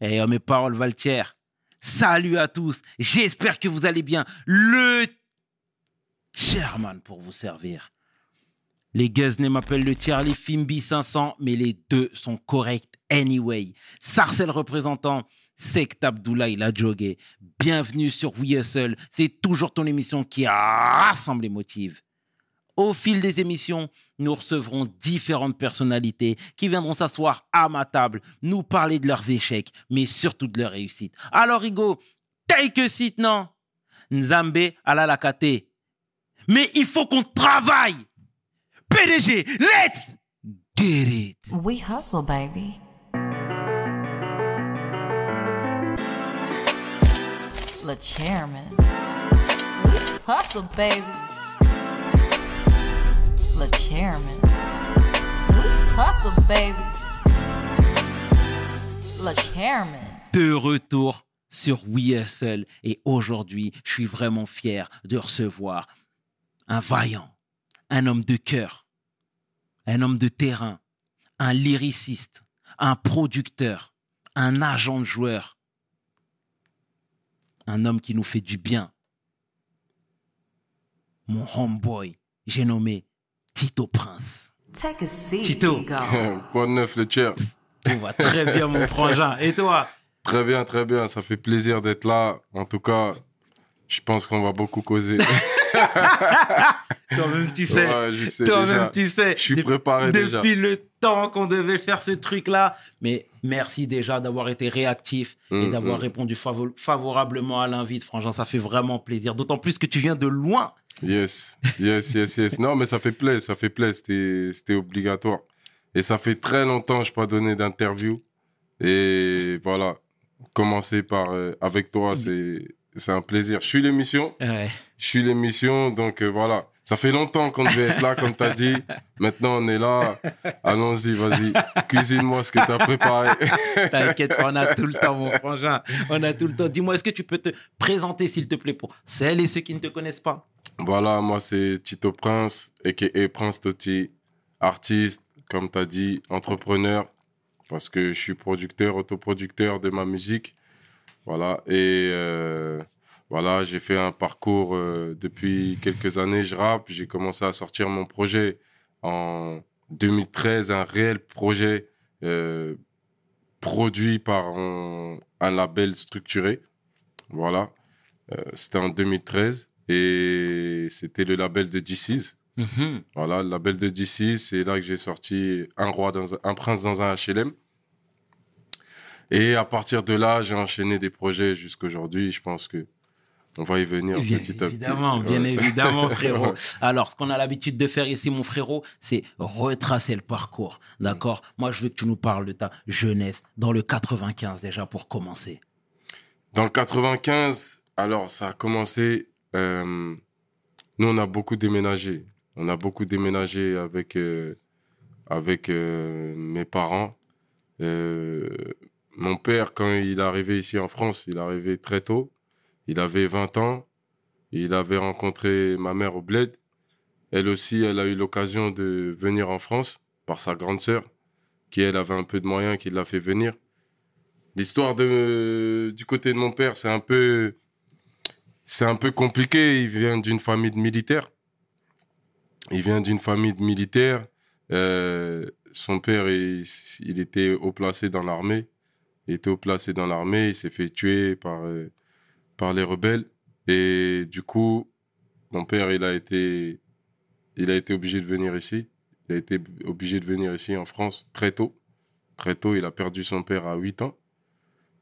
Eh, oh, mes paroles Valtier. Salut à tous. J'espère que vous allez bien. Le chairman pour vous servir. Les Guzney m'appellent le Charlie Fimbi 500, mais les deux sont corrects anyway. Sarcel représentant, Sect Abdoulaye la jogué. Bienvenue sur We Hustle. C'est toujours ton émission qui rassemble les motifs. Au fil des émissions, nous recevrons différentes personnalités qui viendront s'asseoir à ma table, nous parler de leurs échecs, mais surtout de leurs réussites. Alors, Rigo, take a seat, non? Nzambe à la lakate. Mais il faut qu'on travaille PDG, let's get it We hustle, baby. Le chairman. Hustle, baby. De retour sur We et aujourd'hui, je suis vraiment fier de recevoir un vaillant, un homme de cœur, un homme de terrain, un lyriciste, un producteur, un agent de joueur, un homme qui nous fait du bien. Mon homeboy, j'ai nommé Tito Prince. Take a seat. Tito. Quoi de neuf, le chair Tout va très bien, mon frangin. Et toi? Très bien, très bien. Ça fait plaisir d'être là. En tout cas, je pense qu'on va beaucoup causer. Toi-même, tu sais. Ouais, je sais Toi-même, tu sais. Je suis Dep- préparé déjà. Depuis le temps qu'on devait faire ce truc-là. Mais merci déjà d'avoir été réactif et Mm, d'avoir mm. répondu favo- favorablement à l'invite, Frangin. Ça fait vraiment plaisir. D'autant plus que tu viens de loin. Yes, yes, yes, yes. Non, mais ça fait plaisir, ça fait plaisir. C'était, obligatoire. Et ça fait très longtemps que je n'ai pas donné d'interview. Et voilà, commencer par euh, avec toi, c'est, c'est un plaisir. Je suis l'émission, Ouais. je suis l'émission, donc euh, voilà. Ça fait longtemps qu'on devait être là, comme tu as dit. Maintenant, on est là. Allons-y, vas-y. Cuisine-moi ce que tu as préparé. T'inquiète, on a tout le temps, mon frangin. On a tout le temps. Dis-moi, est-ce que tu peux te présenter, s'il te plaît, pour celles et ceux qui ne te connaissent pas? Voilà, moi c'est Tito Prince, a.k.a. Prince Totti, artiste, comme tu as dit, entrepreneur, parce que je suis producteur, autoproducteur de ma musique. Voilà, et euh, voilà, j'ai fait un parcours euh, depuis quelques années, je rappe. J'ai commencé à sortir mon projet en 2013, un réel projet euh, produit par un, un label structuré. Voilà, Euh, c'était en 2013 et c'était le label de DC's. Mhm. Voilà, le label de DC, c'est là que j'ai sorti un roi dans un, un prince dans un HLM. Et à partir de là, j'ai enchaîné des projets jusqu'aujourd'hui. Je pense que on va y venir Bien petit à petit. évidemment, bien Ouais. évidemment, frérot. Alors, ce qu'on a l'habitude de faire ici, mon frérot, c'est retracer le parcours. D'accord? Moi, je veux que tu nous parles de ta jeunesse dans le 95 déjà pour commencer. Dans le 95, alors ça a commencé. Euh, nous, on a beaucoup déménagé. On a beaucoup déménagé avec, euh, avec euh, mes parents. Mon père, quand il est arrivé ici en France, il est arrivé très tôt. Il avait 20 ans. Il avait rencontré ma mère au bled. Elle aussi, elle a eu l'occasion de venir en France par sa grande sœur, qui elle avait un peu de moyens, qui l'a fait venir. L'histoire du côté de mon père, c'est un peu, c'est un peu compliqué. Il vient d'une famille de militaires. Il vient d'une famille de militaires. Euh, son père, il, était haut placé dans l'armée. Il était haut placé dans l'armée. Il s'est fait tuer par, euh, par les rebelles. Et du coup, mon père, il a été, il a été obligé de venir ici. Il a été obligé de venir ici en France très tôt. Très tôt, il a perdu son père à 8 ans.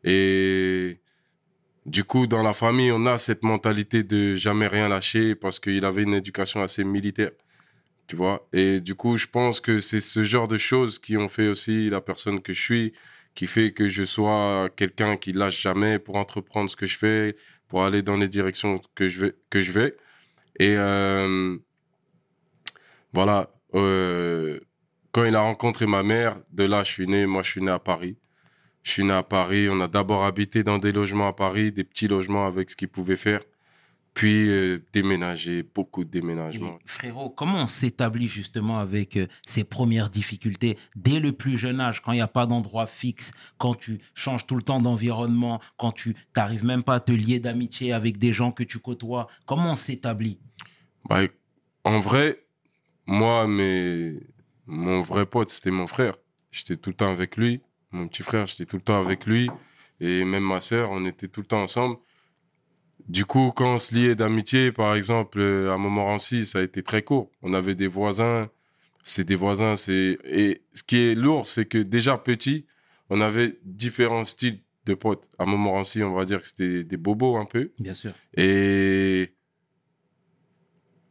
Et du coup, dans la famille, on a cette mentalité de jamais rien lâcher parce qu'il avait une éducation assez militaire. Tu vois Et du coup, je pense que c'est ce genre de choses qui ont fait aussi la personne que je suis, qui fait que je sois quelqu'un qui lâche jamais pour entreprendre ce que je fais, pour aller dans les directions que je vais. Que je vais. Et euh, voilà, euh, quand il a rencontré ma mère, de là, je suis né. Moi, je suis né à Paris. Je suis né à Paris. On a d'abord habité dans des logements à Paris, des petits logements avec ce qu'il pouvait faire. Puis euh, déménager, beaucoup de Et déménagements. frérot, comment on s'établit justement avec euh, ces premières difficultés dès le plus jeune âge, quand il n'y a pas d'endroit fixe, quand tu changes tout le temps d'environnement, quand tu n'arrives même pas à te lier d'amitié avec des gens que tu côtoies? Comment on s'établit? Bah, en vrai, moi, mes... mon vrai pote, c'était mon frère. J'étais tout le temps avec lui. Mon petit frère, j'étais tout le temps avec lui. Et même ma sœur, on était tout le temps ensemble. Du coup, quand on se liait d'amitié, par exemple, euh, à Montmorency, ça a été très court. On avait des voisins. C'est des voisins. C'est Et ce qui est lourd, c'est que déjà petit, on avait différents styles de potes. À Montmorency, on va dire que c'était des bobos un peu. Bien sûr. Et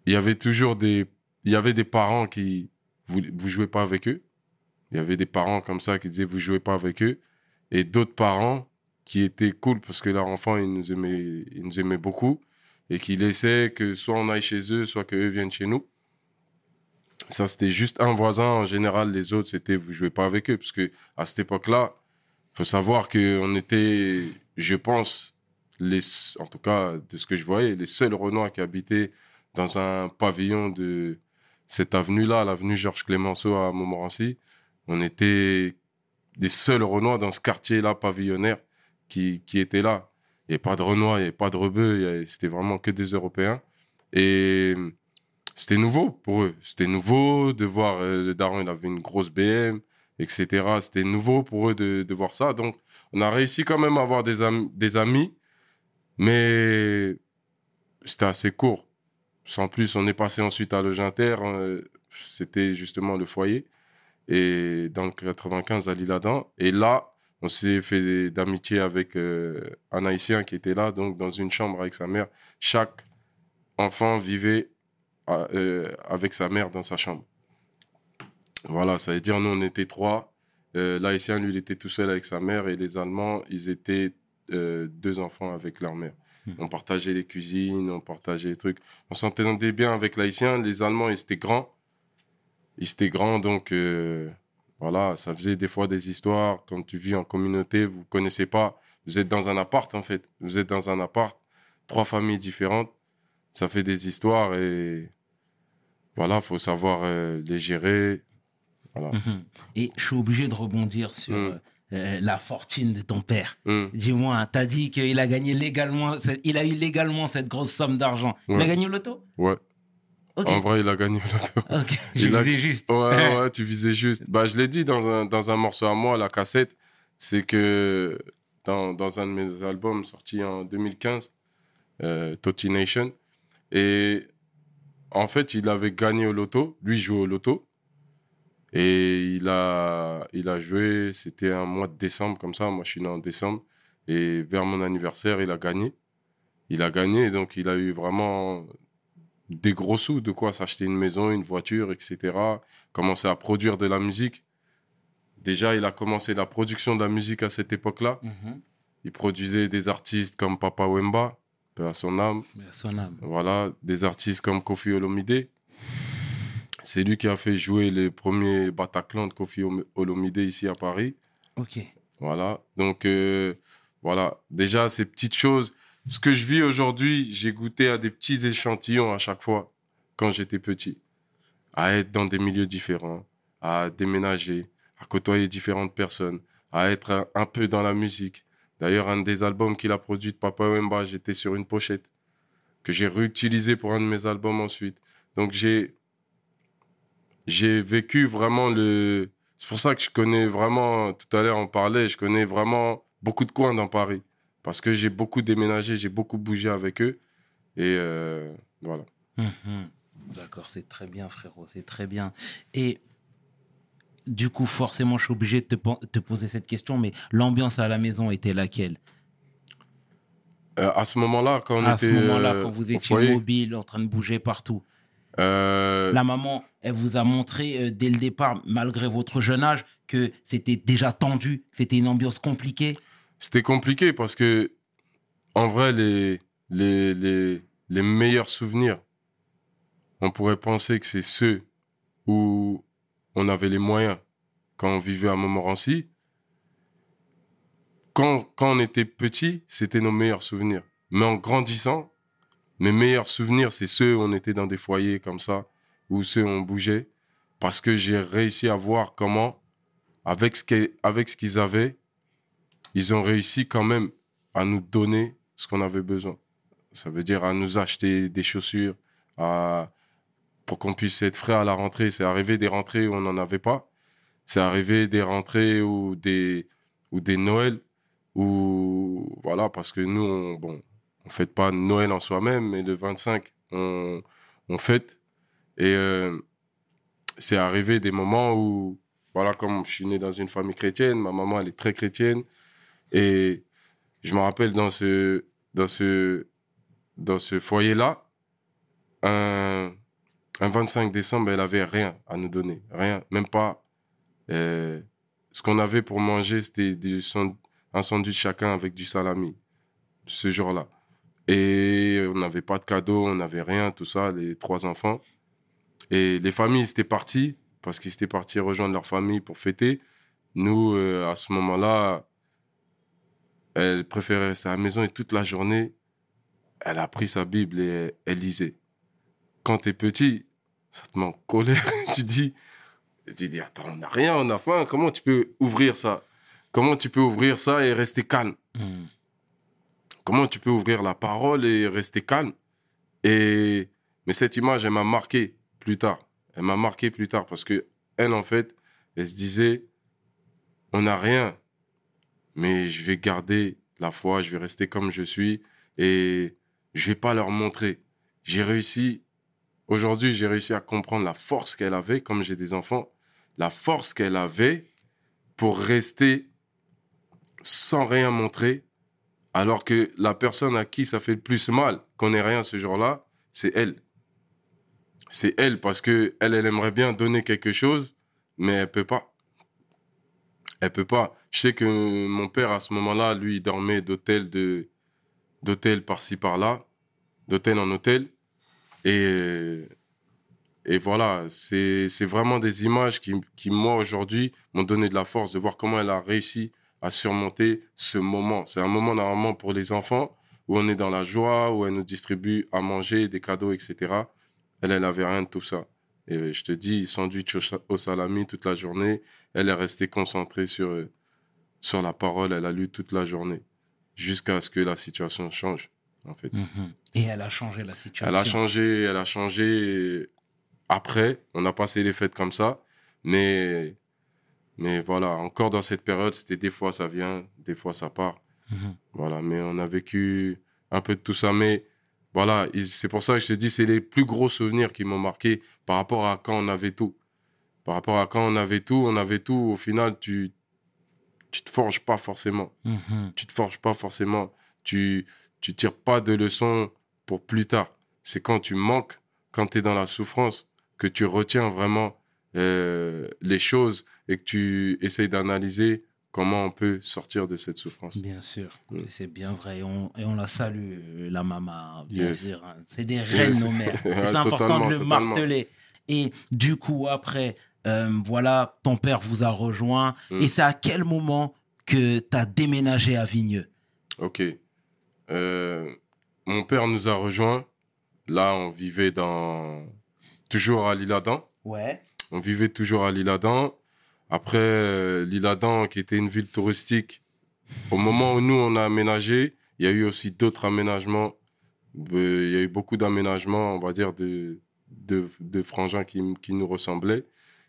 il y avait toujours des, il y avait des parents qui, vous, vous jouez pas avec eux. Il y avait des parents comme ça qui disaient vous jouez pas avec eux. Et d'autres parents qui étaient cool parce que leur enfant, ils nous aimaient, ils nous aimaient beaucoup. Et qui laissaient que soit on aille chez eux, soit qu'eux viennent chez nous. Ça, c'était juste un voisin. En général, les autres, c'était vous jouez pas avec eux. Parce que à cette époque-là, faut savoir qu'on était, je pense, les, en tout cas, de ce que je voyais, les seuls Renois qui habitaient dans un pavillon de cette avenue-là, l'avenue Georges Clémenceau à Montmorency. On était des seuls Renois dans ce quartier-là pavillonnaire qui, qui étaient là. Il n'y avait pas de Renois, il n'y avait pas de Rebeux, c'était vraiment que des Européens. Et c'était nouveau pour eux. C'était nouveau de voir euh, le daron, il avait une grosse BM, etc. C'était nouveau pour eux de, de voir ça. Donc, on a réussi quand même à avoir des, am- des amis, mais c'était assez court. Sans plus, on est passé ensuite à Loginter. euh, C'était justement le foyer. Et dans le 95 à l'Isle-Adam. Et là, on s'est fait d'amitié avec euh, un Haïtien qui était là, donc dans une chambre avec sa mère. Chaque enfant vivait à- euh, avec sa mère dans sa chambre. Voilà, ça veut dire, nous, on était trois. Euh, L'Haïtien, lui, il était tout seul avec sa mère. Et les Allemands, ils étaient euh, deux enfants avec leur mère. Hmm. On partageait les cuisines, on partageait les trucs. On s'entendait bien avec l'Haïtien. Les Allemands, ils étaient grands. Ils étaient grands, donc euh, voilà, ça faisait des fois des histoires. Quand tu vis en communauté, vous connaissez pas. Vous êtes dans un appart, en fait. Vous êtes dans un appart, trois familles différentes. Ça fait des histoires et voilà, faut savoir euh, les gérer. Voilà. Mhm. Et je suis obligé de rebondir sur Mm. euh, la fortune de ton père. Hum. Dis-moi, t'as dit qu'il a gagné légalement, il a eu légalement cette grosse somme d'argent. Il a gagné au loto? Ouais, En vrai, il a gagné le loto. Ok, je a- disais juste. Ouais, ouais, tu visais juste. Bah, je l'ai dit dans un, dans un morceau à moi, la cassette, c'est que dans, dans un de mes albums sorti en 2015, euh, Toti Nation, et en fait, il avait gagné au loto, lui jouait au loto, et il a, il a joué, c'était un mois de décembre comme ça, moi je suis né en décembre, et vers mon anniversaire, il a gagné. Il a gagné, donc il a eu vraiment des gros sous, de quoi s'acheter une maison, une voiture, etc. Commencer à produire de la musique. Déjà, il a commencé la production de la musique à cette époque-là. Mhm. Il produisait des artistes comme Papa Wemba, à son âme. À son âme. Voilà, des artistes comme Kofi Olomide. C'est lui qui a fait jouer les premiers Bataclan de Kofi Olomide ici à Paris. Ok. Voilà. Donc, euh, voilà. Déjà, ces petites choses. Ce que je vis aujourd'hui, j'ai goûté à des petits échantillons à chaque fois quand j'étais petit. À être dans des milieux différents, à déménager, à côtoyer différentes personnes, à être un, peu dans la musique. D'ailleurs, un des albums qu'il a produit de Papa Wemba, j'étais sur une pochette que j'ai réutilisé pour un de mes albums ensuite. Donc, j'ai, j'ai vécu vraiment le, c'est pour ça que je connais vraiment, tout à l'heure on parlait, je connais vraiment beaucoup de coins dans Paris. Parce que j'ai beaucoup déménagé, j'ai beaucoup bougé avec eux. Et euh, voilà. Mhm. D'accord, c'est très bien, frérot, c'est très bien. Et du coup, forcément, je suis obligé de te, poser cette question, mais l'ambiance à la maison était laquelle? Euh, à ce moment-là, quand on À était. ce moment-là, euh, quand vous étiez foyer, mobile, en train de bouger partout. euh, La maman, elle vous a montré euh, dès le départ, malgré votre jeune âge, que c'était déjà tendu, que c'était une ambiance compliquée? C'était compliqué parce que, en vrai, les, les, les, les meilleurs souvenirs, on pourrait penser que c'est ceux où on avait les moyens quand on vivait à Montmorency. Quand, quand on était petit, c'était nos meilleurs souvenirs. Mais en grandissant, mes meilleurs souvenirs, c'est ceux où on était dans des foyers comme ça, où ceux où on bougeait, parce que j'ai réussi à voir comment, avec ce qu'ils avaient, ils ont réussi quand même à nous donner ce qu'on avait besoin. Ça veut dire à nous acheter des chaussures, à, pour qu'on puisse être frais à la rentrée. C'est arrivé des rentrées où on n'en avait pas. C'est arrivé des rentrées ou des, ou des Noëls où, voilà, parce que nous, on, bon, on fête pas Noël en soi-même, mais le 25, on, on fête. Et euh, c'est arrivé des moments où, voilà, comme je suis né dans une famille chrétienne, ma maman, elle est très chrétienne. Et je me rappelle dans ce, dans ce, dans ce foyer-là, un, un 25 décembre, elle avait rien à nous donner. Rien. Même pas. euh, ce qu'on avait pour manger, c'était un sandwich chacun avec du salami. Ce jour-là. Et on n'avait pas de cadeaux, on n'avait rien, tout ça, les trois enfants. Et les familles étaient parties, parce qu'ils étaient partis rejoindre leur famille pour fêter. Nous, euh, à ce moment-là, elle préférait rester à la maison et toute la journée, elle a pris sa Bible et elle, lisait. Quand t'es petit, ça te met en colère. tu dis, tu dis, attends, on n'a rien, on a faim. Comment tu peux ouvrir ça? Comment tu peux ouvrir ça et rester calme? Hmm. Comment tu peux ouvrir la parole et rester calme? Et mais cette image, elle m'a marqué plus tard. Elle m'a marqué plus tard parce que elle, en fait, elle se disait, on n'a rien, mais je vais garder la foi, je vais rester comme je suis et je vais pas leur montrer. J'ai réussi. Aujourd'hui, j'ai réussi à comprendre la force qu'elle avait, comme j'ai des enfants, la force qu'elle avait pour rester sans rien montrer alors que la personne à qui ça fait le plus mal qu'on ait rien ce jour-là, c'est elle. C'est elle parce que elle, elle aimerait bien donner quelque chose, mais elle peut pas. Elle peut pas. Je sais que mon père à ce moment-là, lui, il dormait d'hôtel de d'hôtel par-ci par-là, d'hôtel en hôtel, et et voilà, c'est vraiment des images qui qui moi aujourd'hui m'ont donné de la force de voir comment elle a réussi à surmonter ce moment. C'est un moment normalement pour les enfants où on est dans la joie, où elle nous distribue à manger, des cadeaux, etc. Elle, elle avait rien de tout ça. Et je te dis, sandwich au, sa- au salami toute la journée. Elle est restée concentrée sur, euh, sur la parole. Elle a lu toute la journée jusqu'à ce que la situation change, en fait. Mhm. Et elle a changé la situation. Elle a changé, elle a changé après. On a passé les fêtes comme ça. Mais, mais voilà, encore dans cette période, c'était des fois ça vient, des fois ça part. Mhm. Voilà, mais on a vécu un peu de tout ça. Mais voilà, il- c'est pour ça que je te dis, c'est les plus gros souvenirs qui m'ont marqué par rapport à quand on avait tout. Par rapport à quand on avait tout, on avait tout. Au final, tu, tu te forges pas forcément Mhm. tu te forges pas forcément. Tu, tu tires pas de leçons pour plus tard. C'est quand tu manques, quand tu es dans la souffrance, que tu retiens vraiment euh, les choses et que tu essayes d'analyser comment on peut sortir de cette souffrance. Bien sûr, Mm. C'est bien vrai. Et on, et on la salue, la maman. Bien Yes. sûr. C'est des reines, nos mères. C'est important de le totalement. marteler. Et du coup, après, euh, voilà, ton père vous a rejoint. Mm. Et c'est à quel moment que tu as déménagé à Vigneux? Ok. Euh, mon père nous a rejoints. Là, on vivait dans... toujours à l'Île-Adam. Ouais. On vivait toujours à l'Île-Adam. Après, euh, l'Île-Adam, qui était une ville touristique, au moment où nous, on a aménagé, il y a eu aussi d'autres aménagements. Euh, Il y a eu beaucoup d'aménagements, on va dire, de, de, de frangins qui, qui nous ressemblaient.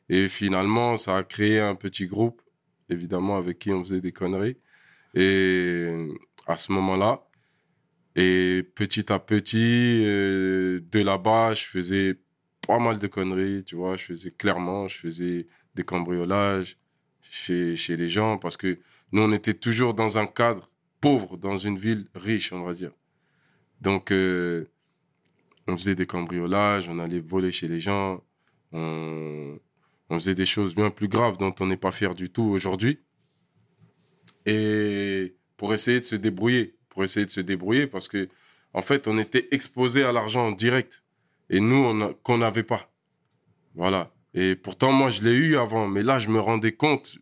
Et finalement, ça a créé un petit groupe, évidemment, avec qui on faisait des conneries. Et à ce moment-là, et petit à petit, euh, de là-bas, je faisais pas mal de conneries, tu vois. Je faisais clairement, je faisais des cambriolages chez, chez les gens parce que nous, on était toujours dans un cadre pauvre, dans une ville riche, on va dire. Donc, euh, on faisait des cambriolages, on allait voler chez les gens, on, faisait des choses bien plus graves dont on n'est pas fier du tout aujourd'hui. Et pour essayer de se débrouiller, pour essayer de se débrouiller parce que, en fait, on était exposé à l'argent en direct. Et nous, qu'on n'avait pas. Voilà. Et pourtant, moi, je l'ai eu avant. Mais là, je me rendais compte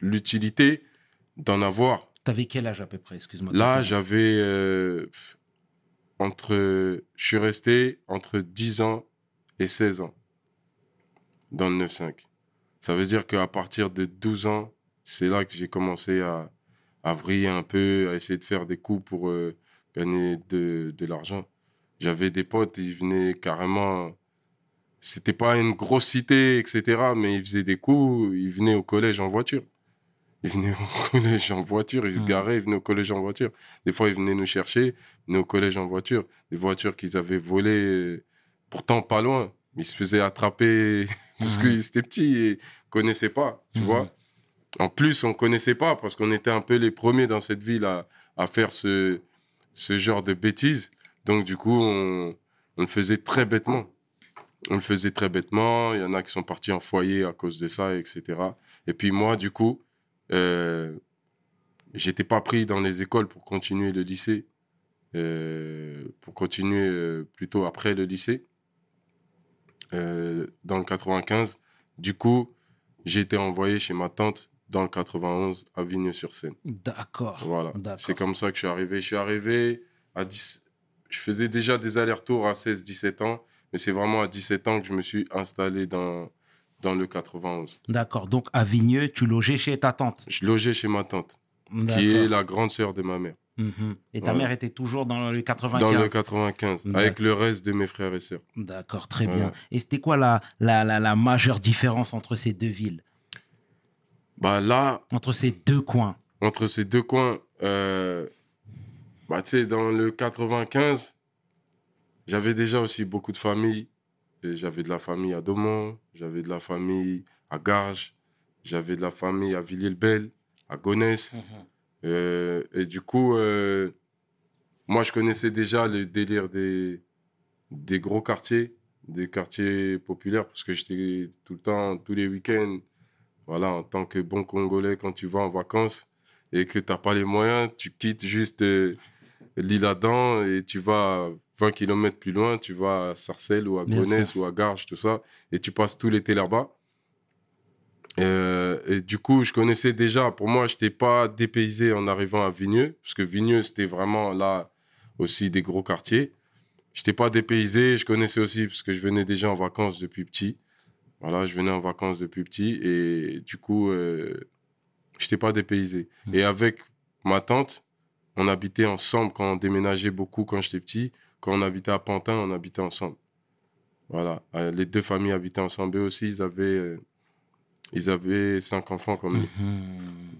l'utilité d'en avoir. T'avais quel âge à peu près? Excuse-moi. Là, j'avais euh, entre, je suis resté entre 10 ans et 16 ans dans le 9-5. Ça veut dire qu'à partir de 12 ans, c'est là que j'ai commencé à, à vriller un peu, à essayer de faire des coups pour euh, gagner de, de l'argent. J'avais des potes, ils venaient carrément. C'était pas une grosse cité, etc., mais ils faisaient des coups, ils venaient au collège en voiture. Ils venaient au collège en voiture, ils se Mhm. garaient, ils venaient au collège en voiture. Des fois, ils venaient nous chercher, ils venaient au collège en voiture. Des voitures qu'ils avaient volées, pourtant pas loin. Mais ils se faisaient attraper parce qu'ils étaient petits et connaissaient pas, tu Mhm. vois. En plus, on connaissait pas parce qu'on était un peu les premiers dans cette ville à, à faire ce, ce genre de bêtises. Donc, du coup, on, on le faisait très bêtement. On le faisait très bêtement. Il y en a qui sont partis en foyer à cause de ça, etc. Et puis, moi, du coup, euh, j'étais pas pris dans les écoles pour continuer le lycée. euh, pour continuer euh, plutôt après le lycée. euh, dans le 95. Du coup, j'ai été envoyé chez ma tante dans le 91 à Vigneux-sur-Seine. D'accord. Voilà. C'est comme ça que je suis arrivé. Je suis arrivé à 10. Je faisais déjà des allers-retours à 16-17 ans, mais c'est vraiment à 17 ans que je me suis installé dans, dans le 91. D'accord. Donc, à Vigneux, tu logeais chez ta tante? Je logeais chez ma tante, qui est la grande sœur de ma mère, Mhm. Et ta Voilà. mère était toujours dans le 95. dans le 95, avec le reste de mes frères et sœurs. D'accord, très Voilà. bien. Et c'était quoi la, la, la, la majeure différence entre ces deux villes? Bah là, Entre ces deux coins entre ces deux coins, euh, bah, tu sais, dans le 95, j'avais déjà aussi beaucoup de famille. J'avais de la famille à Daumont, j'avais de la famille à Garges, j'avais de la famille à Villiers-le-Bel, à Gonesse. Euh, et du coup, euh, moi, je connaissais déjà le délire des, des gros quartiers, des quartiers populaires, parce que j'étais tout le temps, tous les week-ends, voilà, en tant que bon Congolais, quand tu vas en vacances et que tu n'as pas les moyens, tu quittes juste euh, l'île Adam et tu vas 20 km plus loin, tu vas à Sarcelles ou à Gonesse ou à Garges, tout ça, et tu passes tout l'été là-bas. Euh, et du coup, je connaissais déjà, pour moi, je n'étais pas dépaysé en arrivant à Vigneux, parce que Vigneux, c'était vraiment là aussi des gros quartiers. Je n'étais pas dépaysé, je connaissais aussi, parce que je venais déjà en vacances depuis petit. Voilà, je venais en vacances depuis petit, et du coup, euh, je n'étais pas dépaysé. Mhm. Et avec ma tante, on habitait ensemble quand on déménageait beaucoup quand j'étais petit. Quand on habitait à Pantin, on habitait ensemble. Voilà, Euh, les deux familles habitaient ensemble. Eux aussi, ils avaient, euh, ils avaient cinq enfants comme nous. Mhm.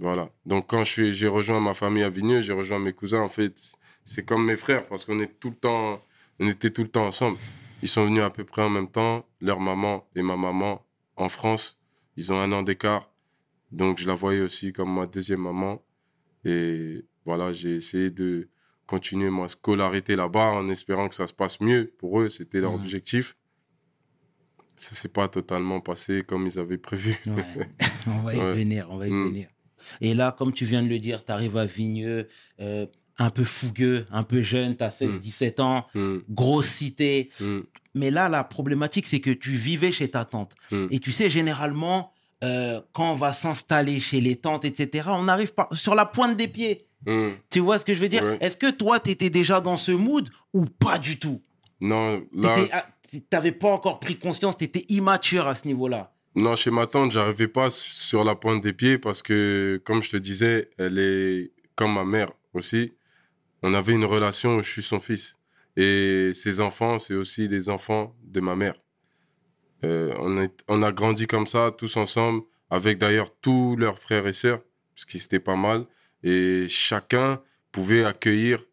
Voilà. Donc, quand j'ai rejoint ma famille à Vigneux, j'ai rejoint mes cousins. En fait, c'est comme mes frères parce qu'on est tout le temps, on était tout le temps ensemble. Ils sont venus à peu près en même temps. Leur maman et ma maman en France, ils ont un an d'écart. Donc, je la voyais aussi comme ma deuxième maman. Et voilà, j'ai essayé de continuer ma scolarité là-bas en espérant que ça se passe mieux pour eux. C'était leur Mhm. objectif. Ça s'est pas totalement passé comme ils avaient prévu. Ouais. on va y Ouais. venir, on va y Mm. venir. Et là, comme tu viens de le dire, tu arrives à Vigneux, euh, un peu fougueux, un peu jeune, tu as 16, Mm. 17 ans, Mm, grosse cité. Mais là, la problématique, c'est que tu vivais chez ta tante. Et tu sais, généralement, euh, quand on va s'installer chez les tantes, etc., on arrive par- sur la pointe des pieds. Mm. Tu vois ce que je veux dire? Ouais. Est-ce que toi, tu étais déjà dans ce mood ou pas du tout? Non, là, T'étais- ah, T'avais pas encore pris conscience, tu étais immature à ce niveau-là. non, chez ma tante, j'arrivais pas sur la pointe des pieds parce que, comme je te disais, elle est comme ma mère aussi. On avait une relation où je suis son fils. Et ses enfants, c'est aussi les enfants de ma mère. Euh, on, est- on a grandi comme ça, tous ensemble, avec d'ailleurs tous leurs frères et sœurs, parce qu'ils étaient pas mal. Et chacun pouvait accueillir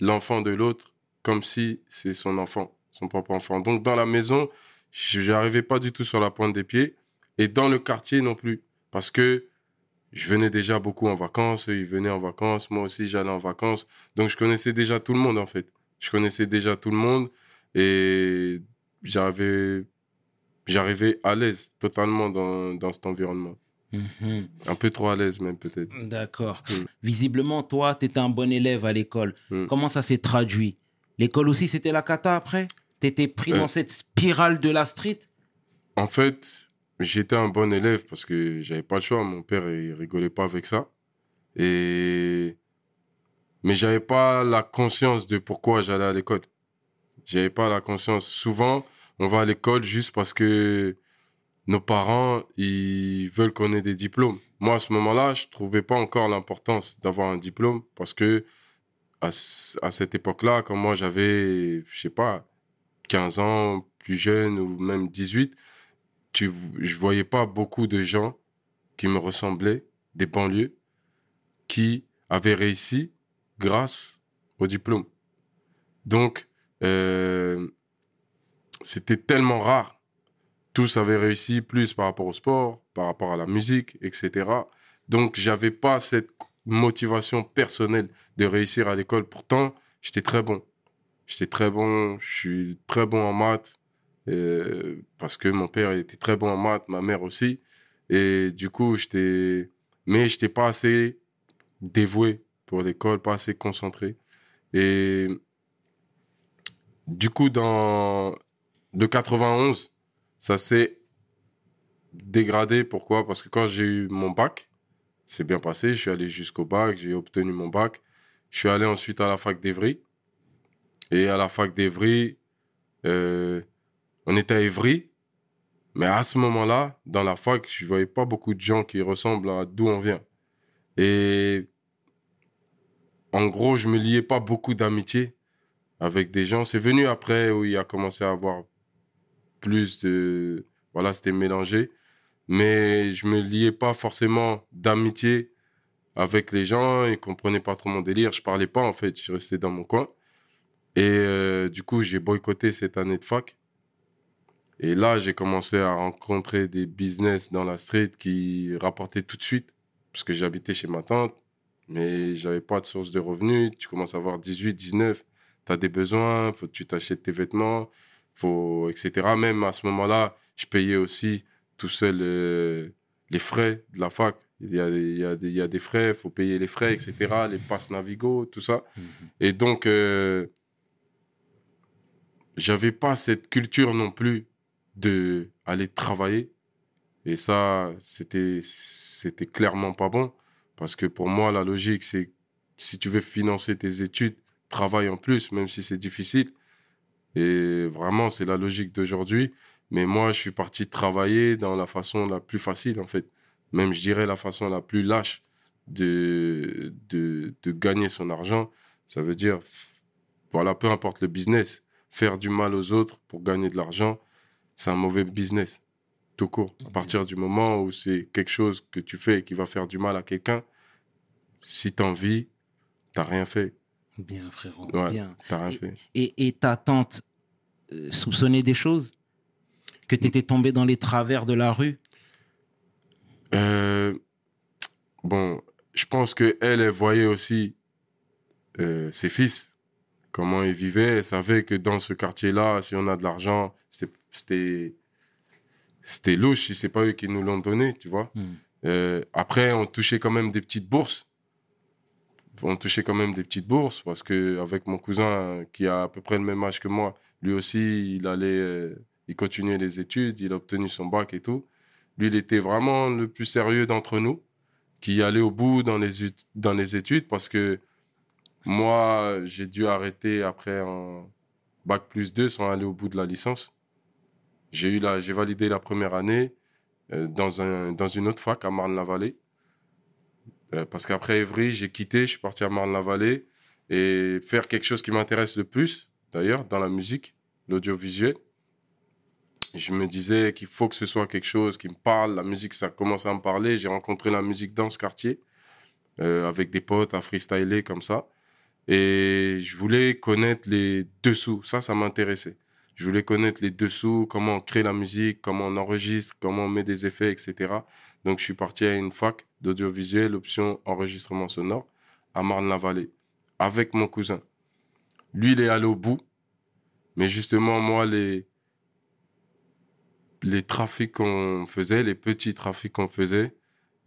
l'enfant de l'autre comme si c'est son enfant, son propre enfant. Donc dans la maison, je n'arrivais pas du tout sur la pointe des pieds. Et dans le quartier non plus. Parce que je venais déjà beaucoup en vacances, ils venaient en vacances, moi aussi j'allais en vacances. Donc je connaissais déjà tout le monde en fait. Je connaissais déjà tout le monde et j'arrivais, j'arrivais à l'aise totalement dans, dans cet environnement. Mhm. Un peu trop à l'aise même peut-être. D'accord. Mm. Visiblement, toi, tu étais un bon élève à l'école. Mm. Comment ça s'est traduit? L'école aussi, c'était la cata après? Tu étais pris Euh. dans cette spirale de la street? En fait, j'étais un bon élève parce que j'avais pas le choix. Mon père, il rigolait pas avec ça. Et mais j'avais pas la conscience de pourquoi j'allais à l'école. J'avais pas la conscience. Souvent, on va à l'école juste parce que nos parents, ils veulent qu'on ait des diplômes. Moi, à ce moment-là, je trouvais pas encore l'importance d'avoir un diplôme parce que à, à cette époque-là, quand moi j'avais, je sais pas, 15 ans, plus jeune ou même 18, tu, je voyais pas beaucoup de gens qui me ressemblaient, des banlieues, qui avaient réussi grâce au diplôme. Donc, euh, c'était tellement rare. Tous avaient réussi plus par rapport au sport, par rapport à la musique, etc. Donc, j'avais pas cette motivation personnelle de réussir à l'école. Pourtant, j'étais très bon. J'étais très bon, je suis très bon en maths, euh, parce que mon père était très bon en maths, ma mère aussi. Et du coup, j'étais. Mais j'étais pas assez dévoué pour l'école, pas assez concentré. Et du coup, dans de 91, ça s'est dégradé. Pourquoi? Parce que quand j'ai eu mon bac, c'est bien passé. Je suis allé jusqu'au bac, j'ai obtenu mon bac. Je suis allé ensuite à la fac d'Evry. Et à la fac d'Evry, euh, on était à Evry. Mais à ce moment-là, dans la fac, je voyais pas beaucoup de gens qui ressemblent à d'où on vient. Et en gros, je me liais pas beaucoup d'amitié avec des gens. C'est venu après où il a commencé à avoir plus de. Voilà, c'était mélangé. Mais je me liais pas forcément d'amitié avec les gens. Ils comprenaient pas trop mon délire. Je parlais pas, en fait. Je restais dans mon coin. Et euh, du coup, j'ai boycotté cette année de fac. Et là, j'ai commencé à rencontrer des business dans la street qui rapportaient tout de suite. Parce que j'habitais chez ma tante, mais j'avais pas de source de revenus. Tu commences à avoir 18, 19, tu as des besoins, faut que tu t'achètes tes vêtements, faut, etc. Même à ce moment-là, je payais aussi tout seul euh, les frais de la fac. Il y a, des- il y a des, il y a des frais, il faut payer les frais, etc. Les passes Navigo, tout ça. Et donc, euh, j'avais pas cette culture non plus de aller travailler. Et ça, c'était, c'était clairement pas bon. Parce que pour moi, la logique, c'est si tu veux financer tes études, travaille en plus, même si c'est difficile. Et vraiment, c'est la logique d'aujourd'hui. Mais moi, je suis parti travailler dans la façon la plus facile, en fait. Même, je dirais, la façon la plus lâche de, de, de gagner son argent. Ça veut dire, voilà, peu importe le business, faire du mal aux autres pour gagner de l'argent, c'est un mauvais business, tout court. À partir du moment où c'est quelque chose que tu fais et qui va faire du mal à quelqu'un, si t'en vis, t'as rien fait. Bien, frérot. Ouais, Bien. Et-. Et, et ta tante euh, soupçonnait des choses? Que tu étais tombé dans les travers de la rue? Euh, bon, je pense que elle, voyait aussi euh, ses fils, comment ils vivaient. Elle savait que dans ce quartier-là, si on a de l'argent, c'était- louche si c'est pas eux qui nous l'ont donné, tu vois. Hmm. Après, on touchait quand même des petites bourses. On touchait quand même des petites bourses parce que avec mon cousin euh, qui a à peu près le même âge que moi, lui aussi, il allait, euh, il continuait les études, il a obtenu son bac et tout. Lui, il était vraiment le plus sérieux d'entre nous, qui allait au bout dans les, dans les études parce que moi, j'ai dû arrêter après un bac plus 2 sans aller au bout de la licence. J'ai eu j'ai validé la première année euh, dans, un, dans une autre fac à Marne-la-Vallée. Euh, parce qu'après Evry, j'ai quitté, je suis parti à Marne-la-Vallée et faire quelque chose qui m'intéresse le plus, d'ailleurs, dans la musique, l'audiovisuel. Je me disais qu'il faut que ce soit quelque chose qui me parle. La musique, ça commence à me parler. J'ai rencontré la musique dans ce quartier, euh, avec des potes à freestyler comme ça. Et je voulais connaître les dessous. Ça, ça m'intéressait. Je voulais connaître les dessous, comment on crée la musique, comment on enregistre, comment on met des effets, etc. Donc, je suis parti à une fac d'audiovisuel, option enregistrement sonore, à Marne-la-Vallée, avec mon cousin. Lui, il est allé au bout. Mais justement, moi, les, les trafics qu'on faisait, les petits trafics qu'on faisait,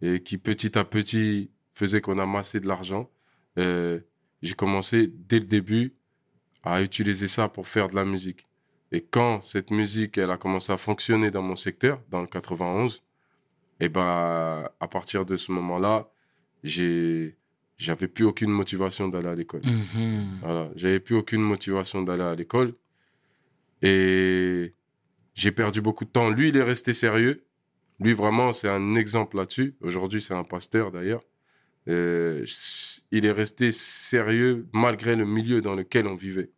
et qui petit à petit faisaient qu'on amassait de l'argent, euh, j'ai commencé dès le début à utiliser ça pour faire de la musique. Et quand cette musique, elle a commencé à fonctionner dans mon secteur, dans le 91, et ben, à partir de ce moment-là, j'ai, j'avais plus aucune motivation d'aller à l'école. Mhm. Voilà, j'avais plus aucune motivation d'aller à l'école. Et j'ai perdu beaucoup de temps. Lui, il est resté sérieux. Lui, vraiment, c'est un exemple là-dessus. Aujourd'hui, c'est un pasteur d'ailleurs. Euh, il est resté sérieux malgré le milieu dans lequel on vivait.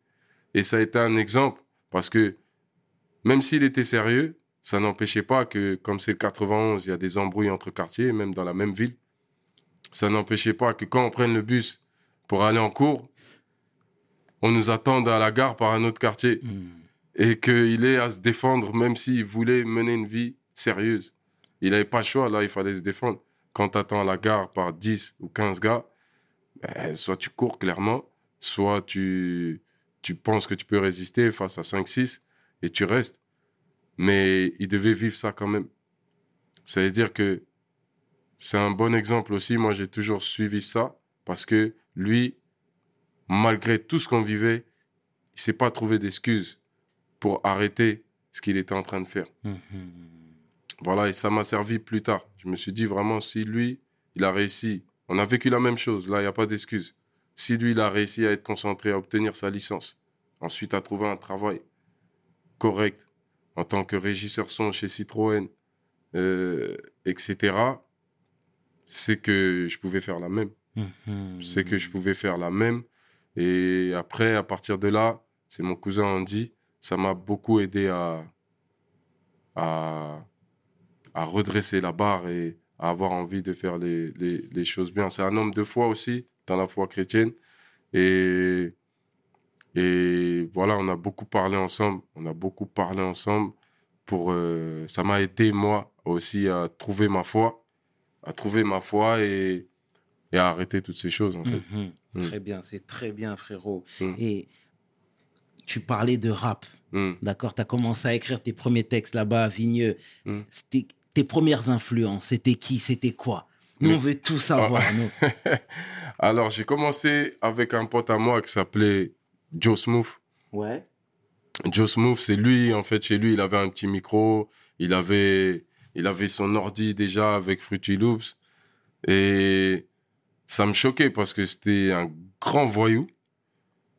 Et ça a été un exemple parce que même s'il était sérieux, ça n'empêchait pas que, comme c'est le 91, il y a des embrouilles entre quartiers, même dans la même ville. Ça n'empêchait pas que quand on prenne le bus pour aller en cours, on nous attende à la gare par un autre quartier Mhm. et qu'il ait à se défendre, même s'il voulait mener une vie sérieuse. Il n'avait pas le choix, là, il fallait se défendre. Quand tu attends à la gare par 10 ou 15 gars, ben, soit tu cours clairement, soit tu, tu penses que tu peux résister face à 5-6 et tu restes. Mais il devait vivre ça quand même. Ça veut dire que c'est un bon exemple aussi. Moi, j'ai toujours suivi ça parce que lui, malgré tout ce qu'on vivait, il s'est pas trouvé d'excuses pour arrêter ce qu'il était en train de faire. Mhm. Voilà, et ça m'a servi plus tard. Je me suis dit vraiment, si lui, il a réussi, on a vécu la même chose, là, il n'y a pas d'excuse. Si lui, il a réussi à être concentré, à obtenir sa licence, ensuite à trouver un travail correct en tant que régisseur son chez Citroën, euh, etc., c'est que je pouvais faire la même. Mhm. C'est que je pouvais faire la même. Et après, à partir de là, c'est mon cousin Andy, ça m'a beaucoup aidé à, à, à redresser la barre et à avoir envie de faire les, les, les choses bien. C'est un homme de foi aussi, dans la foi chrétienne. Et, et voilà, on a beaucoup parlé ensemble. On a beaucoup parlé ensemble. Pour, euh, ça m'a aidé, moi, aussi, à trouver ma foi. À trouver ma foi et, et à arrêter toutes ces choses, en fait. Mhm. Mm. Très bien, c'est très bien, frérot. Mm. Et tu parlais de rap, Mm. d'accord? Tu as commencé à écrire tes premiers textes là-bas à Vigneux. C'était tes premières influences, c'était qui C'était quoi? Nous, on veut tout savoir, Ah. nous. Alors, j'ai commencé avec un pote à moi qui s'appelait Joe Smooth. Ouais. Joe Smooth, c'est lui, en fait, chez lui, il avait un petit micro, il avait, il avait son ordi déjà avec Fruity Loops. Et ça me choquait parce que c'était un grand voyou.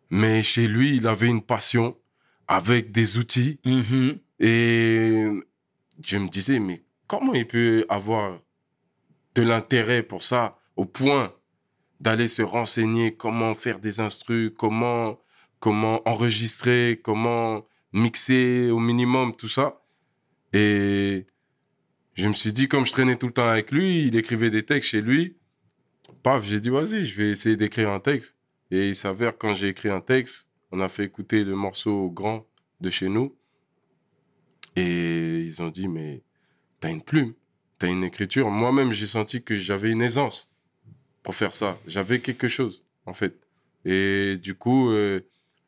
Mais chez lui, il avait une passion avec des outils. Mhm. Et je me disais, mais comment il peut avoir de l'intérêt pour ça au point d'aller se renseigner comment faire des instrus, comment, comment enregistrer, comment mixer au minimum, tout ça. Et je me suis dit, comme je traînais tout le temps avec lui, il écrivait des textes chez lui. Paf, j'ai dit, vas-y, je vais essayer d'écrire un texte. Et il s'avère, quand j'ai écrit un texte, on a fait écouter le morceau au grand de chez nous. Et ils ont dit, mais t'as une plume, t'as une écriture. Moi-même, j'ai senti que j'avais une aisance pour faire ça. J'avais quelque chose, en fait. Et du coup, euh,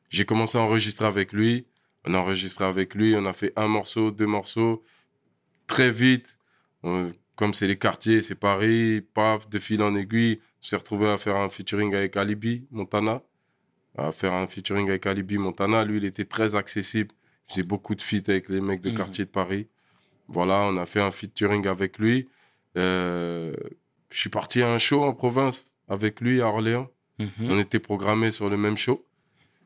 j'ai commencé à enregistrer avec lui. On a enregistré avec lui, on a fait un morceau, deux morceaux. Très vite, on- comme c'est les quartiers, c'est Paris, paf, de fil en aiguille, on s'est retrouvé à faire un featuring avec Alibi Montana. À faire un featuring avec Alibi Montana. Lui, il était très accessible. Il faisait beaucoup de feats avec les mecs de Mhm. quartier de Paris. Voilà, on a fait un featuring avec lui. Euh, je suis parti à un show en province avec lui à Orléans. Mhm. On était programmés sur le même show.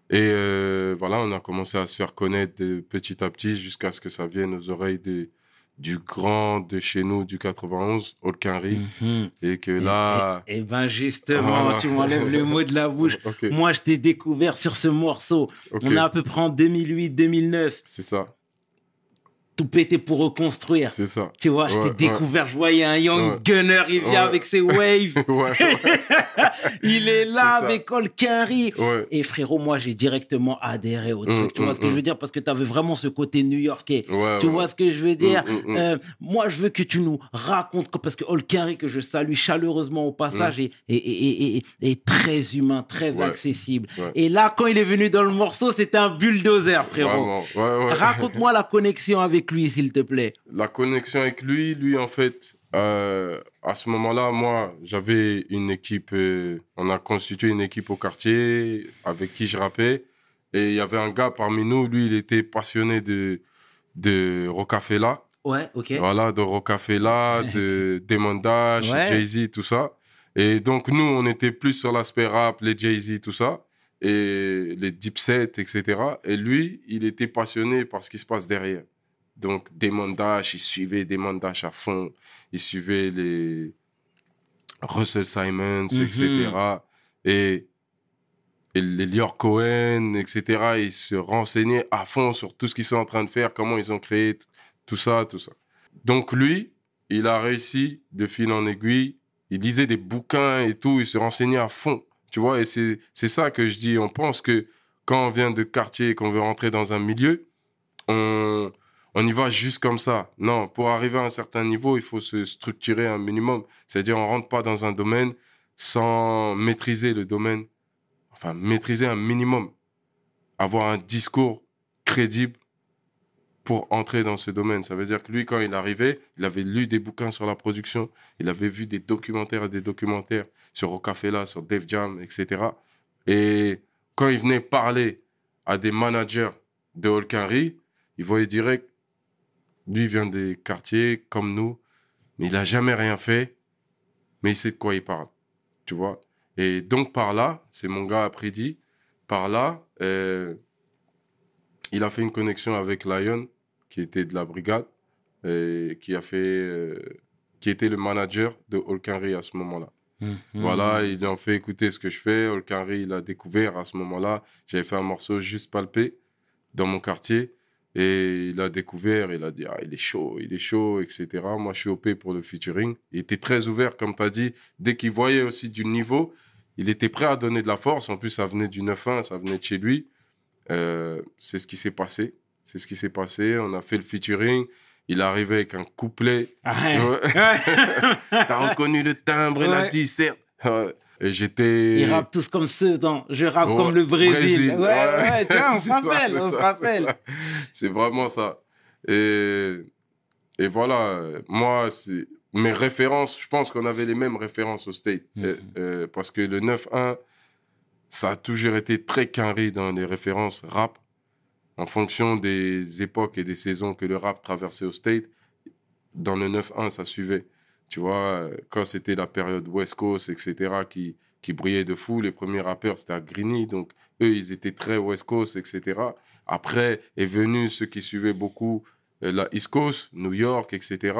Et euh, voilà, on a commencé à se faire connaître de petit à petit jusqu'à ce que ça vienne aux oreilles de, du grand de chez nous, du 91, Olkinry. Mhm. Et que là. Eh ben justement, tu m'enlèves le mot de la bouche. Moi, je t'ai découvert sur ce morceau. On est à peu près en 2008-2009. c'est ça, Tout pété pour reconstruire. c'est ça. Tu vois, je t'ai découvert, je voyais un young Ouais. gunner, il vient avec ses waves. ouais, il est là avec Olkari. ouais, Et frérot, moi, j'ai directement adhéré au truc. Mm, tu vois mm, ce que je veux dire? Parce que tu avais vraiment ce côté new-yorkais. ouais. Tu vois ce que je veux dire? Mm, mm, mm. Euh, Moi, je veux que tu nous racontes, parce que Olkari, que je salue chaleureusement au passage, est, est, est- est- est très humain, très Mm. Accessible. Et là, quand il est venu dans le morceau, c'était un bulldozer, frérot. Vraiment, ouais, ouais. Raconte-moi la connexion avec lui, s'il te plaît. la connexion avec lui, lui en fait, euh, à ce moment-là, moi, j'avais une équipe, euh, on a constitué une équipe au quartier avec qui je rappais. Et il y avait un gars parmi nous, lui, il était passionné de, de Rocafella. Ouais, ok. Voilà, de Rocafella, de Demon Dash, Ouais. Jay-Z, tout ça. Et donc, nous, on était plus sur l'aspect rap, les Jay-Z, tout ça, et les Dipset, etc. Et lui, il était passionné par ce qui se passe derrière. Donc, Damon Dash, il suivait Damon Dash à fond. Il suivait les Russell Simons, Mhm. etc. Et, et les Lior Cohen, etc. Il se renseignait à fond sur tout ce qu'ils sont en train de faire, comment ils ont créé tout ça, tout ça. Donc, lui, il a réussi de fil en aiguille. Il lisait des bouquins et tout. Il se renseignait à fond. Tu vois, et c'est c'est ça que je dis. On pense que quand on vient de quartier et qu'on veut rentrer dans un milieu, on, on y va juste comme ça. Non, pour arriver à un certain niveau, il faut se structurer un minimum. C'est-à-dire, on rentre pas dans un domaine sans maîtriser le domaine. Enfin, maîtriser un minimum. Avoir un discours crédible pour entrer dans ce domaine. Ça veut dire que lui, quand il arrivait, il avait lu des bouquins sur la production, il avait vu des documentaires et des documentaires sur Rocafella, sur Def Jam, etc. Et quand il venait parler à des managers de Holkinry, il voyait direct, lui il vient des quartiers comme nous, mais il a jamais rien fait, mais il sait de quoi il parle, tu vois. Et donc par là, c'est mon gars après dit, par là, euh, il a fait une connexion avec Lion, qui était de la brigade, et qui a fait, euh, qui était le manager de Holkinry à ce moment-là. Mhm. Voilà, ils lui ont fait écouter ce que je fais. Holkinry, il a découvert à ce moment-là. J'avais fait un morceau juste palpé dans mon quartier. Et il a découvert, il a dit, ah, il est chaud, il est chaud, etc. Moi, je suis OP pour le featuring. Il était très ouvert, comme tu as dit. Dès qu'il voyait aussi du niveau, il était prêt à donner de la force. En plus, ça venait du 9-1, ça venait de chez lui. Euh, c'est ce qui s'est passé. C'est ce qui s'est passé. On a fait le featuring. Il arrivait avec un couplet. Ah ouais. T'as reconnu le timbre et la disserte. Et j'étais. Ils rappent tous comme ceux dans Je rappe Ouais, comme le Brésil. Brésil, Ouais, ouais, vois, on se rappelle, on se rappelle. c'est vraiment ça. Et, et voilà, moi, c'est mes références, je pense qu'on avait les mêmes références au State. Mhm. Euh, euh, parce que le 9-1, ça a toujours été très carré dans les références rap. En fonction des époques et des saisons que le rap traversait au State, dans le 9-1, ça suivait. Tu vois, quand c'était la période West Coast, etc., qui, qui brillait de fou, les premiers rappeurs, c'était à Greeny. Donc, eux, ils étaient très West Coast, etc. Après est venu ceux qui suivaient beaucoup euh, la East Coast, New York, etc.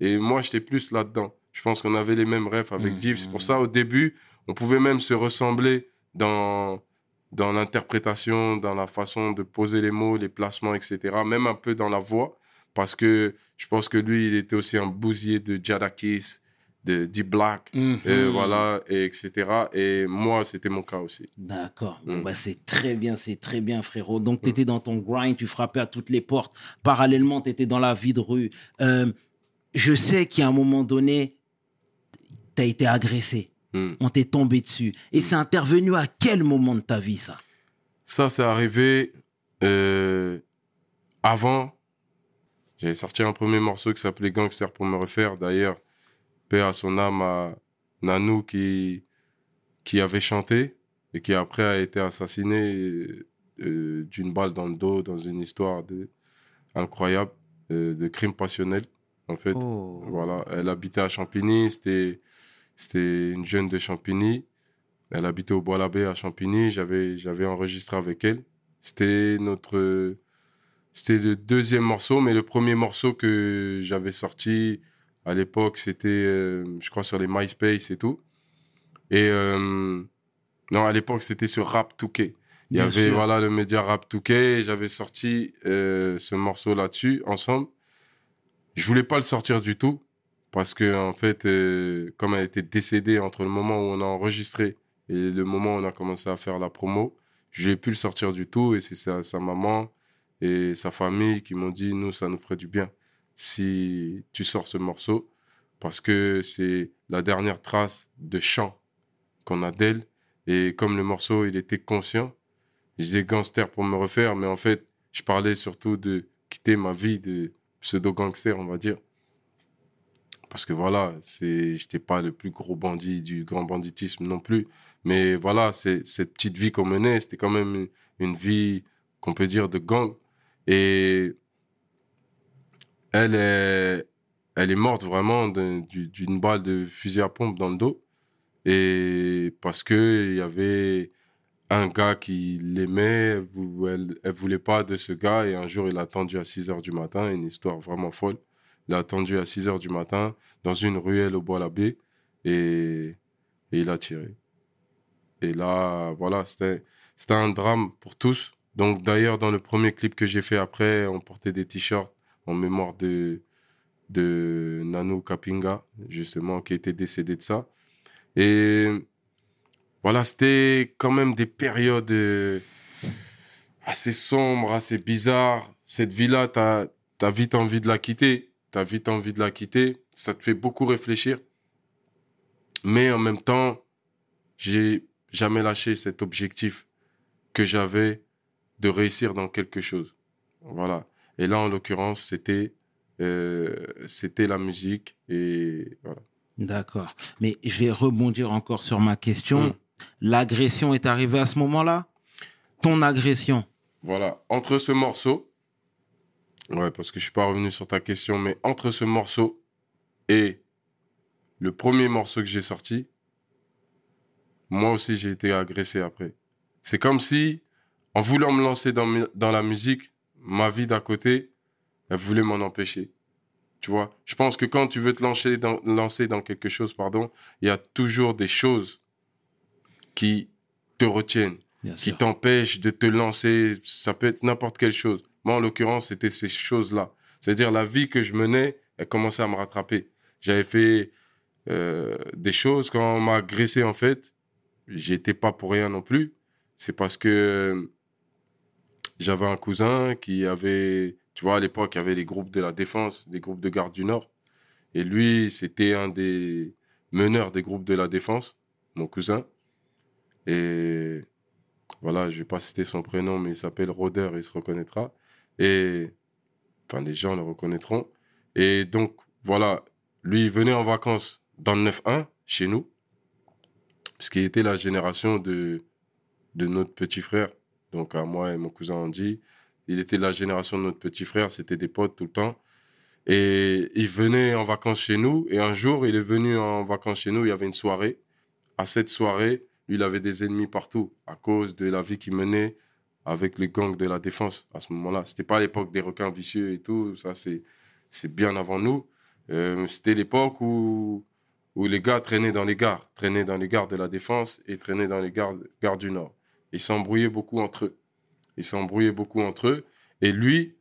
Et moi, j'étais plus là-dedans. Je pense qu'on avait les mêmes rêves avec. Div. C'est pour ça, au début, on pouvait même se ressembler dans, dans l'interprétation, dans la façon de poser les mots, les placements, etc. Même un peu dans la voix. Parce que je pense que lui, il était aussi un bousier de Jadakis, de D-Black, Mhm. euh, voilà, et etc. Et moi, c'était mon cas aussi. D'accord. Mm. bah, c'est très bien, c'est très bien, frérot. Donc, tu étais dans ton grind, tu frappais à toutes les portes. Parallèlement, tu étais dans la vie de rue. Euh, je sais qu'à un moment donné, tu as été agressé. Hmm. On t'est tombé dessus. Et c'est intervenu à quel moment de ta vie, ça? Ça, c'est arrivé euh, avant. J'avais sorti un premier morceau qui s'appelait Gangster pour me refaire. D'ailleurs, paix à son âme à Nanou qui, qui avait chanté et qui après a été assassiné euh, d'une balle dans le dos dans une histoire de, incroyable euh, de crime passionnel, en fait. Oh. Voilà, elle habitait à Champigny, c'était c'était une jeune de Champigny. Elle habitait au Bois-l'Abbé à Champigny, j'avais j'avais enregistré avec elle. C'était notre c'était le deuxième morceau, mais le premier morceau que j'avais sorti à l'époque, c'était euh, je crois sur les MySpace et tout. Et euh, non, à l'époque, c'était sur Rap 2K. Il y Bien avait sûr. voilà le média Rap 2K et j'avais sorti euh, ce morceau là-dessus ensemble. Je voulais pas le sortir du tout parce que en fait, comme elle était décédée entre le moment où on a enregistré et le moment où on a commencé à faire la promo, je n'ai pu le sortir du tout et c'est sa, sa maman et sa famille qui m'ont dit nous ça nous ferait du bien si tu sors ce morceau parce que c'est la dernière trace de chant qu'on a d'elle. Et comme le morceau il était conscient je disais gangster pour me refaire mais en fait je parlais surtout de quitter ma vie de pseudo gangster on va dire. Parce que voilà c'est j'étais pas le plus gros bandit du grand banditisme non plus. Mais voilà c'est cette petite vie qu'on menait c'était quand même une, une vie qu'on peut dire de gang et elle est elle est morte vraiment d'un- du- d'une balle de fusil à pompe dans le dos Et parce que il y avait un gars qui l'aimait, elle, elle, voulait pas de ce gars. Et un jour, il a attendu à 6 heures du matin, une histoire vraiment folle. Il a attendu à 6 heures du matin dans une ruelle au Bois-l'Abbé et, et il a tiré. Et là, voilà, c'était un drame pour tous. Donc d'ailleurs, dans le premier clip que j'ai fait après, on portait des t-shirts en mémoire de, de Nano Kapinga, justement, qui était décédé de ça. Et voilà, c'était quand même des périodes euh, assez sombres, assez bizarres. Cette vie-là, t'as as vite envie de la quitter. T'as vite envie de la quitter. Ça te fait beaucoup réfléchir. Mais en même temps, j'ai jamais lâché cet objectif que j'avais de réussir dans quelque chose. Voilà. Et là, en l'occurrence, c'était euh, c'était la musique et voilà. D'accord. Mais je vais rebondir encore sur ma question. Mm. L'agression est arrivée à ce moment-là? Ton agression? Voilà. Entre ce morceau, ouais, parce que je suis pas revenu sur ta question, mais entre ce morceau et le premier morceau que j'ai sorti, moi aussi j'ai été agressé après. C'est comme si, en voulant me lancer dans, la musique, ma vie d'à côté, elle voulait m'en empêcher. Tu vois, je pense que quand tu veux te lancer dans, lancer dans quelque chose, pardon, il y a toujours des choses qui te retiennent Bien qui t'empêche de te lancer. Ça peut être n'importe quelle chose. Moi, en l'occurrence, c'était ces choses-là. C'est-à-dire la vie que je menais, elle commençait à me rattraper. J'avais fait euh, des choses quand on m'a agressé, en fait. J'étais pas pour rien non plus. C'est parce que j'avais un cousin qui avait, tu vois, à l'époque, il y avait les groupes de la défense, des groupes de garde du Nord. Et lui, c'était un des meneurs des groupes de la défense, mon cousin. Et voilà, je vais pas citer son prénom, mais il s'appelle Roder, il se reconnaîtra. Et, enfin, les gens le reconnaîtront. Et donc, voilà, lui, il venait en vacances dans le 9-1, chez nous, puisqu'il était la génération de, de notre petit frère. Donc, à moi et mon cousin Andy, ils étaient la génération de notre petit frère, c'était des potes tout le temps. Et il venait en vacances chez nous, et un jour, il est venu en vacances chez nous, il y avait une soirée. À cette soirée, lui, il avait des ennemis partout à cause de la vie qu'il menait avec les gangs de la défense à ce moment-là. C'était pas l'époque des requins vicieux et tout, ça c'est c'est bien avant nous. Euh, C'était l'époque où où les gars traînaient dans les gares, traînaient dans les gares de la défense et traînaient dans les gares, gares du Nord. Ils s'embrouillaient beaucoup entre eux. Ils s'embrouillaient beaucoup entre eux. Et lui,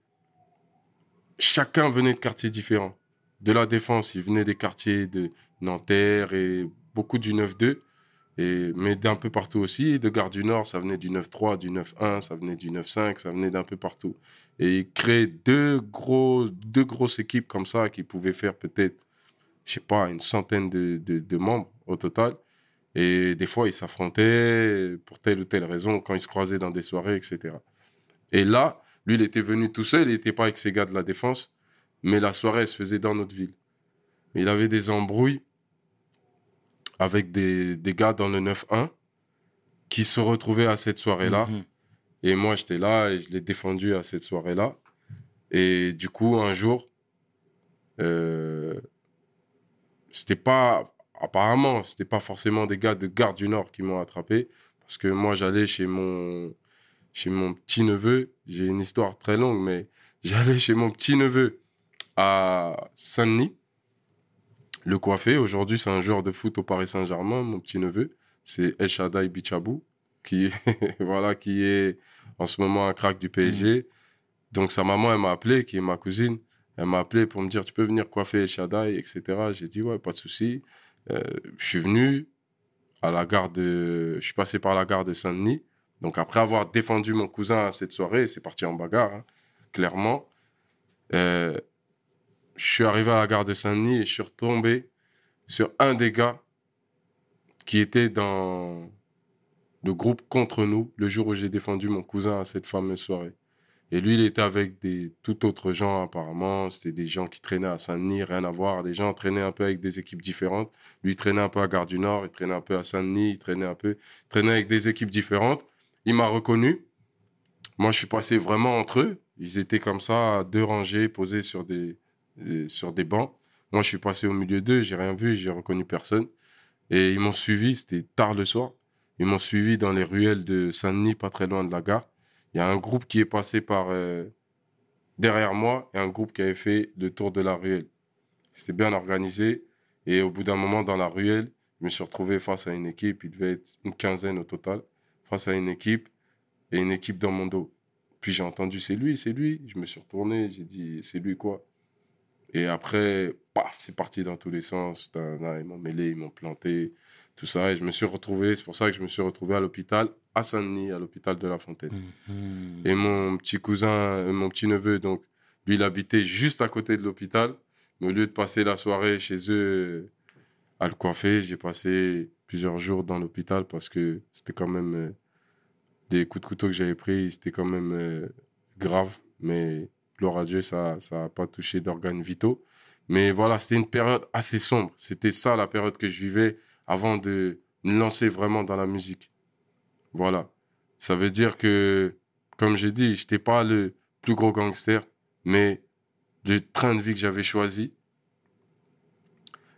chacun venait de quartiers différents. De la défense, il venait des quartiers de Nanterre et beaucoup du 9-2. Et, mais d'un peu partout aussi. De Gare du Nord, ça venait du 9-3, du 9-1, ça venait du 9-5, ça venait d'un peu partout. Et il créait deux, gros, deux grosses équipes comme ça qui pouvaient faire peut-être, je sais pas, une centaine de membres au total. Et des fois, ils s'affrontaient pour telle ou telle raison quand ils se croisaient dans des soirées, etc. Et là, lui, il était venu tout seul, il n'était pas avec ses gars de la défense, mais la soirée, elle se faisait dans notre ville. Il avait des embrouilles avec des, des gars dans le 9-1 qui se retrouvaient à cette soirée-là. Mhm. Et moi, j'étais là et je l'ai défendu à cette soirée-là. Et du coup, un jour, euh, c'était pas, apparemment, c'était pas forcément des gars de Gare du Nord qui m'ont attrapé. Parce que moi, j'allais chez mon, chez mon petit neveu. J'ai une histoire très longue, mais j'allais chez mon petit neveu à Saint-Denis, le coiffé. Aujourd'hui, c'est un joueur de foot au Paris Saint-Germain, mon petit neveu. C'est El Shaddai Bichabou, qui, voilà, qui est en ce moment un crack du PSG. Donc, sa maman, elle m'a appelé, qui est ma cousine. Elle m'a appelé pour me dire Tu peux venir coiffer El Shaddai, etc. J'ai dit Ouais, pas de souci. Euh, je suis venu à la gare de. Je suis passé par la gare de Saint-Denis. Donc, après avoir défendu mon cousin à cette soirée, c'est parti en bagarre, hein, clairement. Euh, je suis arrivé à la gare de Saint-Denis et je suis retombé sur un des gars qui était dans le groupe contre nous le jour où j'ai défendu mon cousin à cette fameuse soirée. Et lui, il était avec des tout autres gens apparemment. C'était des gens qui traînaient à Saint-Denis, rien à voir. Des gens traînaient un peu avec des équipes différentes. Lui, il traînait un peu à Gare du Nord, il traînait un peu à Saint-Denis, il traînait un peu, traînait avec des équipes différentes. Il m'a reconnu. Moi, je suis passé vraiment entre eux. Ils étaient comme ça, deux rangées, posés sur des, euh, sur des bancs. Moi, je suis passé au milieu d'eux, j'ai rien vu, j'ai reconnu personne. Et ils m'ont suivi, c'était tard le soir. Ils m'ont suivi dans les ruelles de Saint-Denis, pas très loin de la gare. Il y a un groupe qui est passé par euh, derrière moi et un groupe qui avait fait le tour de la ruelle. C'était bien organisé. Et au bout d'un moment, dans la ruelle, je me suis retrouvé face à une équipe. Il devait être une quinzaine au total. Face à une équipe et une équipe dans mon dos. Puis j'ai entendu, c'est lui, c'est lui. Je me suis retourné, j'ai dit, c'est lui quoi? Et après, paf, c'est parti dans tous les sens. Ils m'ont mêlé, ils m'ont planté, tout ça. Et je me suis retrouvé, c'est pour ça que je me suis retrouvé à l'hôpital, à Saint-Denis, à l'hôpital de La Fontaine. Mhm. Et mon petit cousin, euh, mon petit neveu, donc, lui, il habitait juste à côté de l'hôpital. Mais au lieu de passer la soirée chez eux à le coiffer, j'ai passé plusieurs jours dans l'hôpital parce que c'était quand même euh, des coups de couteau que j'avais pris, c'était quand même euh, grave. Mais gloire à Dieu, ça n'a pas touché d'organes vitaux. Mais voilà, c'était une période assez sombre. C'était ça la période que je vivais avant de me lancer vraiment dans la musique. Voilà. Ça veut dire que, comme j'ai dit, je n'étais pas le plus gros gangster, mais le train de vie que j'avais choisi,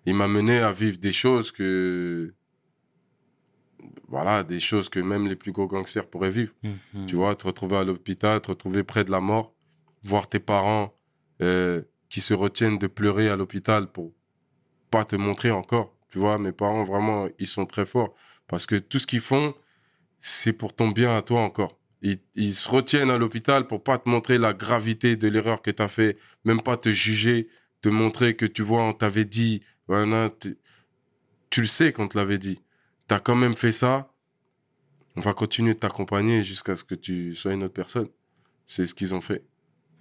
il m'a mené à vivre des choses que. Voilà, des choses que même les plus gros gangsters pourraient vivre. Mhm. Tu vois, te retrouver à l'hôpital, te retrouver près de la mort, voir tes parents euh, qui se retiennent de pleurer à l'hôpital pour pas te montrer encore. Tu vois, mes parents, vraiment, ils sont très forts. Parce que tout ce qu'ils font, c'est pour ton bien à toi encore. Ils, se retiennent à l'hôpital pour pas te montrer la gravité de l'erreur que tu as fait, même pas te juger, te montrer que tu vois, on t'avait dit, voilà, tu le sais qu'on te l'avait dit. Tu as quand même fait ça, on va continuer de t'accompagner jusqu'à ce que tu sois une autre personne. C'est ce qu'ils ont fait.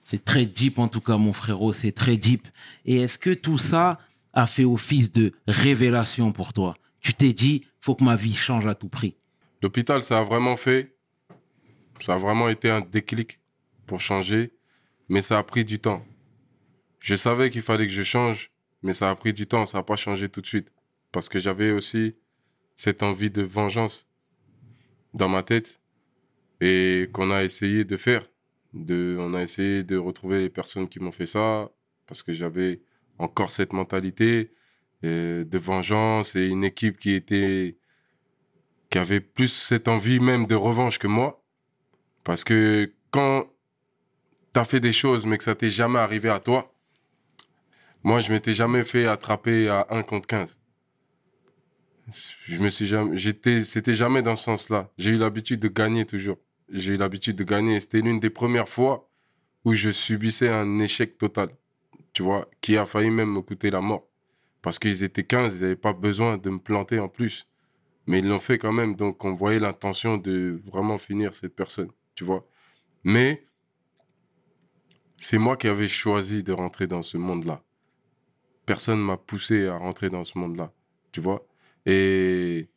C'est très deep en tout cas, mon frérot, c'est très deep. Et est-ce que tout ça a fait office de révélation pour toi Tu t'es dit, faut que ma vie change à tout prix. L'hôpital, ça a vraiment fait, ça a vraiment été un déclic pour changer, mais ça a pris du temps. Je savais qu'il fallait que je change, mais ça a pris du temps, ça n'a pas changé tout de suite. Parce que j'avais aussi cette envie de vengeance dans ma tête et qu'on a essayé de faire. De, on a essayé de retrouver les personnes qui m'ont fait ça parce que j'avais encore cette mentalité euh, de vengeance et une équipe qui était qui avait plus cette envie même de revanche que moi. Parce que quand t'as fait des choses mais que ça t'est jamais arrivé à toi, moi je m'étais jamais fait attraper à 1 contre 15. Je me suis jamais, j'étais, c'était jamais dans ce sens-là. J'ai eu l'habitude de gagner toujours. J'ai eu l'habitude de gagner. C'était l'une des premières fois où je subissais un échec total. Tu vois, qui a failli même me coûter la mort. Parce qu'ils étaient 15, ils n'avaient pas besoin de me planter en plus. Mais ils l'ont fait quand même, donc on voyait l'intention de vraiment finir cette personne, tu vois. Mais c'est moi qui avais choisi de rentrer dans ce monde-là. Personne m'a poussé à rentrer dans ce monde-là, tu vois. Et,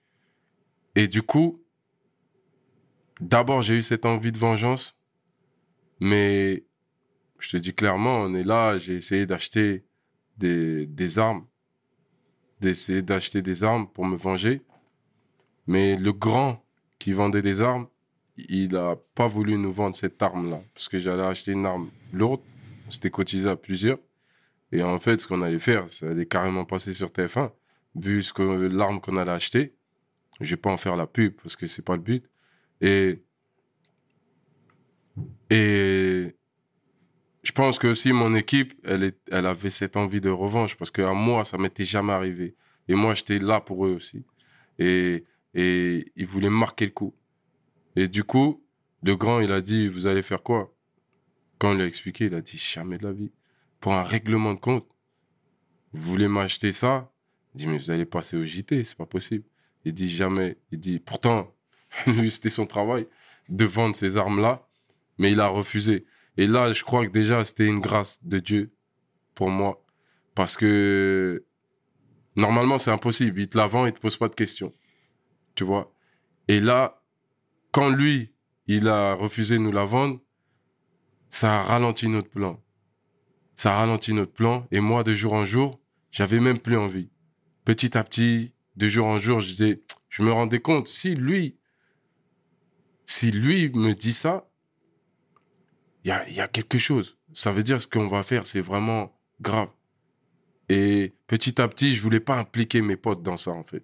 et du coup, d'abord j'ai eu cette envie de vengeance, mais je te dis clairement, on est là, j'ai essayé d'acheter des, des armes, d'essayer d'acheter des armes pour me venger. Mais le grand qui vendait des armes, il n'a pas voulu nous vendre cette arme-là. Parce que j'allais acheter une arme lourde. C'était cotisé à plusieurs. Et en fait, ce qu'on allait faire, ça allait carrément passer sur TF1. Vu ce que l'arme qu'on allait acheter, je vais pas en faire la pub parce que c'est pas le but. Et, et je pense que aussi mon équipe, elle, est, elle avait cette envie de revanche parce qu'à moi, ça m'était jamais arrivé. Et moi, j'étais là pour eux aussi. Et, et ils voulaient marquer le coup. Et du coup, le grand, il a dit, vous allez faire quoi? Quand lui a expliqué, il a dit, jamais de la vie. Pour un règlement de compte, vous voulez m'acheter ça? Il dit, mais vous allez passer au JT, c'est pas possible. Il dit, jamais. Il dit, pourtant, lui, c'était son travail de vendre ces armes-là, mais il a refusé. Et là, je crois que déjà, c'était une grâce de Dieu pour moi. Parce que normalement, c'est impossible. Il te la vend, il te pose pas de questions. Tu vois? Et là, quand lui, il a refusé de nous la vendre, ça a ralenti notre plan. Ça a ralenti notre plan. Et moi, de jour en jour, j'avais même plus envie. Petit à petit, de jour en jour, je disais, je me rendais compte, si lui, si lui me dit ça, il y a, quelque chose. Ça veut dire ce qu'on va faire, c'est vraiment grave. Et petit à petit, je voulais pas impliquer mes potes dans ça, en fait.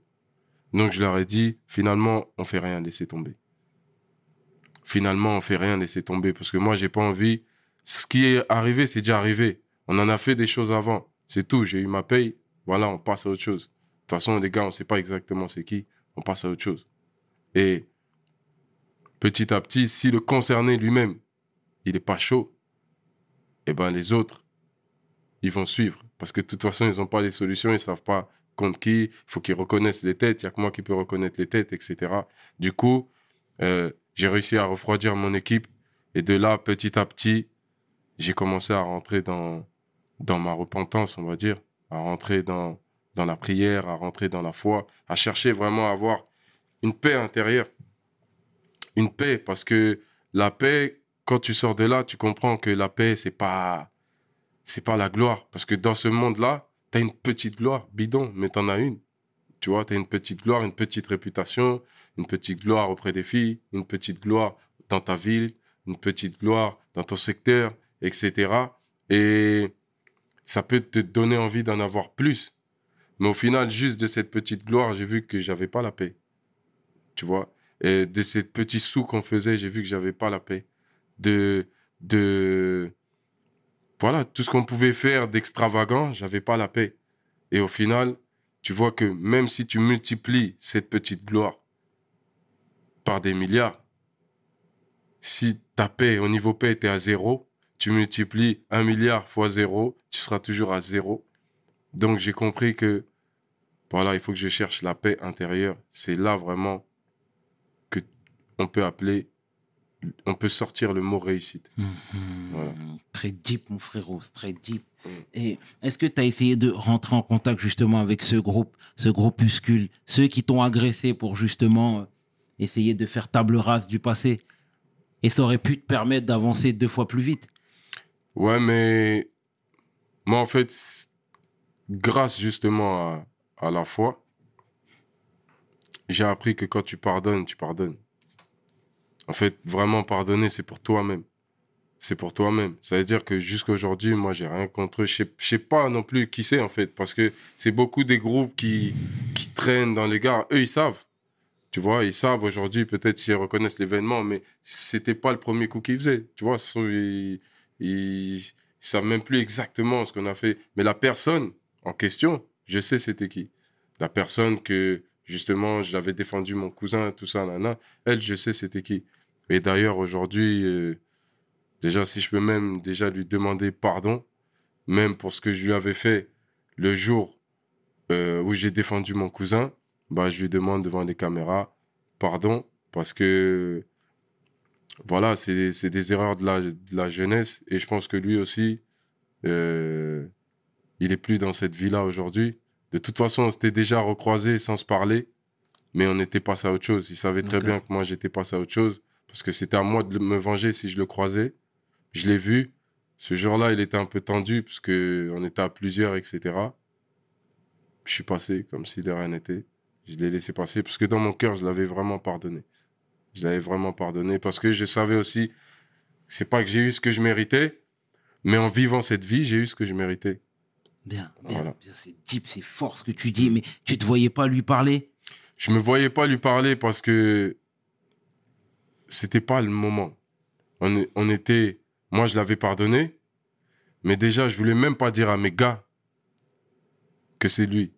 Donc je leur ai dit, finalement, on fait rien, laissez tomber. Finalement, on fait rien, laissez tomber. Parce que moi, j'ai pas envie. Ce qui est arrivé, c'est déjà arrivé. On en a fait des choses avant. C'est tout. J'ai eu ma paye. Voilà, on passe à autre chose. De toute façon, les gars, on sait pas exactement c'est qui. On passe à autre chose. Et petit à petit, si le concerné lui-même, il est pas chaud, eh ben les autres, ils vont suivre. Parce que de toute façon, ils n'ont pas les solutions, ils savent pas contre qui, il faut qu'ils reconnaissent les têtes, il y a que moi qui peux reconnaître les têtes, etc. Du coup, euh, j'ai réussi à refroidir mon équipe et de là, petit à petit, j'ai commencé à rentrer dans, dans ma repentance, on va dire, à rentrer dans, dans la prière, à rentrer dans la foi, à chercher vraiment à avoir une paix intérieure. Une paix, parce que la paix, quand tu sors de là, tu comprends que la paix, c'est pas, c'est pas la gloire. Parce que dans ce monde-là, tu as une petite gloire, bidon, mais tu en as une. Tu vois, tu as une petite gloire, une petite réputation, une petite gloire auprès des filles, une petite gloire dans ta ville, une petite gloire dans ton secteur, etc. Et ça peut te donner envie d'en avoir plus. Mais au final, juste de cette petite gloire, j'ai vu que j'avais pas la paix. Tu vois? Et de ces petits sous qu'on faisait, j'ai vu que j'avais pas la paix. De, de, voilà, tout ce qu'on pouvait faire d'extravagant, j'avais pas la paix. Et au final, tu vois que même si tu multiplies cette petite gloire par des milliards, si ta paix, au niveau paix, était à zéro, tu multiplies un milliard fois zéro, tu seras toujours à zéro. Donc j'ai compris que, voilà, il faut que je cherche la paix intérieure. C'est là vraiment que on peut appeler, on peut sortir le mot réussite. Mhm. Voilà. Très deep, mon frérot, très deep. Mm. Et est-ce que tu as essayé de rentrer en contact justement avec ce groupe, ce groupuscule, ceux qui t'ont agressé pour justement euh, essayer de faire table rase du passé? Et ça aurait pu te permettre d'avancer deux fois plus vite. Ouais, mais moi, en fait, grâce justement à, à la foi, j'ai appris que quand tu pardonnes, tu pardonnes. En fait, vraiment pardonner, c'est pour toi-même. C'est pour toi-même. Ça veut dire que jusqu'à aujourd'hui, moi, j'ai rien contre eux. Je sais- je sais pas non plus qui c'est, en fait, parce que c'est beaucoup des groupes qui, qui traînent dans les gares. Eux, ils savent. Tu vois, ils savent aujourd'hui, peut-être s'ils reconnaissent l'événement, mais c'était pas le premier coup qu'ils faisaient. Tu vois, ils, ils, ils savent même plus exactement ce qu'on a fait. Mais la personne en question, je sais c'était qui. La personne que, justement, j'avais défendu mon cousin, tout ça, nana, elle, je sais c'était qui. Et d'ailleurs, aujourd'hui, euh, déjà, si je peux même déjà lui demander pardon, même pour ce que je lui avais fait le jour euh, où j'ai défendu mon cousin, bah, je lui demande devant les caméras pardon, parce que voilà, c'est c'est des erreurs de la, de la jeunesse. Et je pense que lui aussi, euh, il est plus dans cette vie-là aujourd'hui. De toute façon, on s'était déjà recroisés sans se parler, mais on était passé à autre chose. Il savait très bien que moi, j'étais passé à autre chose, parce que c'était à moi de me venger si je le croisais. Je l'ai vu. Ce jour-là, il était un peu tendu, parce que on était à plusieurs, etc. Je suis passé comme si de rien n'était. Je l'ai laissé passer, parce que dans mon cœur, je l'avais vraiment pardonné. Je l'avais vraiment pardonné, parce que je savais aussi, c'est pas que j'ai eu ce que je méritais, mais en vivant cette vie, j'ai eu ce que je méritais. Bien, bien, Voilà. bien, c'est deep, c'est fort ce que tu dis, mais tu te voyais pas lui parler? Je me voyais pas lui parler parce que c'était pas le moment. On, on était, moi je l'avais pardonné, mais déjà je voulais même pas dire à mes gars que c'est lui.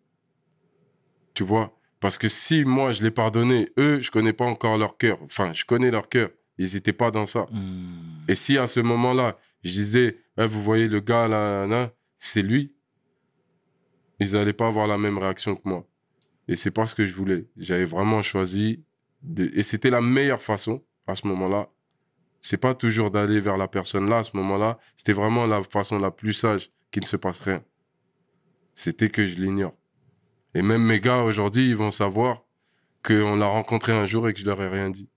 Tu vois? Parce que si moi je l'ai pardonné, eux, je connais pas encore leur cœur. Enfin, je connais leur cœur. Ils étaient pas dans ça. Hmm. Et si à ce moment-là, je disais, Eh, vous voyez le gars là, là, c'est lui, ils n'allaient pas avoir la même réaction que moi. Et c'est pas ce que je voulais. J'avais vraiment choisi, de... et c'était la meilleure façon à ce moment-là. C'est pas toujours d'aller vers la personne là à ce moment-là. C'était vraiment la façon la plus sage qu'il ne se passe rien. C'était que je l'ignore. Et même mes gars aujourd'hui, ils vont savoir qu'on l'a rencontré un jour et que je leur ai rien dit.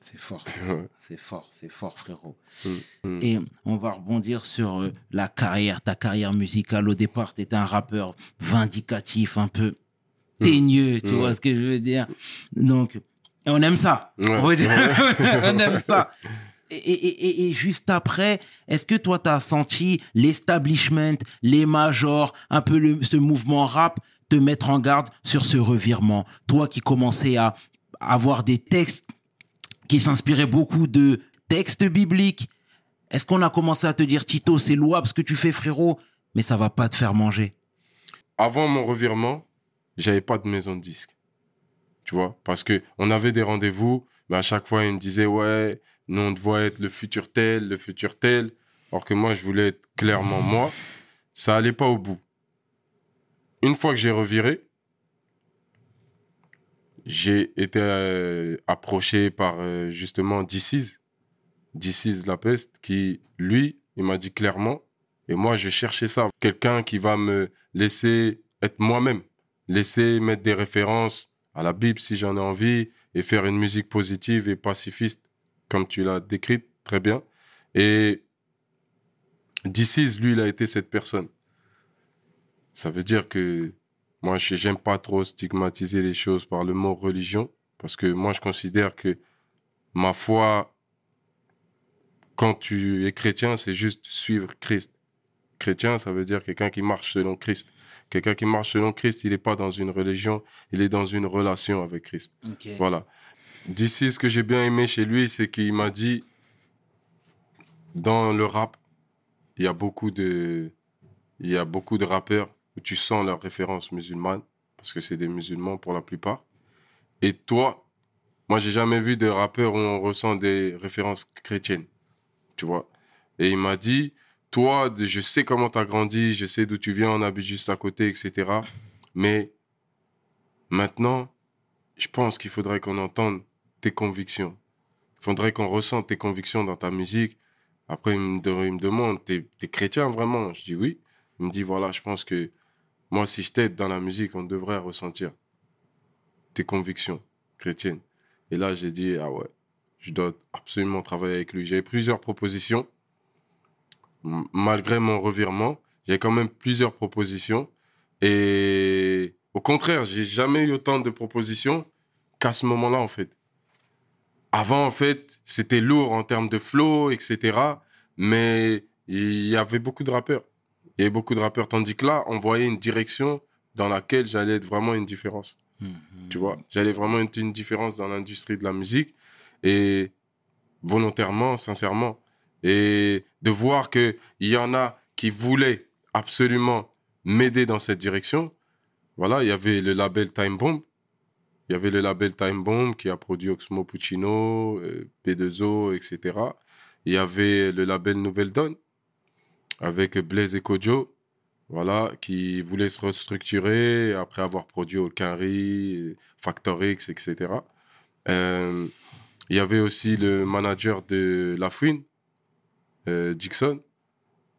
C'est fort, Ouais. c'est fort, c'est fort, frérot. Mm, mm. Et on va rebondir sur euh, la carrière, ta carrière musicale. Au départ, tu étais un rappeur vindicatif, un peu teigneux, tu Mm. vois ce que je veux dire. Donc, on aime ça. Ouais. On, va dire- on aime ça. Et, et- et- et juste après, est-ce que toi, tu as senti l'establishment, les majors, un peu le- ce mouvement rap te mettre en garde sur ce revirement? Toi qui commençais à avoir des textes qui s'inspiraient beaucoup de textes bibliques, est-ce qu'on a commencé à te dire, Tito, c'est louable ce que tu fais, frérot, mais ça va pas te faire manger? Avant mon revirement, j'avais pas de maison de disque. Tu vois Parce que on avait des rendez-vous, mais à chaque fois, ils me disaient, ouais, nous, on doit être le futur tel, le futur tel. Alors que moi, je voulais être clairement moi. Ça allait pas au bout. Une fois que j'ai reviré, j'ai été euh, approché par euh, justement DC's, DC's La Peste, qui, lui, il m'a dit clairement, et moi, je cherchais ça, quelqu'un qui va me laisser être moi-même, laisser mettre des références à la Bible si j'en ai envie, et faire une musique positive et pacifiste, comme tu l'as décrite très bien. Et DC's, lui, il a été cette personne. Ça veut dire que moi, je j'aime pas trop stigmatiser les choses par le mot religion, parce que moi, je considère que ma foi, quand tu es chrétien, c'est juste suivre Christ. Chrétien, ça veut dire quelqu'un qui marche selon Christ. Quelqu'un qui marche selon Christ, il n'est pas dans une religion, il est dans une relation avec Christ. Voilà. D'ici, ce que j'ai bien aimé chez lui, c'est qu'il m'a dit, dans le rap, il y a beaucoup de, il y a beaucoup de rappeurs où tu sens leur référence musulmane, parce que c'est des musulmans pour la plupart. Et toi, moi, j'ai jamais vu de rappeur où on ressent des références chrétiennes, tu vois. Et il m'a dit, toi, je sais comment tu as grandi, je sais d'où tu viens, on habite juste à côté, etc. Mais maintenant, je pense qu'il faudrait qu'on entende tes convictions. Il faudrait qu'on ressente tes convictions dans ta musique. Après, il me, demande, t'es es chrétien vraiment? Je dis oui. Il me dit, voilà, je pense que moi, si je t'aide dans la musique, on devrait ressentir tes convictions chrétiennes. Et là, j'ai dit, ah ouais, je dois absolument travailler avec lui. J'avais plusieurs propositions. Malgré mon revirement, j'avais quand même plusieurs propositions. Et au contraire, j'ai jamais eu autant de propositions qu'à ce moment-là, en fait. Avant, en fait, c'était lourd en termes de flow, etc. Mais il y avait beaucoup de rappeurs. Il y avait beaucoup de rappeurs. Tandis que là, on voyait une direction dans laquelle j'allais être vraiment une différence. Tu vois, j'allais vraiment être une différence dans l'industrie de la musique. Et volontairement, sincèrement. Et de voir qu'il y en a qui voulaient absolument m'aider dans cette direction. Voilà, il y avait le label Time Bomb. Il y avait le label Time Bomb qui a produit Oxmo Puccino, euh, P2O, etc. Il y avait le label Nouvelle Donne avec Blaise et Kojo, voilà, qui voulait se restructurer après avoir produit Olkinry, Factor X, etc. Euh, il y avait aussi le manager de La Fouine, euh, Dixon.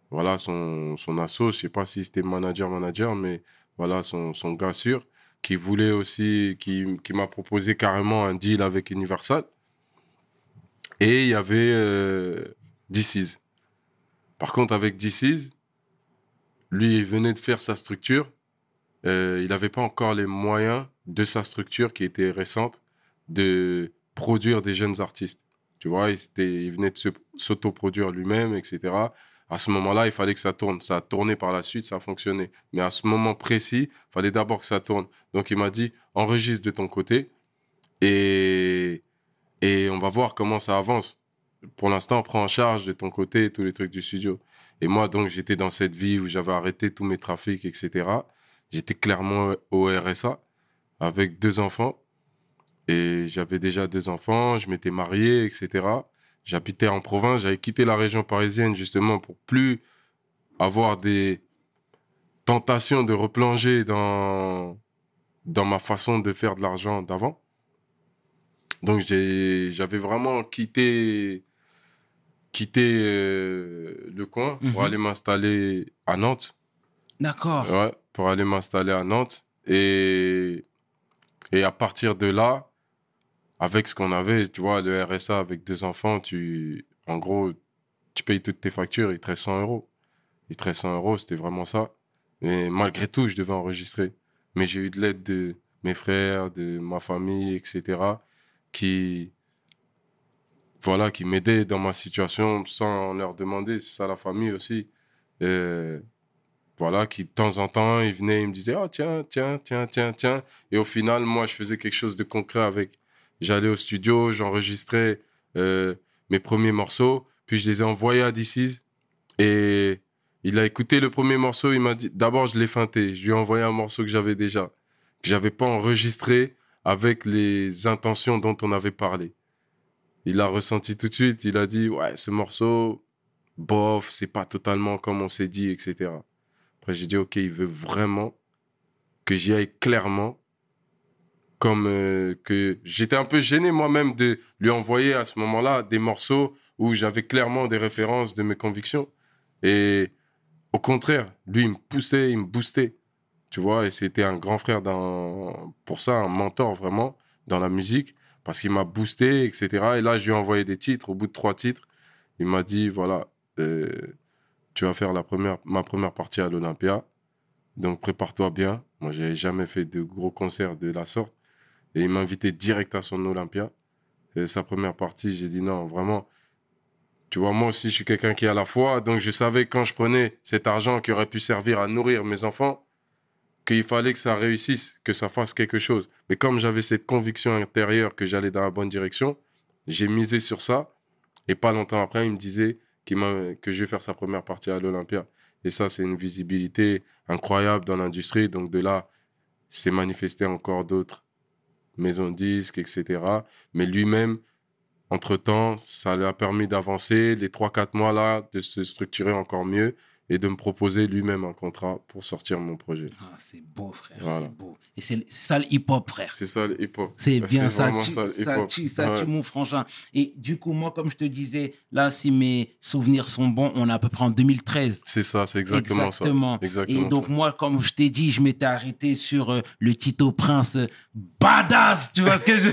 Voilà, son, son je sais pas si c'était manager-manager, mais voilà, son, gars sûr, qui voulait aussi, qui, qui m'a proposé carrément un deal avec Universal. Et il y avait euh, DC's. Par contre, avec DC's, lui, il venait de faire sa structure. Euh, il n'avait pas encore les moyens de sa structure qui était récente de produire des jeunes artistes. Tu vois, il, venait de s'autoproduire lui-même, etc. À ce moment-là, il fallait que ça tourne. Ça a tourné par la suite, ça a fonctionné. Mais à ce moment précis, il fallait d'abord que ça tourne. Donc, il m'a dit, enregistre de ton côté et, et on va voir comment ça avance. Pour l'instant, prends en charge de ton côté tous les trucs du studio. Et moi, donc, j'étais dans cette vie où j'avais arrêté tous mes trafics, etc. J'étais clairement au RSA avec deux enfants. Et j'avais déjà deux enfants, je m'étais marié, etc. J'habitais en province, j'avais quitté la région parisienne justement pour plus avoir des tentations de replonger dans, dans ma façon de faire de l'argent d'avant. Donc j'avais vraiment quitté, quitté euh, le coin pour Mhm. aller m'installer à Nantes. D'accord. Ouais, pour aller m'installer à Nantes. Et, et à partir de là, avec ce qu'on avait, tu vois, le RSA avec deux enfants, tu, en gros, tu payes toutes tes factures, il te reste 100 euros. Il te reste 100 euros, c'était vraiment ça. Mais malgré tout, je devais enregistrer. Mais j'ai eu de l'aide de mes frères, de ma famille, etc., qui, voilà, qui m'aidaient dans ma situation sans leur demander. C'est ça la famille aussi. Voilà, qui de temps en temps, il venait, il me disait, oh, tiens, tiens, tiens, tiens, tiens. Et au final, moi, je faisais quelque chose de concret avec. J'allais au studio, j'enregistrais euh, mes premiers morceaux, puis je les ai envoyés à DC's. Et il a écouté le premier morceau, il m'a dit, d'abord, je l'ai feinté. Je lui ai envoyé un morceau que j'avais déjà, que j'avais pas enregistré avec les intentions dont on avait parlé. Il a ressenti tout de suite, il a dit, ouais, ce morceau, bof, c'est pas totalement comme on s'est dit, etc. Après, j'ai dit, ok, il veut vraiment que j'y aille clairement, comme euh, que j'étais un peu gêné moi-même de lui envoyer à ce moment-là des morceaux où j'avais clairement des références de mes convictions. Et au contraire, lui, il me poussait, il me boostait. Tu vois, et c'était un grand frère dans, pour ça, un mentor vraiment dans la musique, parce qu'il m'a boosté, etc. Et là, je lui ai envoyé des titres. Au bout de trois titres, il m'a dit, voilà, euh, tu vas faire la première, ma première partie à l'Olympia. Donc prépare-toi bien. Moi, j'avais jamais fait de gros concerts de la sorte. Et il m'a invité direct à son Olympia. Et sa première partie, j'ai dit non, vraiment. Tu vois, moi aussi, je suis quelqu'un qui a la foi. Donc, je savais quand je prenais cet argent qui aurait pu servir à nourrir mes enfants, qu'il fallait que ça réussisse, que ça fasse quelque chose. Mais comme j'avais cette conviction intérieure que j'allais dans la bonne direction, j'ai misé sur ça. Et pas longtemps après, il me disait que je vais faire sa première partie à l'Olympia. Et ça, c'est une visibilité incroyable dans l'industrie. Donc, de là, c'est manifesté encore d'autres maisons de disques, etc. Mais lui-même, entre-temps, ça lui a permis d'avancer les 3-4 mois là, de se structurer encore mieux et de me proposer lui-même un contrat pour sortir mon projet. Ah, c'est beau, frère, Voilà. c'est beau. Et c'est ça le hip-hop, frère. C'est ça le hip-hop. C'est bien ça, tue, ça, tue, ça Ouais. tue, mon frangin. Et du coup, moi, comme je te disais, là, si mes souvenirs sont bons, on est à peu près en 2013. C'est ça, c'est exactement, Exactement. ça. Exactement Et donc, ça. moi, comme je t'ai dit, je m'étais arrêté sur euh, le Tito Prince euh, badass. Tu vois ce que je,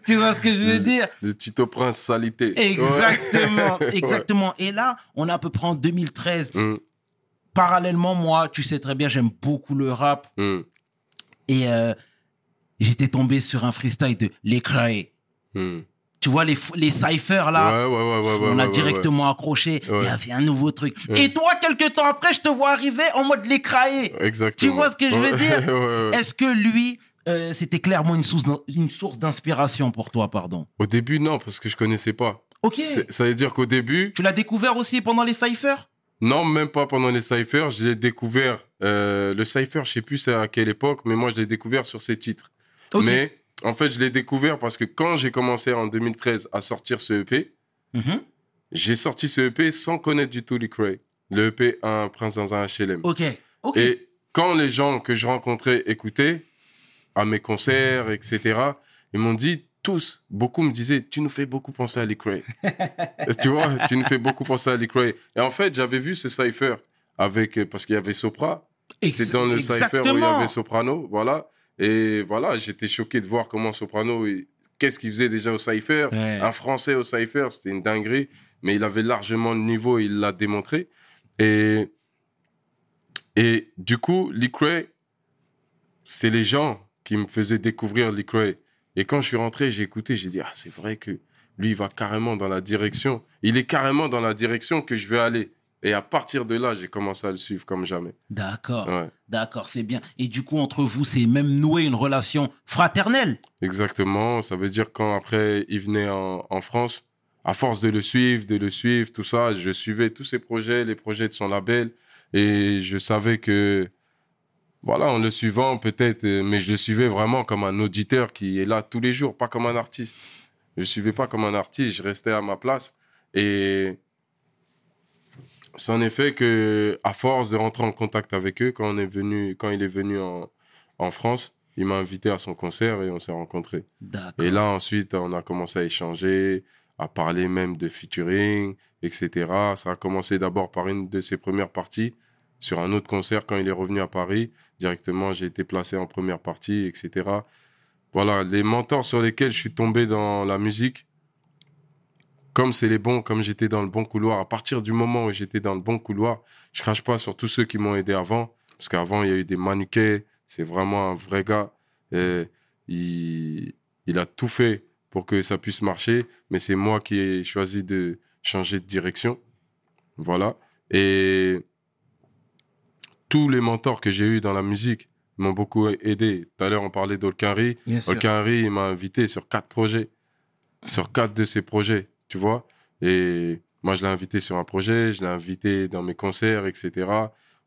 tu vois ce que je veux dire? Le Tito Prince salité. Ouais. Exactement, Ouais. exactement. Et là, on est à peu près en 2013. Hum, Parallèlement, moi, tu sais très bien, j'aime beaucoup le rap. hum, Et euh, j'étais tombé sur un freestyle de Les Crae. hum. Tu vois, les, les cyphers là, Ouais, ouais, ouais, ouais, ouais, on a directement accroché. Il y avait un nouveau truc. Et toi, quelques temps après, je te vois arriver en mode Les ouais. Exactement. Tu vois ce que je veux dire? Est-ce que lui, euh, c'était clairement une source, une source d'inspiration pour toi, pardon? Au début, non, parce que je connaissais pas. Ok. Ça veut dire qu'au début, Tu l'as découvert aussi pendant les cyphers? Non, même pas pendant les cyphers, je l'ai découvert. euh, le cypher, je sais plus à quelle époque, mais moi, je l'ai découvert sur ces titres. Mais en fait, je l'ai découvert parce que quand j'ai commencé en 2013 à sortir ce EP, Mhm. j'ai sorti ce EP sans connaître du tout Lee Cray. Le EP Un prince dans un HLM. Ok. Ok. Et quand les gens que je rencontrais écoutaient à mes concerts, etc., ils m'ont dit tous, beaucoup me disaient, tu nous fais beaucoup penser à Lee Cray. tu vois, tu nous fais beaucoup penser à Lee Cray. Et en fait, j'avais vu ce cypher avec, parce qu'il y avait Sopra. C'est dans le cypher où il y avait Soprano, voilà. Et voilà, j'étais choqué de voir comment Soprano, qu'est-ce qu'il faisait déjà au cypher. Ouais. Un Français au cypher, c'était une dinguerie. Mais il avait largement le niveau, il l'a démontré. Et, et du coup, Lee Cray, c'est les gens qui me faisaient découvrir Lee Cray. Et quand je suis rentré, j'ai écouté, j'ai dit, ah, c'est vrai que lui, il va carrément dans la direction. Il est carrément dans la direction que je veux aller. Et à partir de là, j'ai commencé à le suivre comme jamais. D'accord. Ouais. D'accord, c'est bien. Et du coup, entre vous, c'est même noué une relation fraternelle. Exactement. Ça veut dire quand après il venait en, en France, à force de le suivre, de le suivre, tout ça, je suivais tous ses projets, les projets de son label, et je savais que, voilà, en le suivant peut-être, euh, mais je le suivais vraiment comme un auditeur qui est là tous les jours, pas comme un artiste. Je suivais pas comme un artiste, je restais à ma place, et c'en est fait que, à force de rentrer en contact avec eux, quand on est venu, quand il est venu en, en France, il m'a invité à son concert et on s'est rencontrés. Et là, ensuite, on a commencé à échanger, à parler même de featuring, etc. Ça a commencé d'abord par une de ses premières parties sur un autre concert quand il est revenu à Paris. Directement, j'ai été placé en première partie, etc. Voilà, les mentors sur lesquels je suis tombé dans la musique, comme c'est les bons, comme j'étais dans le bon couloir, à partir du moment où j'étais dans le bon couloir, je crache pas sur tous ceux qui m'ont aidé avant, parce qu'avant, il y a eu des manuquets, c'est vraiment un vrai gars. Et il, il a tout fait pour que ça puisse marcher, mais c'est moi qui ai choisi de changer de direction. Voilà. Et tous les mentors que j'ai eus dans la musique m'ont beaucoup aidé. Tout à l'heure, on parlait d'Olkinry. Olkinry, il m'a invité sur quatre projets. Sur quatre de ses projets, tu vois. Et moi, je l'ai invité sur un projet, je l'ai invité dans mes concerts, etc.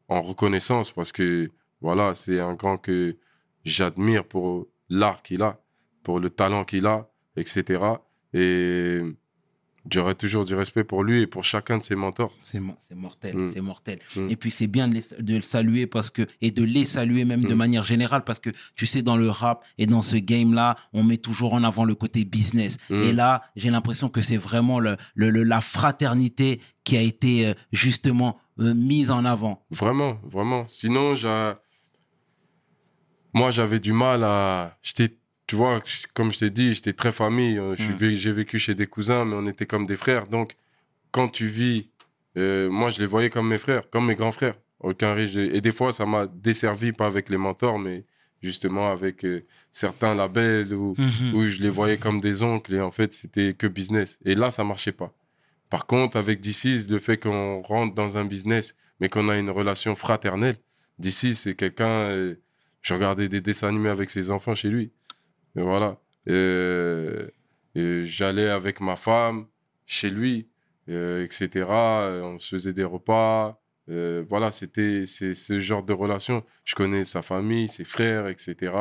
En reconnaissance, parce que, voilà, c'est un grand que j'admire pour l'art qu'il a, pour le talent qu'il a, etc. Et j'aurai toujours du respect pour lui et pour chacun de ses mentors. C'est mo- c'est mortel, Mm. c'est mortel. Mm. Et puis c'est bien de, les- de le saluer parce que et de les saluer même de Mm. manière générale parce que tu sais dans le rap et dans ce game là, on met toujours en avant le côté business. Et là, j'ai l'impression que c'est vraiment le, le- le- la fraternité qui a été euh, justement euh, mise en avant. Vraiment, vraiment. Sinon, moi, j'avais du mal à. J'étais, tu vois, comme je t'ai dit, j'étais très famille. Euh, Mm. J'ai vécu chez des cousins, mais on était comme des frères. Donc, quand tu vis, euh, moi, je les voyais comme mes frères, comme mes grands frères. Aucun. Et des fois, ça m'a desservi, pas avec les mentors, mais justement avec euh, certains labels où, Mhm. où je les voyais comme des oncles et en fait, c'était que business. Et là, ça marchait pas. Par contre, avec DC's, le fait qu'on rentre dans un business, mais qu'on a une relation fraternelle, DC, c'est quelqu'un. euh, je regardais des dessins animés avec ses enfants chez lui. Et voilà. J'allais avec ma femme chez lui, euh, etc. On se faisait des repas. Voilà, c'était ce genre de relation. Je connais sa famille, ses frères, etc.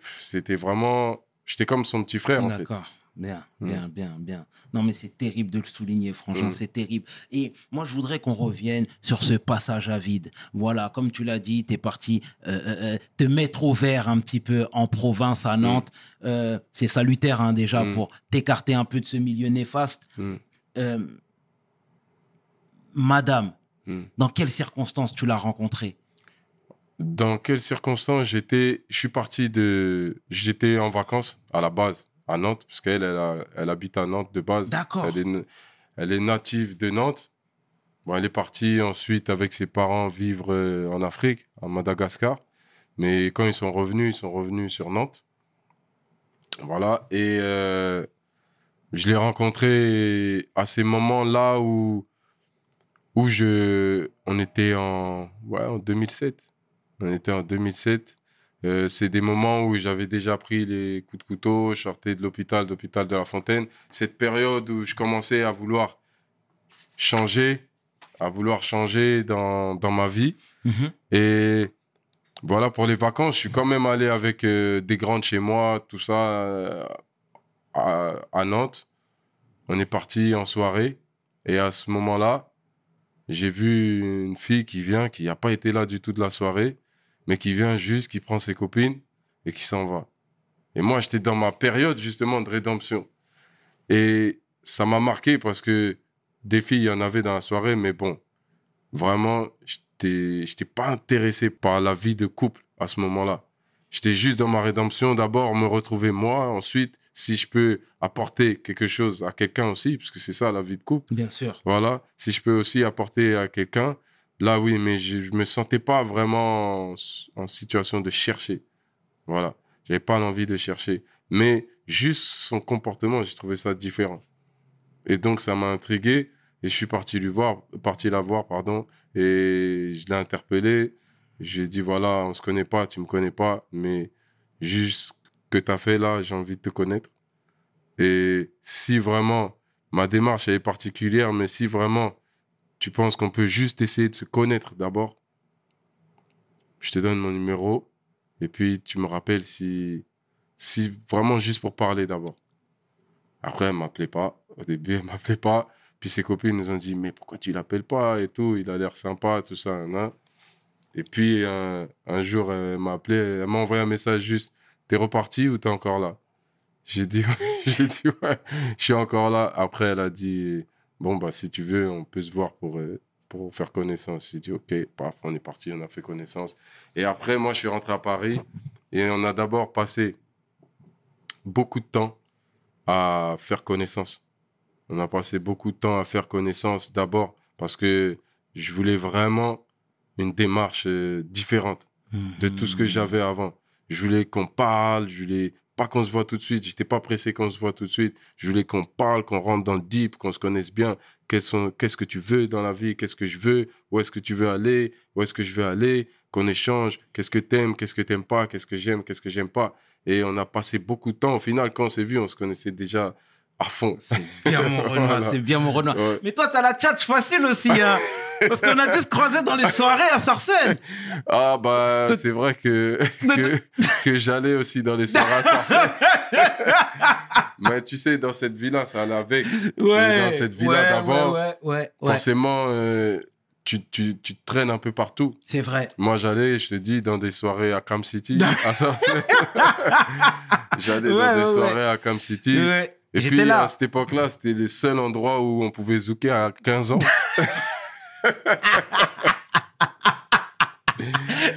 C'était vraiment. J'étais comme son petit frère, en fait. Bien, Mm. bien, bien, bien. Non, mais c'est terrible de le souligner, franchement, Mm. c'est terrible. Et moi, je voudrais qu'on revienne sur ce passage à vide. Voilà, comme tu l'as dit, tu es parti euh, euh, euh, te mettre au vert un petit peu en province à Nantes. Euh, c'est salutaire hein, déjà Mm. pour t'écarter un peu de ce milieu néfaste. Mm. Madame, Mm. dans quelles circonstances tu l'as rencontrée? Dans quelles circonstances j'étais Je suis parti de. J'étais en vacances à la base à Nantes parce qu'elle elle, a- elle habite à Nantes de base. D'accord. Elle est, na- elle est native de Nantes. Bon, elle est partie ensuite avec ses parents vivre euh, en Afrique, à Madagascar. Mais quand ils sont revenus, ils sont revenus sur Nantes. Voilà. Et euh, je l'ai rencontrée à ces moments-là où, où je, on était en, ouais, en 2007. On était en 2007. Euh, c'est des moments où j'avais déjà pris les coups de couteau, je sortais de l'hôpital, d'hôpital de la Fontaine. Cette période où je commençais à vouloir changer, à vouloir changer dans, dans ma vie. Mhm. Et voilà, pour les vacances, je suis quand même allé avec euh, des grandes chez moi, tout ça, euh, à, à Nantes. On est parti en soirée. Et à ce moment-là, j'ai vu une fille qui vient, qui n'a pas été là du tout de la soirée, mais qui vient juste, qui prend ses copines et qui s'en va. Et moi, j'étais dans ma période justement de rédemption. Et ça m'a marqué parce que des filles, il y en avait dans la soirée, mais bon, vraiment, j'étais j'étais pas intéressé par la vie de couple à ce moment-là. J'étais juste dans ma rédemption, d'abord me retrouver moi, ensuite, si je peux apporter quelque chose à quelqu'un aussi, parce que c'est ça la vie de couple. Bien sûr. Voilà, si je peux aussi apporter à quelqu'un, là oui, mais je, je me sentais pas vraiment en, situation de chercher. Voilà, j'avais pas l'envie de chercher, mais juste son comportement, j'ai trouvé ça différent. Et donc ça m'a intrigué et je suis parti lui voir, parti la voir, pardon, et je l'ai interpellé. J'ai dit voilà, on se connaît pas, tu me connais pas, mais juste ce que tu as fait là, j'ai envie de te connaître. Et si vraiment ma démarche elle est particulière, mais si vraiment tu penses qu'on peut juste essayer de se connaître d'abord, je te donne mon numéro et puis tu me rappelles si, si vraiment juste pour parler d'abord. Après, elle m'appelait pas. Au début, elle m'appelait pas. Puis ses copines nous ont dit, mais pourquoi tu l'appelles pas et tout, il a l'air sympa, tout ça. nan. Et puis, un, un jour, elle m'a appelé, elle m'a envoyé un message juste, t'es reparti ou t'es encore là J'ai dit, j'ai dit, ouais, je suis encore là. Après, elle a dit, bon, bah, si tu veux, on peut se voir pour, euh, pour faire connaissance. J'ai dit, ok, paf, on est parti, on a fait connaissance. Et après, moi, je suis rentré à Paris et on a d'abord passé beaucoup de temps à faire connaissance. On a passé beaucoup de temps à faire connaissance d'abord parce que je voulais vraiment une démarche euh, différente de tout ce que j'avais avant. Je voulais qu'on parle, je voulais pas qu'on se voit tout de suite. J'étais pas pressé qu'on se voit tout de suite. Je voulais qu'on parle, qu'on rentre dans le deep, qu'on se connaisse bien. Qu'est-ce que tu veux dans la vie? Qu'est-ce que je veux? Où est-ce que tu veux aller? Où est-ce que je veux aller? Qu'on échange. Qu'est-ce que t'aimes? Qu'est-ce que t'aimes pas? Qu'est-ce que j'aime? Qu'est-ce que j'aime pas? Et on a passé beaucoup de temps. Au final, quand on s'est vu, on se connaissait déjà à fond. C'est bien mon Renoir, Voilà. c'est bien mon Renoir. Ouais. Mais toi, t'as la tchatch facile aussi, hein. Parce qu'on a dû se croiser dans les soirées à Sarcelles. Ah bah c'est vrai que que, que j'allais aussi dans les soirées à Sarcelles. Mais tu sais dans cette villa ça allait avec. Ouais. dans cette villa ouais, d'avant, Ouais, ouais, ouais. ouais. Forcément euh, tu, tu, tu te traînes un peu partout. C'est vrai. Moi j'allais je te dis dans des soirées à Cam City à Sarcelles. j'allais dans des soirées à Cam City. Et puis là. à cette époque-là, c'était le seul endroit où on pouvait zouker à 15 ans.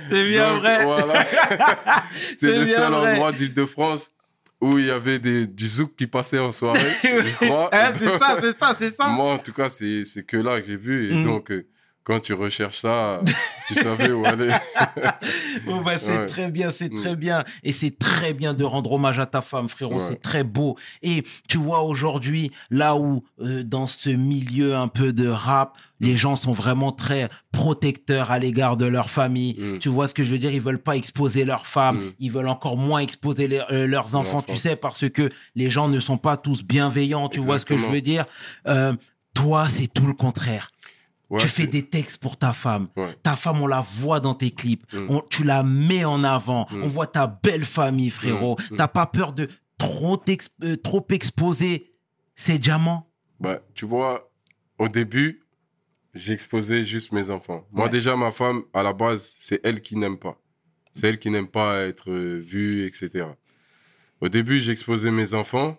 C'est bien Donc, vrai. Voilà. C'était le seul vrai. endroit d'Île-de-France où il y avait des, du zouk qui passait en soirée, je crois. Hein, c'est ça, c'est ça, c'est ça. Moi, en tout cas, c'est c'est que là que j'ai vu. Et Mm. donc, euh, quand tu recherches ça, tu savais où aller. Bon, bah, c'est Ouais. très bien, c'est Mm. très bien. Et c'est très bien de rendre hommage à ta femme, frérot. Ouais. C'est très beau. Et tu vois, aujourd'hui, là où, euh, dans ce milieu un peu de rap, les gens sont vraiment très protecteurs à l'égard de leur famille. Mm. Tu vois ce que je veux dire? Ils veulent pas exposer leurs femmes. Mm. Ils veulent encore moins exposer les- euh, leurs enfants, tu sais, parce que les gens ne sont pas tous bienveillants. Tu vois ce que je veux dire? Euh, toi, c'est tout le contraire. Ouais, tu fais des textes pour ta femme. Ouais. Ta femme, on la voit dans tes clips. Mm. On- tu la mets en avant. Mm. On voit ta belle famille, frérot. Mm. T'as pas peur de trop, euh, trop exposer ces diamants? Bah, tu vois, au début, j'exposais juste mes enfants. Moi, Ouais. déjà, ma femme, à la base, c'est elle qui n'aime pas. C'est elle qui n'aime pas être vue, etc. Au début, j'exposais mes enfants.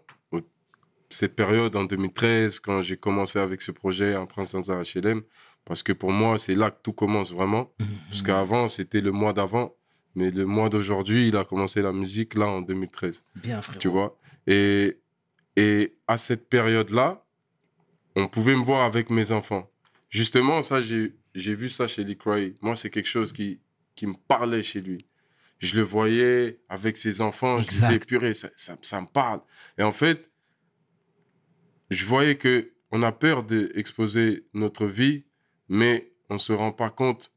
Cette période, en 2013, quand j'ai commencé avec ce projet, Un prince dans un HLM, parce que pour moi, c'est là que tout commence vraiment. Parce qu'avant, c'était le mois d'avant. Mais le mois d'aujourd'hui, il a commencé la musique, là, en 2013 Bien, frérot. tu vois? Et, et à cette période-là, on pouvait me voir avec mes enfants. Justement, ça, j'ai j'ai vu ça chez Lee Cry. Moi, c'est quelque chose qui, qui me parlait chez lui. Je le voyais avec ses enfants, je disais, purée, ça, ça, ça me parle. Et en fait, je voyais que on a peur d'exposer notre vie, mais on se rend pas compte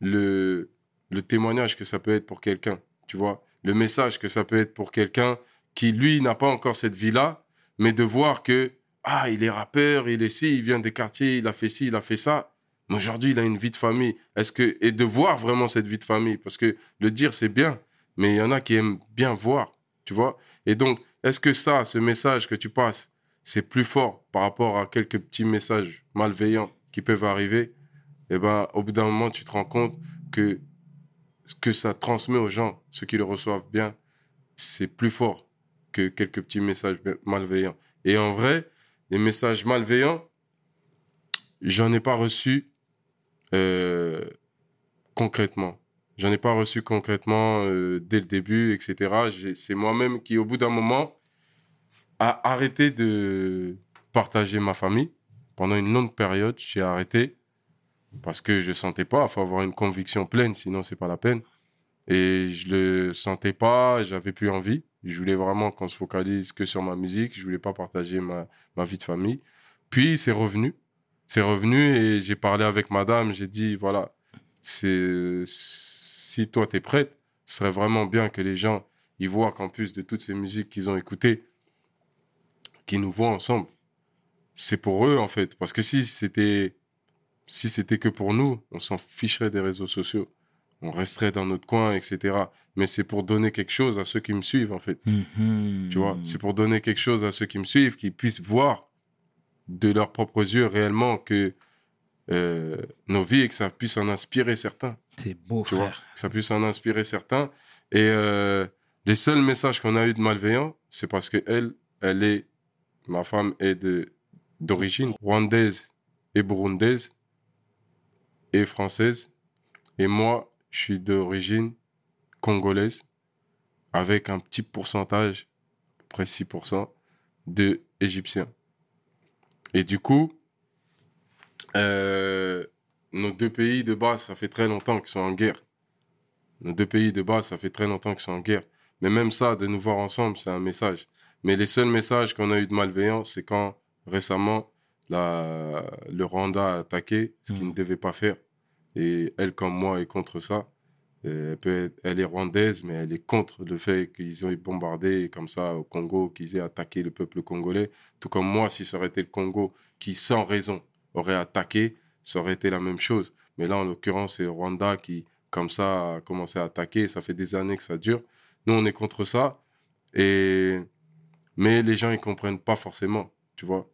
le, le témoignage que ça peut être pour quelqu'un, tu vois, le message que ça peut être pour quelqu'un qui, lui, n'a pas encore cette vie-là, mais de voir que, ah, il est rappeur, il est ci, il vient des quartiers, il a fait ci, il a fait ça. Mais aujourd'hui, il a une vie de famille. Est-ce que, et de voir vraiment cette vie de famille, parce que le dire, c'est bien, mais il y en a qui aiment bien voir, tu vois. Et donc, est-ce que ça, ce message que tu passes, c'est plus fort par rapport à quelques petits messages malveillants qui peuvent arriver Eh ben, au bout d'un moment, tu te rends compte que ce que ça transmet aux gens, ceux qui le reçoivent bien, c'est plus fort que quelques petits messages malveillants. Et en vrai, les messages malveillants, j'en ai pas reçu euh, concrètement. J'en ai pas reçu concrètement euh, dès le début, etc. C'est moi-même qui, au bout d'un moment, a arrêté de partager ma famille. Pendant une longue période, j'ai arrêté parce que je sentais pas. Il faut avoir une conviction pleine, sinon c'est pas la peine. Et je le sentais pas, j'avais plus envie. Je voulais vraiment qu'on se focalise que sur ma musique. Je voulais pas partager ma, ma vie de famille. Puis c'est revenu. C'est revenu et j'ai parlé avec madame. J'ai dit voilà, c'est si toi tu es prête, ce serait vraiment bien que les gens ils voient qu'en plus de toutes ces musiques qu'ils ont écoutées, qu'ils nous voient ensemble, c'est pour eux en fait. Parce que si c'était si c'était que pour nous, on s'en ficherait des réseaux sociaux. On resterait dans notre coin, etc. Mais c'est pour donner quelque chose à ceux qui me suivent, en fait. Mhm. Tu vois, c'est pour donner quelque chose à ceux qui me suivent, qu'ils puissent voir de leurs propres yeux réellement que euh, nos vies et que ça puisse en inspirer certains. C'est beau, Tu vois, frère. que ça puisse en inspirer certains. Et euh, les seuls messages qu'on a eu de malveillants, c'est parce que elle, elle est, ma femme est d'origine rwandaise et burundaise et française. Et moi, je suis d'origine congolaise avec un petit pourcentage, à peu près 6%, de égyptiens. Et du coup, euh, nos deux pays de base, ça fait très longtemps qu'ils sont en guerre. Nos deux pays de base, ça fait très longtemps qu'ils sont en guerre. Mais même ça, de nous voir ensemble, c'est un message. Mais les seuls messages qu'on a eu de malveillants, c'est quand récemment la, le Rwanda a attaqué, ce qu'il Mhm. ne devait pas faire. Et elle, comme moi, est contre ça. Elle, peut être- elle est rwandaise, mais elle est contre le fait qu'ils ont bombardé comme ça au Congo, qu'ils aient attaqué le peuple congolais. Tout comme moi, si ça aurait été le Congo qui, sans raison, aurait attaqué, ça aurait été la même chose. Mais là, en l'occurrence, c'est le Rwanda qui, comme ça, a commencé à attaquer. Ça fait des années que ça dure. Nous, on est contre ça. Et... Mais les gens, ils comprennent pas forcément, tu vois.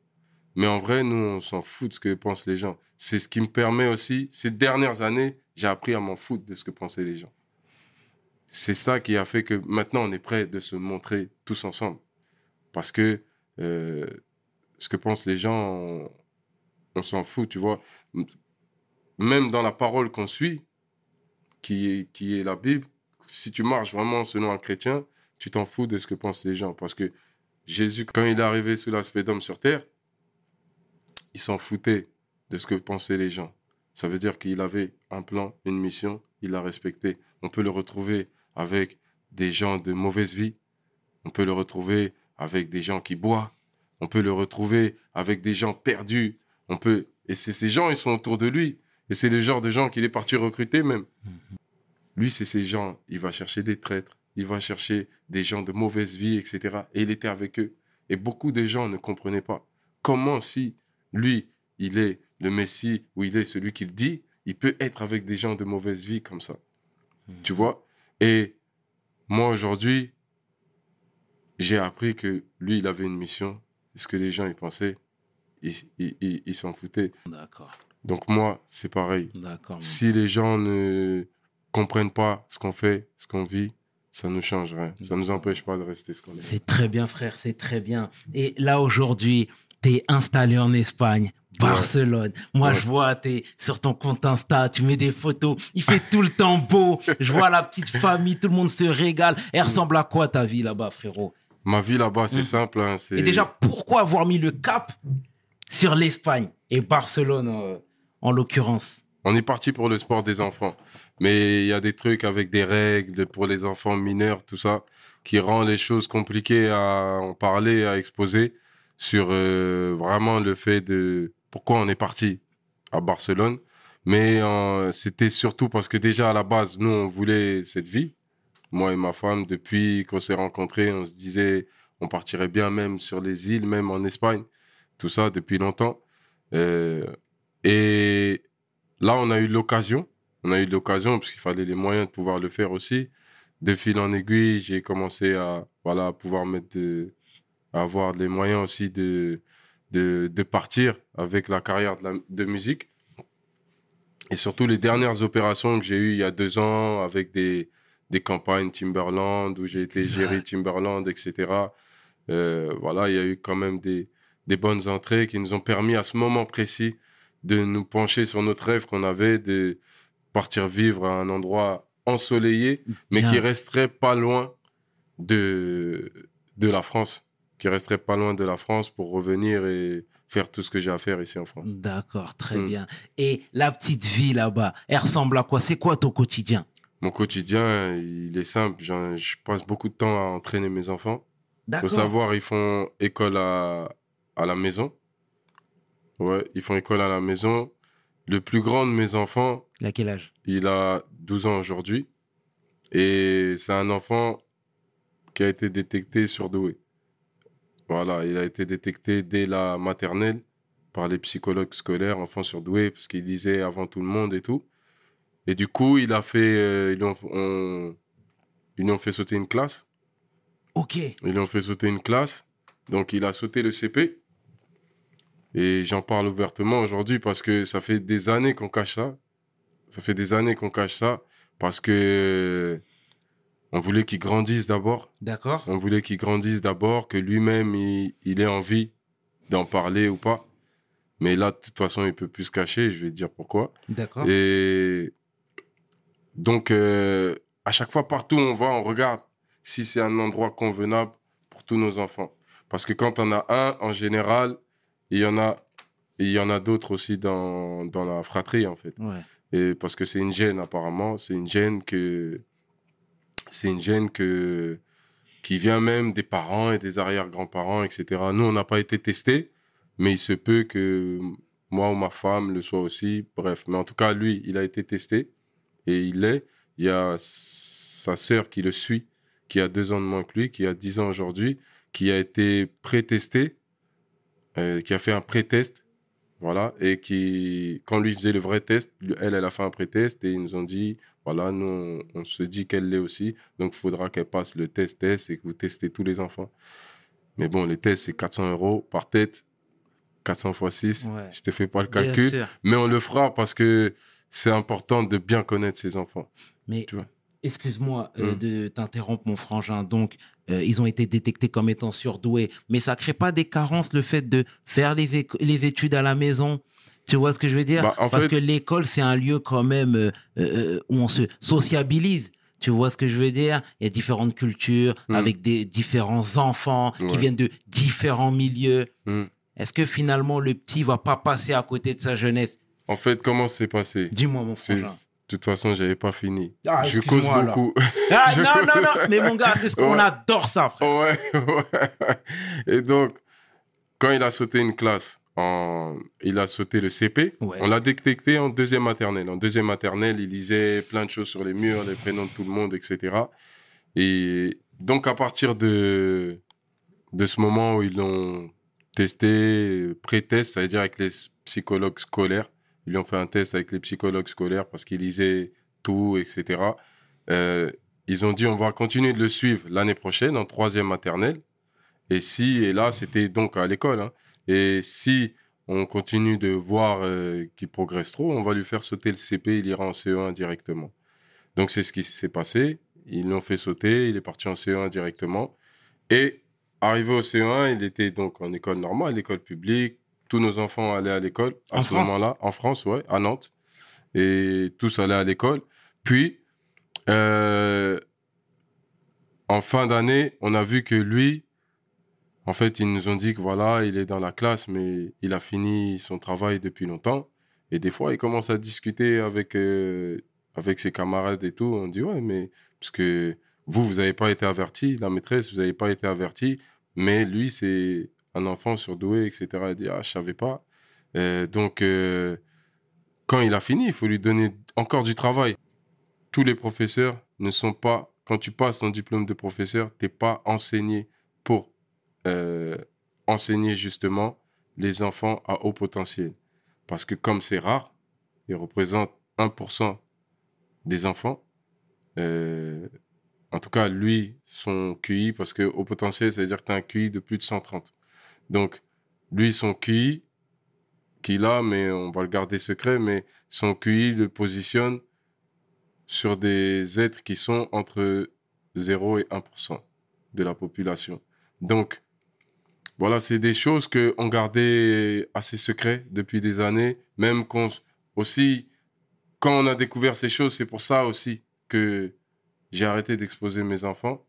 Mais en vrai, nous, on s'en fout de ce que pensent les gens. C'est ce qui me permet aussi, ces dernières années, j'ai appris à m'en foutre de ce que pensaient les gens. C'est ça qui a fait que maintenant, on est prêt de se montrer tous ensemble. Parce que euh, ce que pensent les gens, on, on s'en fout, tu vois. Même dans la parole qu'on suit, qui est, qui est la Bible, si tu marches vraiment selon un chrétien, tu t'en fous de ce que pensent les gens. Parce que Jésus, quand il est arrivé sous l'aspect d'homme sur terre, il s'en foutait de ce que pensaient les gens. Ça veut dire qu'il avait un plan, une mission, il l'a respecté. On peut le retrouver avec des gens de mauvaise vie. On peut le retrouver avec des gens qui boivent. On peut le retrouver avec des gens perdus. On peut et c'est ces gens, ils sont autour de lui. Et c'est le genre de gens qu'il est parti recruter même. Lui, c'est ces gens. Il va chercher des traîtres. Il va chercher des gens de mauvaise vie, etc. Et il était avec eux. Et beaucoup de gens ne comprenaient pas. Comment si lui, il est le Messie ou il est celui qu'il dit, il peut être avec des gens de mauvaise vie comme ça. Tu vois? Et moi, aujourd'hui, j'ai appris que lui, il avait une mission. Ce que les gens, ils pensaient, ils ils- ils- ils s'en foutaient. D'accord, Donc moi, c'est pareil. d'accord. Si les gens ne comprennent pas ce qu'on fait, ce qu'on vit, ça ne change rien. Ça ne nous empêche pas de rester ce qu'on est. C'est très bien, frère, c'est très bien. Et là, aujourd'hui, tu es installé en Espagne, Barcelone. Moi, Ouais. je vois, tu es sur ton compte Insta, tu mets des photos, il fait tout le temps beau. Je vois la petite famille, tout le monde se régale. Elle ressemble à quoi ta vie là-bas, frérot? Ma vie là-bas, c'est Mm. simple. hein, c'est- Et déjà, pourquoi avoir mis le cap sur l'Espagne et Barcelone euh, en l'occurrence? On est parti pour le sport des enfants. Mais il y a des trucs avec des règles pour les enfants mineurs, tout ça, qui rend les choses compliquées à en parler, à exposer sur euh, vraiment le fait de pourquoi on est parti à Barcelone. Mais euh, c'était surtout parce que déjà à la base, nous, on voulait cette vie. Moi et ma femme, depuis qu'on s'est rencontrés, on se disait on partirait bien même sur les îles, même en Espagne. Tout ça depuis longtemps. Euh, et là, on a eu l'occasion. On a eu l'occasion, parce qu'il fallait les moyens de pouvoir le faire aussi. De fil en aiguille, j'ai commencé à voilà, pouvoir mettre de, à avoir les moyens aussi de, de, de partir avec la carrière de, la- de musique. Et surtout les dernières opérations que j'ai eues il y a deux ans avec des, des campagnes Timberland, où j'ai été géré Timberland, etc. Euh, voilà, il y a eu quand même des, des bonnes entrées qui nous ont permis à ce moment précis de nous pencher sur notre rêve qu'on avait de partir vivre à un endroit ensoleillé, mais qui resterait pas loin de, de la France, qui resterait pas loin de la France pour revenir et faire tout ce que j'ai à faire ici en France. D'accord, très Mm. bien. Et la petite vie là-bas, elle ressemble à quoi? C'est quoi ton quotidien? Mon quotidien, il est simple. Je passe beaucoup de temps à entraîner mes enfants. faut D'accord. savoir, ils font école à, à la maison. Ouais, ils font école à la maison. Le plus grand de mes enfants, Il a quel âge? il a 12 ans aujourd'hui. Et c'est un enfant qui a été détecté surdoué. Voilà, il a été détecté dès la maternelle par les psychologues scolaires, enfant surdoué, parce qu'il lisait avant tout le monde et tout. Et du coup, il a fait, euh, ils, lui ont, on- ils lui ont fait sauter une classe. Ok. Ils lui ont fait sauter une classe. Donc, il a sauté le CP. Et j'en parle ouvertement aujourd'hui parce que ça fait des années qu'on cache ça. Ça fait des années qu'on cache ça parce que on voulait qu'il grandisse d'abord. D'accord. On voulait qu'il grandisse d'abord, que lui-même, il, il ait envie d'en parler ou pas. Mais là, de toute façon, il peut plus se cacher. Je vais te dire pourquoi. D'accord. Et donc, euh, à chaque fois, partout où on va, on regarde si c'est un endroit convenable pour tous nos enfants. Parce que quand on a un, en général, il y en a, il y en a d'autres aussi dans, dans la fratrie, en fait. Ouais. Et parce que c'est une gêne, apparemment. C'est une gêne que. C'est une gêne que. qui vient même des parents et des arrière-grands-parents, etc. Nous, on n'a pas été testés, mais il se peut que moi ou ma femme le soit aussi. Bref, mais en tout cas, lui, il a été testé et il l'est. Il y a sa sœur qui le suit, qui a deux ans de moins que lui, qui a dix ans aujourd'hui, qui a été pré-testé, euh, qui a fait un pré-test, voilà, et qui, quand lui faisait le vrai test, elle, elle a fait un pré-test et ils nous ont dit, voilà, nous, on, on se dit qu'elle l'est aussi, donc il faudra qu'elle passe le test-test et que vous testez tous les enfants. Mais bon, les tests, c'est 400 euros par tête, 400 fois 6, Ouais. je te fais pas le calcul, mais on le fera parce que c'est important de bien connaître ses enfants. Mais excuse-moi euh, Mm. de t'interrompre, mon frangin. Donc, euh, ils ont été détectés comme étant surdoués. Mais ça crée pas des carences le fait de faire les, les études à la maison tu vois ce que je veux dire? Bah, Parce fait- que l'école, c'est un lieu quand même euh, euh, où on se sociabilise. Tu vois ce que je veux dire? Il y a différentes cultures Mm. avec des différents enfants qui viennent de différents milieux. Mm. Est-ce que finalement le petit va pas passer à côté de sa jeunesse? En fait, comment c'est passé? Dis-moi mon frangin. De toute façon, j'avais pas fini. Ah, je cause beaucoup. Ah, Je- non, non, non, mais mon gars, c'est ce qu'on Ouais. adore ça, frère. Ouais, ouais. Et donc, quand il a sauté une classe, en... il a sauté le CP, Ouais. on l'a détecté en deuxième maternelle. En deuxième maternelle, il lisait plein de choses sur les murs, les prénoms de tout le monde, etc. Et donc, à partir de, de ce moment où ils l'ont testé, pré-test, ça veut dire avec les psychologues scolaires, ils lui ont fait un test avec les psychologues scolaires parce qu'il lisait tout, etc. Euh, ils ont dit on va continuer de le suivre l'année prochaine en troisième maternelle. Et si, et là c'était donc à l'école, hein. et si on continue de voir euh, qu'il progresse trop, on va lui faire sauter le CP, il ira en CE1 directement. Donc c'est ce qui s'est passé. Ils l'ont fait sauter, il est parti en CE1 directement. Et arrivé au CE1, il était donc en école normale, école publique. Tous nos enfants allaient à l'école à En ce moment-là, en France, ouais, à Nantes. Et tous allaient à l'école. Puis, euh, en fin d'année, on a vu que lui, en fait, ils nous ont dit que voilà, il est dans la classe, mais il a fini son travail depuis longtemps. Et des fois, il commence à discuter avec, euh, avec ses camarades et tout. On dit, ouais, mais parce que vous, vous n'avez pas été averti, la maîtresse, vous n'avez pas été averti, mais lui, c'est un enfant surdoué, etc. Il dit, ah, je savais pas. Euh, donc, euh, quand il a fini, il faut lui donner encore du travail. Tous les professeurs ne sont pas, quand tu passes ton diplôme de professeur, t'es pas enseigné pour euh, enseigner justement les enfants à haut potentiel. Parce que comme c'est rare, ils représentent 1% des enfants. En tout cas, lui, son QI, parce que haut potentiel, ça veut dire que tu as un QI de plus de 130. Donc, lui, son QI qu'il a, mais on va le garder secret, mais son QI le positionne sur des êtres qui sont entre 0 et 1% de la population. Donc, voilà, c'est des choses qu'on gardait assez secrets depuis des années, même aussi, quand on a découvert ces choses, c'est pour ça aussi que j'ai arrêté d'exposer mes enfants,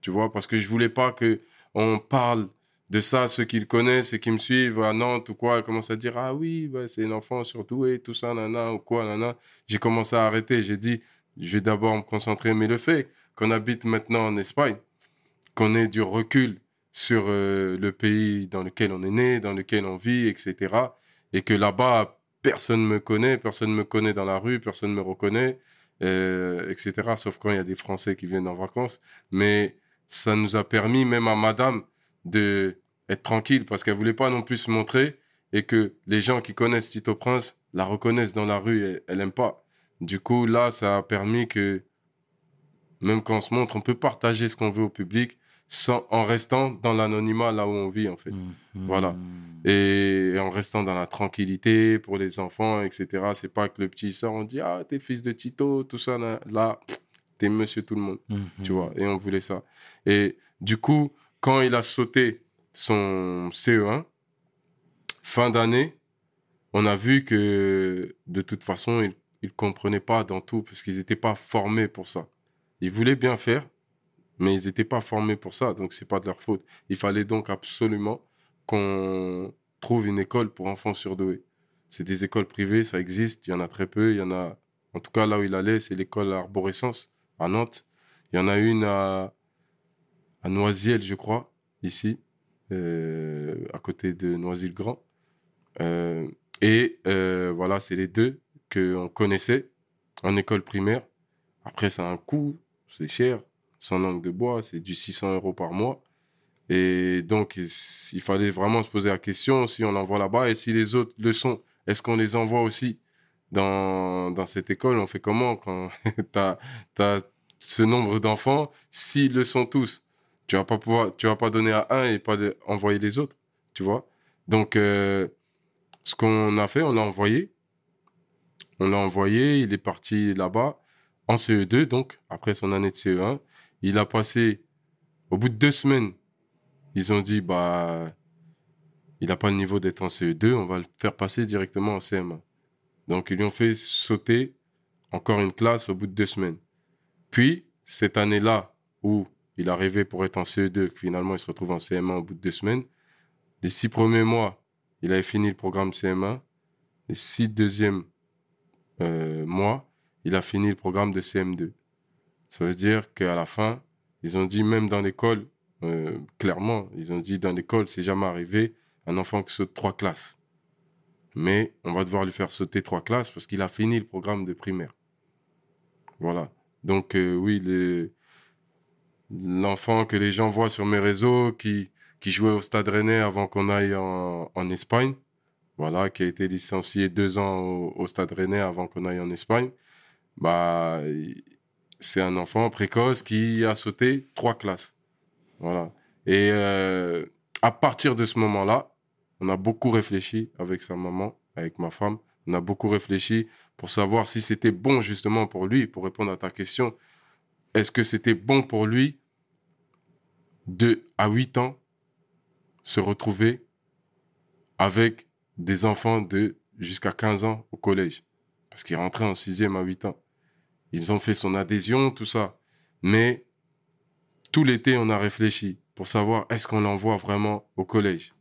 tu vois, parce que je voulais pas que on parle de ça ceux qui le connaissent et qui me suivent à Nantes ou quoi, commencent à dire ah oui, bah, c'est un enfant surtout et tout ça, nana ou quoi, nana. J'ai commencé à arrêter, j'ai dit je vais d'abord me concentrer, mais le fait qu'on habite maintenant en Espagne, qu'on ait du recul sur euh, le pays dans lequel on est né, dans lequel on vit, etc. Et que là-bas, personne me connaît, personne me connaît dans la rue, personne me reconnaît, euh, etc. Sauf quand il y a des Français qui viennent en vacances. Mais ça nous a permis, même à madame, de être tranquille parce qu'elle voulait pas non plus se montrer et que les gens qui connaissent Tito Prince la reconnaissent dans la rue et elle aime pas. Du coup, là, ça a permis que même quand on se montre, on peut partager ce qu'on veut au public sans, en restant dans l'anonymat là où on vit, en fait. Mhm. Voilà. Et, et en restant dans la tranquillité pour les enfants, etc. C'est pas que le petit sort, on dit, ah, t'es fils de Tito, tout ça, là, t'es monsieur tout le monde, Mhm. tu vois. Et on voulait ça. Et du coup, quand il a sauté son CE1, fin d'année, on a vu que de toute façon, ils ne comprenaient pas dans tout parce qu'ils n'étaient pas formés pour ça. Ils voulaient bien faire, mais ils n'étaient pas formés pour ça, donc c'est pas de leur faute. Il fallait donc absolument qu'on trouve une école pour enfants surdoués. C'est des écoles privées, ça existe, il y en a très peu, il y en a, en tout cas là où il allait, c'est l'école Arborescence à Nantes. Il y en a une à, à Noisiel, je crois, ici, euh, à côté de Noisy-le-Grand. Euh, et euh, voilà, c'est les deux qu'on connaissait en école primaire. Après, ça a un coût, c'est cher. Sans langue de bois, c'est du 600 euros par mois. Et donc, il fallait vraiment se poser la question si on l'envoie là-bas et si les autres le sont, est-ce qu'on les envoie aussi dans, dans cette école? On fait comment quand tu as, ce nombre d'enfants S'ils le sont tous, tu vas pas pouvoir, tu vas pas donner à un et pas envoyer les autres, tu vois Donc, euh, ce qu'on a fait, on l'a envoyé. On l'a envoyé, il est parti là-bas en CE2, donc après son année de CE1. Il a passé, au bout de deux semaines, ils ont dit, bah, il n'a pas le niveau d'être en CE2, on va le faire passer directement en CM1. Donc, ils lui ont fait sauter encore une classe au bout de deux semaines. Puis, cette année-là, où il arrivait pour être en CE2, que finalement, il se retrouve en CM1 au bout de deux semaines, les six premiers mois, il avait fini le programme CM1. Les six deuxièmes euh, mois, il a fini le programme de CM2. Ça veut dire qu'à la fin, ils ont dit, même dans l'école, euh, clairement, ils ont dit, dans l'école, c'est jamais arrivé un enfant qui saute trois classes. Mais on va devoir lui faire sauter trois classes parce qu'il a fini le programme de primaire. Voilà. Donc, euh, oui, les- l'enfant que les gens voient sur mes réseaux qui, qui jouait au Stade Rennais avant qu'on aille en, en Espagne, voilà, qui a été licencié deux ans au, Stade Rennais avant qu'on aille en Espagne, bah, c'est un enfant précoce qui a sauté trois classes. Voilà. Et euh, à partir de ce moment-là, on a beaucoup réfléchi avec sa maman, avec ma femme. On a beaucoup réfléchi pour savoir si c'était bon justement pour lui, pour répondre à ta question. Est-ce que c'était bon pour lui de, à 8 ans, se retrouver avec des enfants de jusqu'à 15 ans au collège Parce qu'il rentrait en sixième à 8 ans. Ils ont fait son adhésion, tout ça. Mais tout l'été, on a réfléchi pour savoir est-ce qu'on l'envoie vraiment au collège.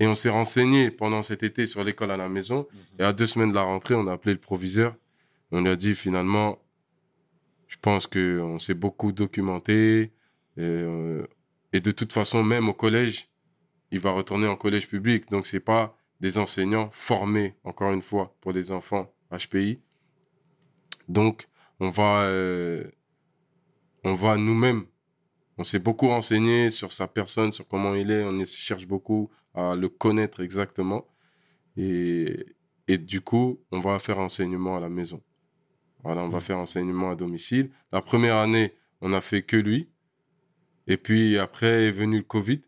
Et on s'est renseigné pendant cet été sur l'école à la maison. Et à deux semaines de la rentrée, on a appelé le proviseur. On lui a dit finalement, je pense qu'on s'est beaucoup documenté. Et, euh, et de toute façon, même au collège, il va retourner en collège public. Donc, c'est pas des enseignants formés, encore une fois, pour des enfants HPI. Donc, on va, euh, on va nous-mêmes, on s'est beaucoup renseigné sur sa personne, sur comment il est. On y- cherche beaucoup à le connaître exactement. Et, et du coup, on va faire enseignement à la maison. Voilà, on va faire enseignement à domicile. La première année, on a fait que lui. Et puis après est venu le Covid.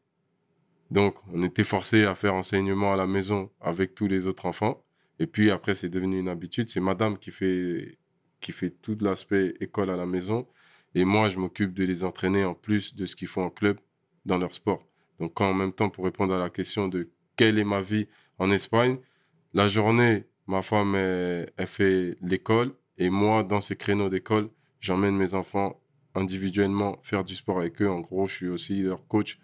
Donc, on était forcé à faire enseignement à la maison avec tous les autres enfants. Et puis après, c'est devenu une habitude. C'est madame qui fait, qui fait tout l'aspect école à la maison. Et moi, je m'occupe de les entraîner en plus de ce qu'ils font en club dans leur sport. Donc, en même temps, pour répondre à la question de quelle est ma vie en Espagne, la journée, ma femme, elle fait l'école. Et moi, dans ces créneaux d'école, j'emmène mes enfants individuellement faire du sport avec eux. En gros, je suis aussi leur coach,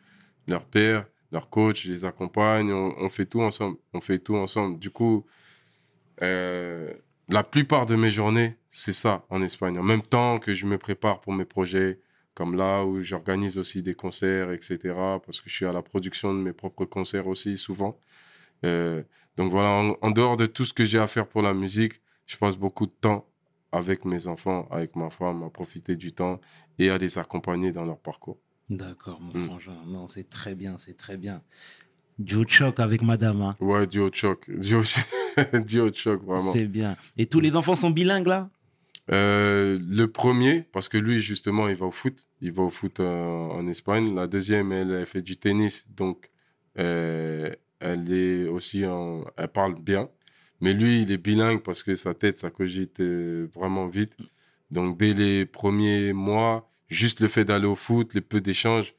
leur père, leur coach, je les accompagne. On, fait tout ensemble. On fait tout ensemble. Du coup, euh, la plupart de mes journées, c'est ça en Espagne. En même temps que je me prépare pour mes projets, comme là où j'organise aussi des concerts, etc. Parce que je suis à la production de mes propres concerts aussi souvent. Euh, donc voilà, en dehors de tout ce que j'ai à faire pour la musique, je passe beaucoup de temps avec mes enfants, avec ma femme, à profiter du temps et à les accompagner dans leur parcours. D'accord, mon Mm. frangin. Non, c'est très bien, c'est très bien. Joe Choc avec madame, hein. Ouais, duo de choc. Duo, duo de choc, vraiment. c'est bien. Et tous les enfants sont bilingues là? Euh, le premier, parce que lui, justement, il va au foot. Il va au foot euh, en Espagne. La deuxième, elle, elle fait du tennis. Donc, euh, elle est aussi en... Elle parle bien. Mais lui, il est bilingue parce que sa tête, ça cogite euh, vraiment vite. Donc, dès les premiers mois, juste le fait d'aller au foot, les peu d'échanges,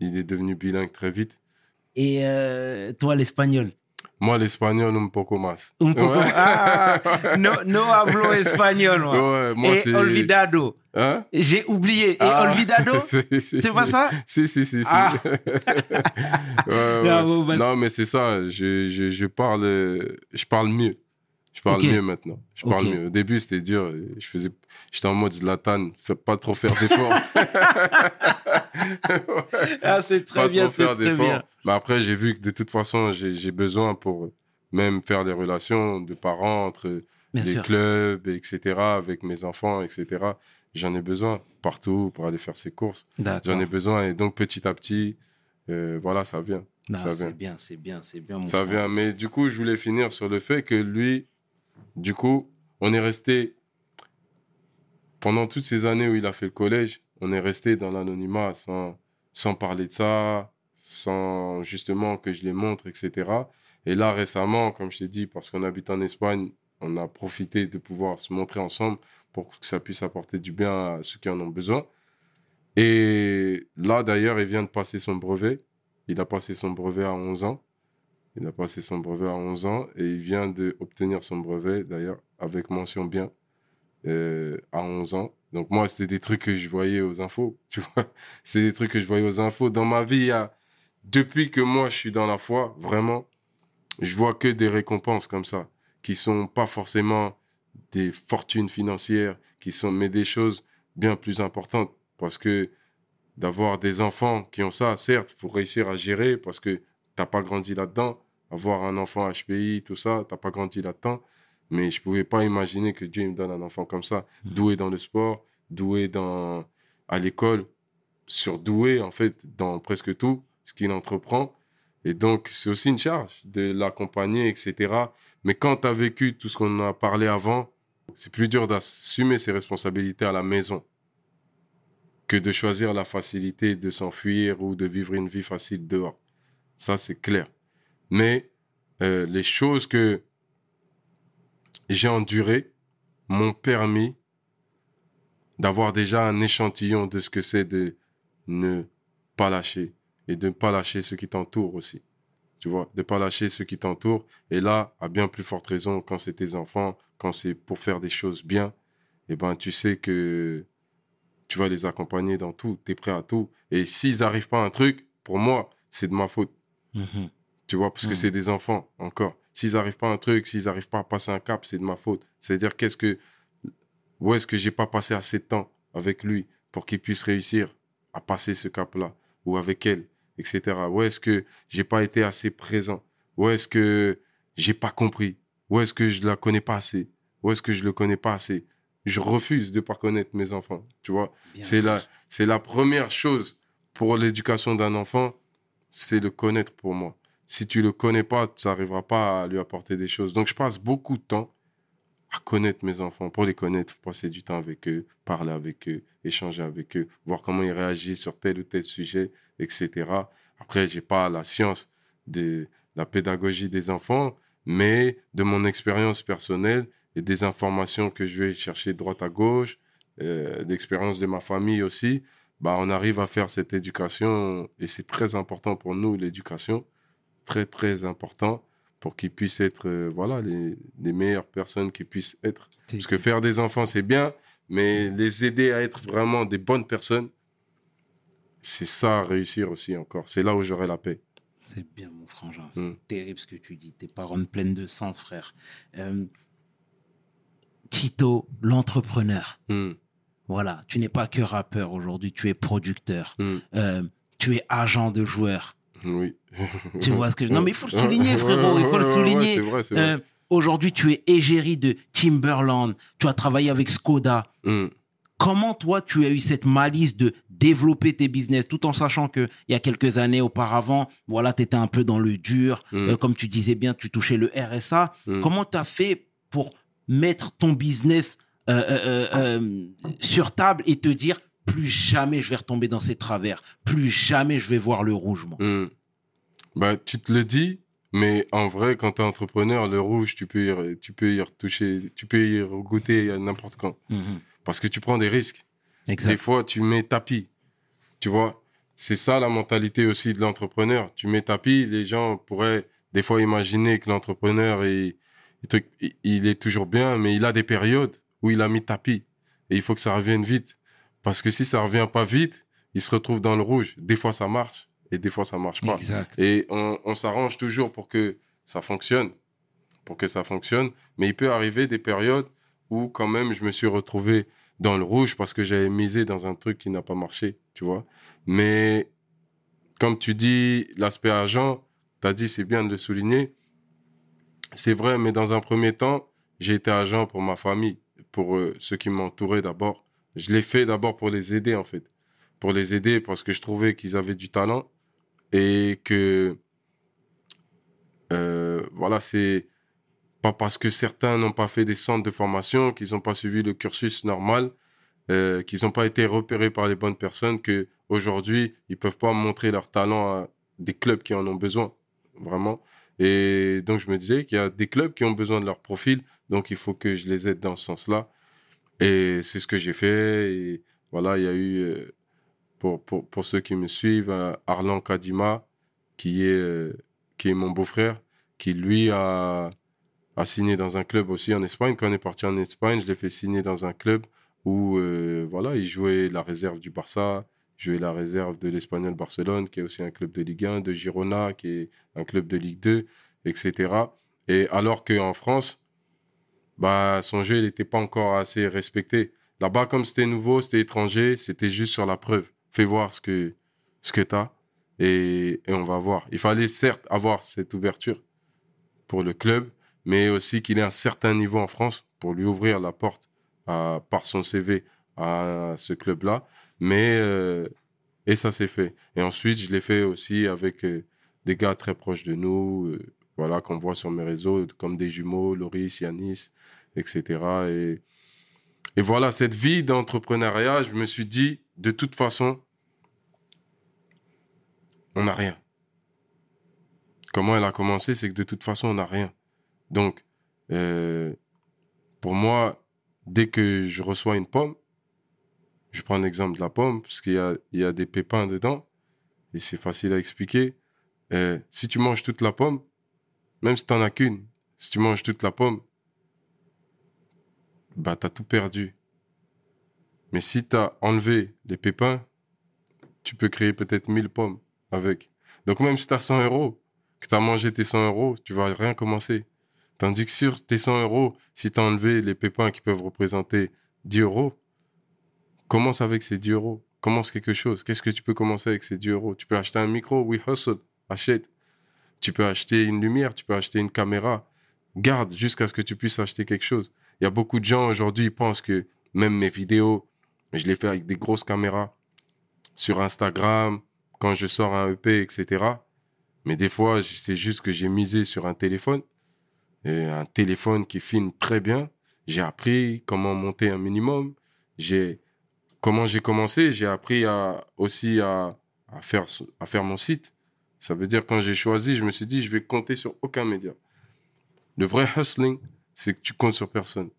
il est devenu bilingue très vite. Et euh, toi, l'espagnol? Moi, l'espagnol, un poco más. Un poco- Ouais. Ah, no, no hablo espagnol, moi. Ouais, moi, Et olvidado. Hein? J'ai oublié. Et Ah. olvidado C'est pas ça? Si, si, si. Ah. Ouais, ouais. Ah, bon, bah- Non, mais c'est ça. Je, je, je, parle, je parle mieux. Je parle mieux maintenant. Je parle mieux. Au début, c'était dur. Je faisais, j'étais en mode Zlatan, fais pas trop faire d'efforts. Ah, c'est très pas bien, trop c'est faire très d'efforts. bien. Mais après, j'ai vu que de toute façon, j'ai besoin pour même faire des relations de parents entre Bien les sûr. clubs, etc., avec mes enfants, etc. J'en ai besoin partout pour aller faire ses courses. J'en ai besoin et donc petit à petit, euh, voilà, ça vient. Non, ça c'est vient. bien, c'est bien, c'est bien. mon Ça frère. vient. Mais du coup, je voulais finir sur le fait que lui, du coup, on est resté pendant toutes ces années où il a fait le collège, on est resté dans l'anonymat sans, sans parler de ça, sans justement que je les montre, etc. Et là, récemment, comme je t'ai dit, parce qu'on habite en Espagne, on a profité de pouvoir se montrer ensemble pour que ça puisse apporter du bien à ceux qui en ont besoin. Et là, d'ailleurs, il vient de passer son brevet. Il a passé son brevet à 11 ans. Il a passé son brevet à 11 ans et il vient d'obtenir son brevet, d'ailleurs, avec mention bien, euh, à 11 ans. Donc moi, c'était des trucs que je voyais aux infos, tu vois. C'est des trucs que je voyais aux infos. Dans ma vie, depuis que moi, je suis dans la foi, vraiment, je vois que des récompenses comme ça, qui sont pas forcément des fortunes financières, qui sont, mais des choses bien plus importantes. Parce que d'avoir des enfants qui ont ça, certes, faut réussir à gérer parce que t'as pas grandi là-dedans. Avoir un enfant HPI, tout ça, t'as pas grandi là-dedans. Mais je pouvais pas imaginer que Dieu me donne un enfant comme ça, doué dans le sport, doué dans, à l'école, surdoué, en fait, dans presque tout ce qu'il entreprend. Et donc, c'est aussi une charge de l'accompagner, etc. Mais quand tu as vécu tout ce qu'on a parlé avant, c'est plus dur d'assumer ses responsabilités à la maison que de choisir la facilité de s'enfuir ou de vivre une vie facile dehors. Ça, c'est clair. Mais euh, les choses que j'ai endurées m'ont permis d'avoir déjà un échantillon de ce que c'est de ne pas lâcher et de ne pas lâcher ceux qui t'entourent aussi. Tu vois, de ne pas lâcher ceux qui t'entourent. Et là, à bien plus forte raison, quand c'est tes enfants, quand c'est pour faire des choses bien, eh ben, tu sais que tu vas les accompagner dans tout, tu es prêt à tout. Et s'ils n'arrivent pas à un truc, pour moi, c'est de ma faute. Mhm. Tu vois, parce que Mm. c'est des enfants, encore. S'ils n'arrivent pas à un truc, s'ils n'arrivent pas à passer un cap, c'est de ma faute. C'est-à-dire, qu'est-ce que. Où est-ce que j'ai pas passé assez de temps avec lui pour qu'il puisse réussir à passer ce cap-là Ou avec elle, etc. Où est-ce que j'ai pas été assez présent? Où est-ce que j'ai pas compris? Où est-ce que je la connais pas assez? Où est-ce que je le connais pas assez? Je refuse de pas connaître mes enfants, tu vois? C'est la, c'est la première chose pour l'éducation d'un enfant, c'est le connaître pour moi. Si tu le connais pas, tu n'arriveras pas à lui apporter des choses. Donc, je passe beaucoup de temps à connaître mes enfants. Pour les connaître, passer du temps avec eux, parler avec eux, échanger avec eux, voir comment ils réagissent sur tel ou tel sujet, etc. Après, j'ai pas la science de la pédagogie des enfants, mais de mon expérience personnelle et des informations que je vais chercher droite à gauche, euh, d'expérience de ma famille aussi, bah, on arrive à faire cette éducation et c'est très important pour nous, l'éducation, très très important pour qu'ils puissent être euh, voilà, les, les meilleures personnes qu'ils puissent être. C'est- Parce que faire des enfants, c'est bien, mais les aider à être vraiment des bonnes personnes, c'est ça réussir aussi encore. C'est là où j'aurai la paix. C'est bien, mon frangin. C'est Mm. terrible ce que tu dis. Tes paroles pleines de sens, frère. Euh, Tito, l'entrepreneur. Hmm, Voilà, tu n'es pas que rappeur aujourd'hui, tu es producteur. hmm, Euh, tu es agent de joueur. Oui. Tu vois ce que je... Non, mais il faut le souligner, frérot. Il faut le Ouais, ouais, souligner. ouais, c'est vrai, c'est vrai. Euh, aujourd'hui, tu es égérie de Timberland. Tu as travaillé avec Skoda. Hmm, Comment toi, tu as eu cette malice de développer tes business tout en sachant que il y a quelques années auparavant, voilà, tu étais un peu dans le dur. Mm. Euh, comme tu disais bien, tu touchais le RSA. Mm. Comment tu as fait pour mettre ton business euh, euh, euh, sur table et te dire plus jamais je vais retomber dans ces travers, plus jamais je vais voir le rouge, moi. hmm. Bah, tu te le dis, mais en vrai, quand tu es entrepreneur, le rouge, tu peux y, tu peux y retoucher, tu peux y goûter à n'importe quand. Mhm. Parce que tu prends des risques. Des fois, tu mets tapis. Tu vois, c'est ça la mentalité aussi de l'entrepreneur. Tu mets tapis, les gens pourraient des fois imaginer que l'entrepreneur, il est toujours bien, mais il a des périodes où il a mis tapis. Et il faut que ça revienne vite. Parce que si ça revient pas vite, il se retrouve dans le rouge. Des fois, ça marche et des fois, ça marche pas. Exact. Et on, on s'arrange toujours pour que ça fonctionne. pour que ça fonctionne. Mais il peut arriver des périodes où quand même je me suis retrouvé dans le rouge parce que j'avais misé dans un truc qui n'a pas marché, tu vois. Mais comme tu dis, l'aspect argent, tu as dit, c'est bien de le souligner. C'est vrai, mais dans un premier temps, j'ai été agent pour ma famille, pour euh, ceux qui m'entouraient d'abord. Je l'ai fait d'abord pour les aider, en fait. Pour les aider parce que je trouvais qu'ils avaient du talent et que, euh, voilà, c'est pas parce que certains n'ont pas fait des centres de formation, qu'ils n'ont pas suivi le cursus normal, euh, qu'ils n'ont pas été repérés par les bonnes personnes, que aujourd'hui ils peuvent pas montrer leur talent à des clubs qui en ont besoin, vraiment. Et donc je me disais qu'il y a des clubs qui ont besoin de leur profil, donc il faut que je les aide dans ce sens-là. Et c'est ce que j'ai fait. Voilà, il y a eu, euh, pour, pour, pour ceux qui me suivent, euh, Arlan Kadima, qui est, euh, qui est mon beau-frère, qui lui a, a signé dans un club aussi en Espagne. Quand on est parti en Espagne, je l'ai fait signer dans un club où voilà, il jouait la réserve du Barça, jouait la réserve de l'Espagnol Barcelone, qui est aussi un club de Ligue 1, de Girona, qui est un club de Ligue 2, etc. Et alors qu'en France, bah, son jeu n'était pas encore assez respecté. Là-bas, comme c'était nouveau, c'était étranger, c'était juste sur la preuve. Fais voir ce que, ce que tu as et, et on va voir. Il fallait certes avoir cette ouverture pour le club, mais aussi qu'il ait un certain niveau en France pour lui ouvrir la porte à- par son CV à ce club-là. Mais, euh, et ça s'est fait. Et ensuite, je l'ai fait aussi avec euh, des gars très proches de nous, euh, voilà, qu'on voit sur mes réseaux, comme des jumeaux, Loris, Yanis, etc. Et, voilà, cette vie d'entrepreneuriat, je me suis dit, de toute façon, on n'a rien. Comment elle a commencé, c'est que de toute façon, on n'a rien. Donc, euh, pour moi, dès que je reçois une pomme, je prends l'exemple de la pomme, parce qu'il y a, il y a des pépins dedans, et c'est facile à expliquer. Euh, si tu manges toute la pomme, même si tu n'en as qu'une, si tu manges toute la pomme, bah, tu as tout perdu. Mais si tu enlevé les pépins, tu peux créer peut-être 1000 pommes avec. Donc même si tu as 100 euros, que tu as mangé tes 100 euros, tu vas rien commencer. Tandis que sur tes 100 euros, si tu as enlevé les pépins qui peuvent représenter 10 euros, commence avec ces 10 euros. Commence quelque chose. Qu'est-ce que tu peux commencer avec ces 10 euros? Tu peux acheter un micro, oui, hustle, achète. Tu peux acheter une lumière, tu peux acheter une caméra. Garde jusqu'à ce que tu puisses acheter quelque chose. Il y a beaucoup de gens aujourd'hui qui pensent que même mes vidéos, je les fais avec des grosses caméras sur Instagram, quand je sors un EP, etc. Mais des fois, c'est juste que j'ai misé sur un téléphone, un téléphone qui filme très bien. J'ai appris comment monter un minimum. Comment j'ai commencé. J'ai appris aussi à, à faire à faire mon site. Ça veut dire quand j'ai choisi, je me suis dit je vais compter sur aucun média. Le vrai hustling, c'est que tu comptes sur personne.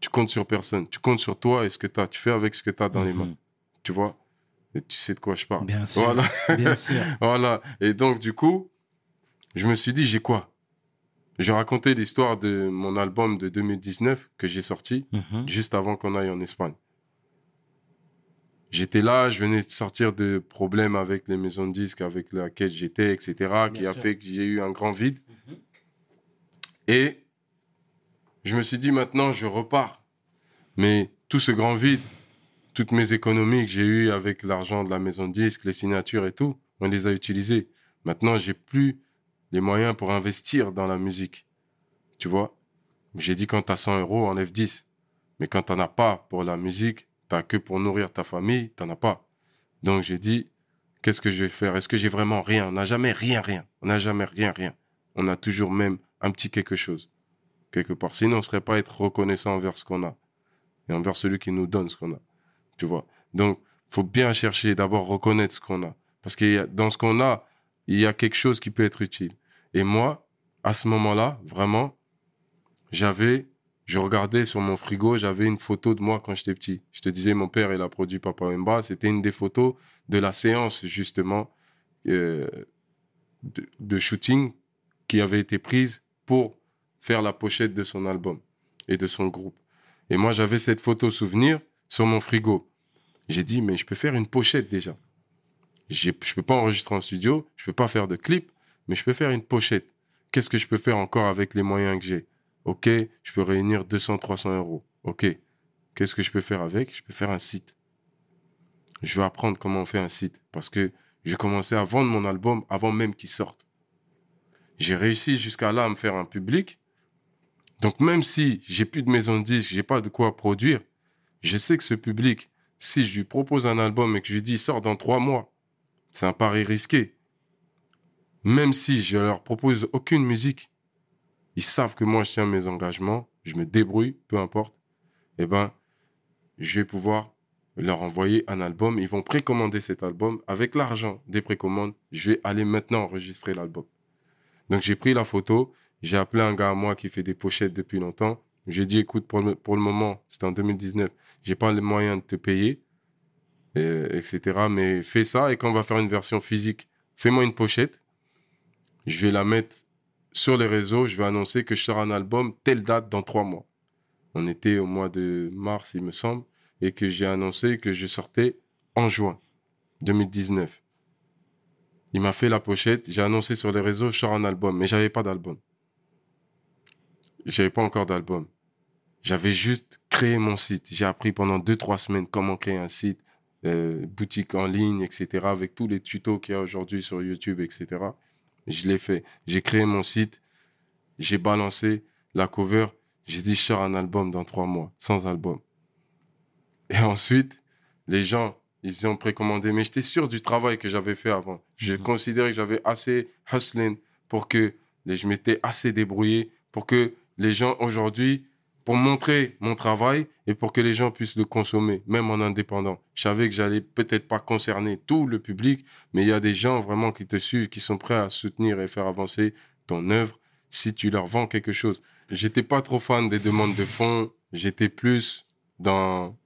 Tu comptes sur personne. Tu comptes sur toi et ce que tu as. Tu fais avec ce que tu as dans les Mhm. mains. Tu vois? Et tu sais de quoi je parle. Bien sûr. Voilà. Bien sûr. Voilà. Et donc, du coup, je me suis dit, j'ai quoi? J'ai raconté l'histoire de mon album de 2019 que j'ai sorti Mhm. juste avant qu'on aille en Espagne. J'étais là, je venais de sortir de problèmes avec les maisons de disques avec laquelle j'étais, etc., qui a fait que j'ai eu un grand vide. Et je me suis dit, maintenant, je repars. Mais tout ce grand vide, toutes mes économies que j'ai eues avec l'argent de la maison de disques, les signatures et tout, on les a utilisées. Maintenant, j'ai plus les moyens pour investir dans la musique. Tu vois? J'ai dit, quand tu as 100 euros, enlève 10. Mais quand tu n'en as pas pour la musique, tu que pour nourrir ta famille, tu n'en as pas. Donc j'ai dit, qu'est-ce que je vais faire? Est-ce que j'ai vraiment rien? On n'a jamais rien, rien. On n'a jamais rien, rien. On a toujours même un petit quelque chose, quelque part. Sinon, on ne serait pas être reconnaissant envers ce qu'on a et envers celui qui nous donne ce qu'on a. Tu vois Donc, faut bien chercher d'abord reconnaître ce qu'on a. Parce que dans ce qu'on a, il y a quelque chose qui peut être utile. Et moi, à ce moment-là, vraiment, j'avais, je regardais sur mon frigo, j'avais une photo de moi quand j'étais petit. Je te disais, mon père, il a produit Papa Wemba. C'était une des photos de la séance, justement, euh, de shooting qui avait été prise pour faire la pochette de son album et de son groupe. Et moi, j'avais cette photo souvenir sur mon frigo. J'ai dit, mais je peux faire une pochette déjà. Je peux pas enregistrer en studio, je peux pas faire de clip, mais je peux faire une pochette. qu'est-ce que je peux faire encore avec les moyens que j'ai? Ok, je peux réunir 200, 300 euros. Ok, qu'est-ce que je peux faire avec? Je peux faire un site. Je vais apprendre comment on fait un site parce que j'ai commencé à vendre mon album avant même qu'il sorte. J'ai réussi jusqu'à là à me faire un public. Donc même si j'ai plus de maison de disques, j'ai pas de quoi produire, je sais que ce public, si je lui propose un album et que je lui dis sort dans trois mois, c'est un pari risqué. Même si je leur propose aucune musique, ils savent que moi je tiens mes engagements, je me débrouille, peu importe. Eh ben, je vais pouvoir leur envoyer un album. Ils vont précommander cet album. Avec l'argent des précommandes, je vais aller maintenant enregistrer l'album. Donc j'ai pris la photo, j'ai appelé un gars à moi qui fait des pochettes depuis longtemps. J'ai dit, écoute, pour le, pour le moment, c'était en 2019, j'ai pas les moyens de te payer, etc. Mais fais ça et quand on va faire une version physique, fais-moi une pochette. Je vais la mettre sur les réseaux. Je vais annoncer que je sors un album telle date dans trois mois. On était au mois de mars, il me semble, et que j'ai annoncé que je sortais en juin 2019. Il m'a fait la pochette, j'ai annoncé sur les réseaux, je sors un album, mais j'avais pas d'album. J'avais pas encore d'album. J'avais juste créé mon site. J'ai appris pendant deux, trois semaines comment créer un site, euh, boutique en ligne, etc. Avec tous les tutos qu'il y a aujourd'hui sur YouTube, etc. Je l'ai fait. J'ai créé mon site. J'ai balancé la cover. J'ai dit, je sors un album dans trois mois, sans album. Et ensuite, les gens, ils ont précommandé. Mais j'étais sûr du travail que j'avais fait avant. Je Mhm. considérais que j'avais assez hustling pour que je m'étais assez débrouillé pour que les gens aujourd'hui, pour montrer mon travail et pour que les gens puissent le consommer, même en indépendant. Je savais que j'allais peut-être pas concerner tout le public, mais il y a des gens vraiment qui te suivent, qui sont prêts à soutenir et faire avancer ton œuvre si tu leur vends quelque chose. J'étais pas trop fan des demandes de fonds, j'étais plus dans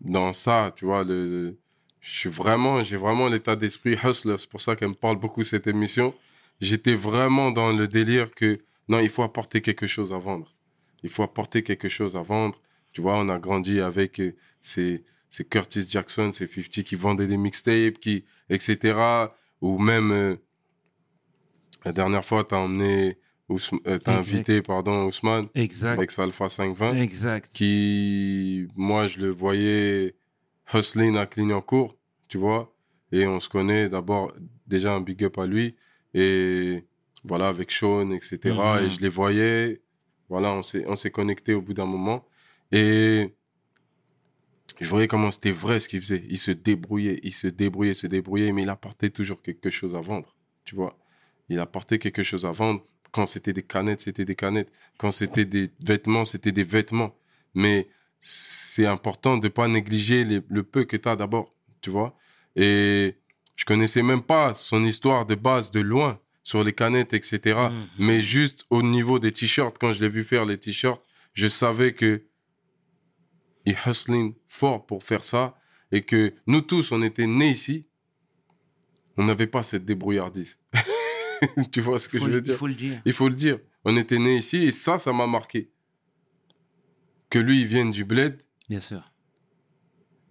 dans ça, tu vois, le, je suis vraiment, j'ai vraiment l'état d'esprit hustler, c'est pour ça qu'elle me parle beaucoup cette émission. J'étais vraiment dans le délire que non, il faut apporter quelque chose à vendre. Il faut apporter quelque chose à vendre. Tu vois, on a grandi avec euh, ces, ces Curtis Jackson, ces 50 qui vendaient des mixtapes, qui, etc. Ou même, euh, la dernière fois, t'as emmené, Ousm- euh, invité, pardon, Ousmane, Exact. avec Alpha 520 Exact. qui, moi, je le voyais hustling à Clignancourt, tu vois. Et on se connaît d'abord, déjà un big up à lui. Et voilà, avec Sean, etc. Et je les voyais. Voilà, on s'est, on s'est connecté au bout d'un moment. Et je voyais comment c'était vrai ce qu'il faisait. Il se débrouillait, il se débrouillait, il se débrouillait, mais il apportait toujours quelque chose à vendre, tu vois. Il apportait quelque chose à vendre. Quand c'était des canettes, c'était des canettes. Quand c'était des vêtements, c'était des vêtements. Mais c'est important de pas négliger les- le peu que tu as d'abord, tu vois. Et je connaissais même pas son histoire de base de loin sur les canettes, etc. Mhm. Mais juste au niveau des t-shirts, quand je l'ai vu faire les t-shirts, je savais que il hustling fort pour faire ça et que nous tous, on était nés ici, on n'avait pas cette débrouillardise. tu vois ce que Faut je le- veux dire? Il faut le dire. il faut le dire. On était nés ici et ça, ça m'a marqué. Que lui, il vienne du bled Bien sûr.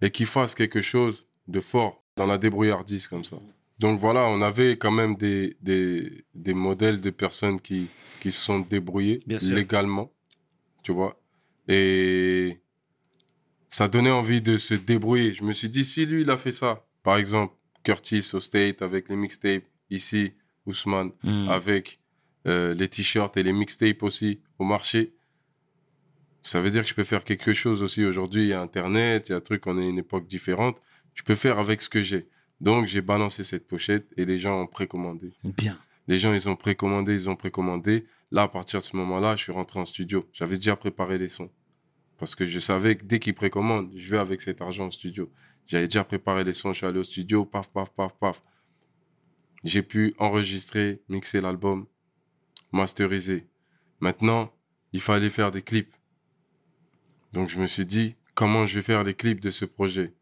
et qu'il fasse quelque chose de fort dans la débrouillardise comme ça. Donc voilà, on avait quand même des, des, des modèles de personnes qui, qui se sont débrouillées Bien sûr. légalement, tu vois. Et ça donnait envie de se débrouiller. Je me suis dit, si lui, il a fait ça, par exemple, Curtis au State avec les mixtapes, ici, Ousmane, Mhm. avec euh, les t-shirts et les mixtapes aussi au marché. Ça veut dire que je peux faire quelque chose aussi aujourd'hui. Il y a Internet, il y a un truc, on est une époque différente. Je peux faire avec ce que j'ai. Donc, j'ai balancé cette pochette et les gens ont précommandé. Bien. Les gens, ils ont précommandé, ils ont précommandé. Là, à partir de ce moment-là, je suis rentré en studio. J'avais déjà préparé les sons. Parce que je savais que dès qu'ils précommandent, je vais avec cet argent au studio. J'avais déjà préparé les sons, je suis allé au studio, paf, paf, paf, paf. J'ai pu enregistrer, mixer l'album, masteriser. Maintenant, il fallait faire des clips. Donc je me suis dit, comment je vais faire les clips de ce projet?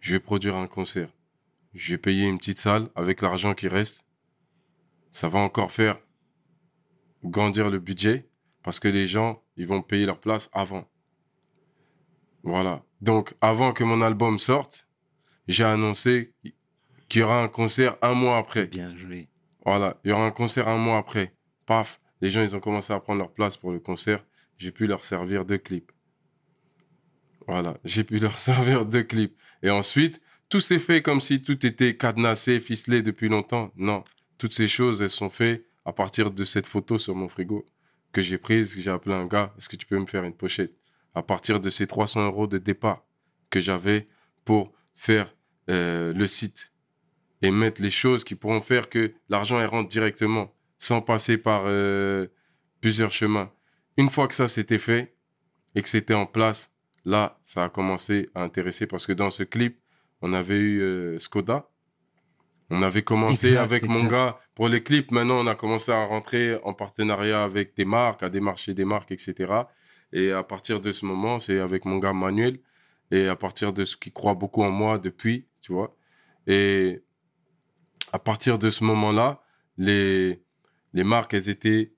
Je vais produire un concert. Je vais payer une petite salle avec l'argent qui reste. Ça va encore faire grandir le budget parce que les gens, ils vont payer leur place avant. Voilà. Donc, avant que mon album sorte, j'ai annoncé qu'il y aura un concert un mois après. Bien joué. Voilà, il y aura un concert un mois après. Paf, les gens, ils ont commencé à prendre leur place pour le concert. J'ai pu leur servir deux clips. Voilà, j'ai pu leur servir deux clips. Et ensuite, tout s'est fait comme si tout était cadenassé, ficelé depuis longtemps. Non, toutes ces choses, elles sont faites à partir de cette photo sur mon frigo que j'ai prise, que j'ai appelé un gars, est-ce que tu peux me faire une pochette? À partir de ces 300 euros de départ que j'avais pour faire euh, le site et mettre les choses qui pourront faire que l'argent rentre directement sans passer par euh, plusieurs chemins. Une fois que ça s'était fait et que c'était en place, là, ça a commencé à intéresser parce que dans ce clip, on avait eu euh, Skoda. On avait commencé Exact, avec mon exact. gars pour les clips. Maintenant, on a commencé à rentrer en partenariat avec des marques, à démarcher des marques, etc. Et à partir de ce moment, c'est avec mon gars Manuel. Et à partir de ce qui croit beaucoup en moi depuis, tu vois. Et à partir de ce moment-là, les, les marques, elles étaient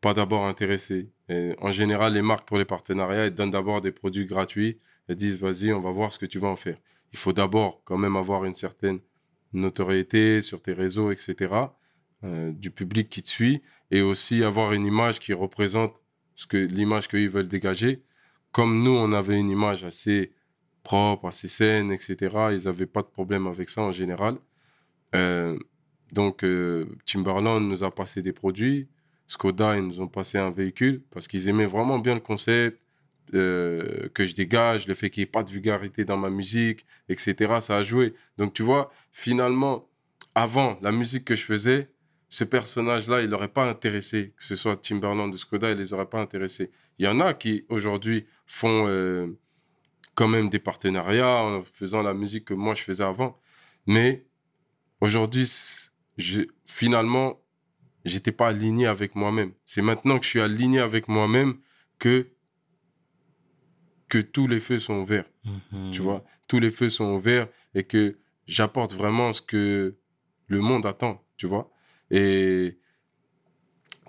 pas d'abord intéressées. Et en général, les marques pour les partenariats, elles donnent d'abord des produits gratuits. Elles disent, vas-y, on va voir ce que tu vas en faire. Il faut d'abord quand même avoir une certaine notoriété sur tes réseaux, etc., euh, du public qui te suit, et aussi avoir une image qui représente ce que l'image qu'ils veulent dégager. Comme nous, on avait une image assez propre, assez saine, etc., ils n'avaient pas de problème avec ça en général. Euh, donc, euh, Timberland nous a passé des produits. Skoda, ils nous ont passé un véhicule parce qu'ils aimaient vraiment bien le concept, euh, que je dégage, le fait qu'il n'y ait pas de vulgarité dans ma musique, etc. Ça a joué. Donc, tu vois, finalement, avant, la musique que je faisais, ce personnage-là, il n'aurait pas intéressé, que ce soit Timberland ou Skoda, il les aurait pas intéressés. Il y en a qui, aujourd'hui, font euh, quand même des partenariats en faisant la musique que moi, je faisais avant. Mais aujourd'hui, finalement, j'étais pas aligné avec moi-même. C'est maintenant que je suis aligné avec moi-même que que tous les feux sont ouverts, Mhm. tu vois. Tous les feux sont ouverts et que j'apporte vraiment ce que le monde attend, tu vois. Et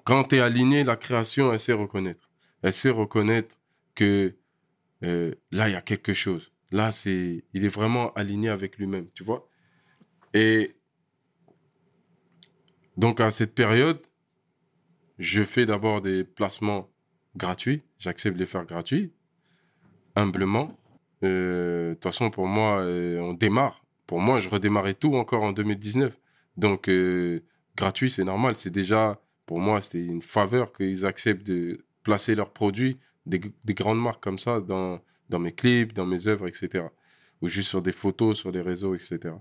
quand tu es aligné, la création, elle sait reconnaître. Elle sait reconnaître que euh, là, il y a quelque chose. Là, c'est, il est vraiment aligné avec lui-même, tu vois. Et donc, à cette période, je fais d'abord des placements gratuits. J'accepte de les faire gratuits, humblement. Euh, De toute façon, pour moi, euh, on démarre. Pour moi, je redémarrais tout encore en 2019. Donc, euh, gratuit, c'est normal. C'est déjà, pour moi, c'était une faveur qu'ils acceptent de placer leurs produits, des, des grandes marques comme ça, dans, dans mes clips, dans mes œuvres, etc. Ou juste sur des photos, sur les réseaux, etc.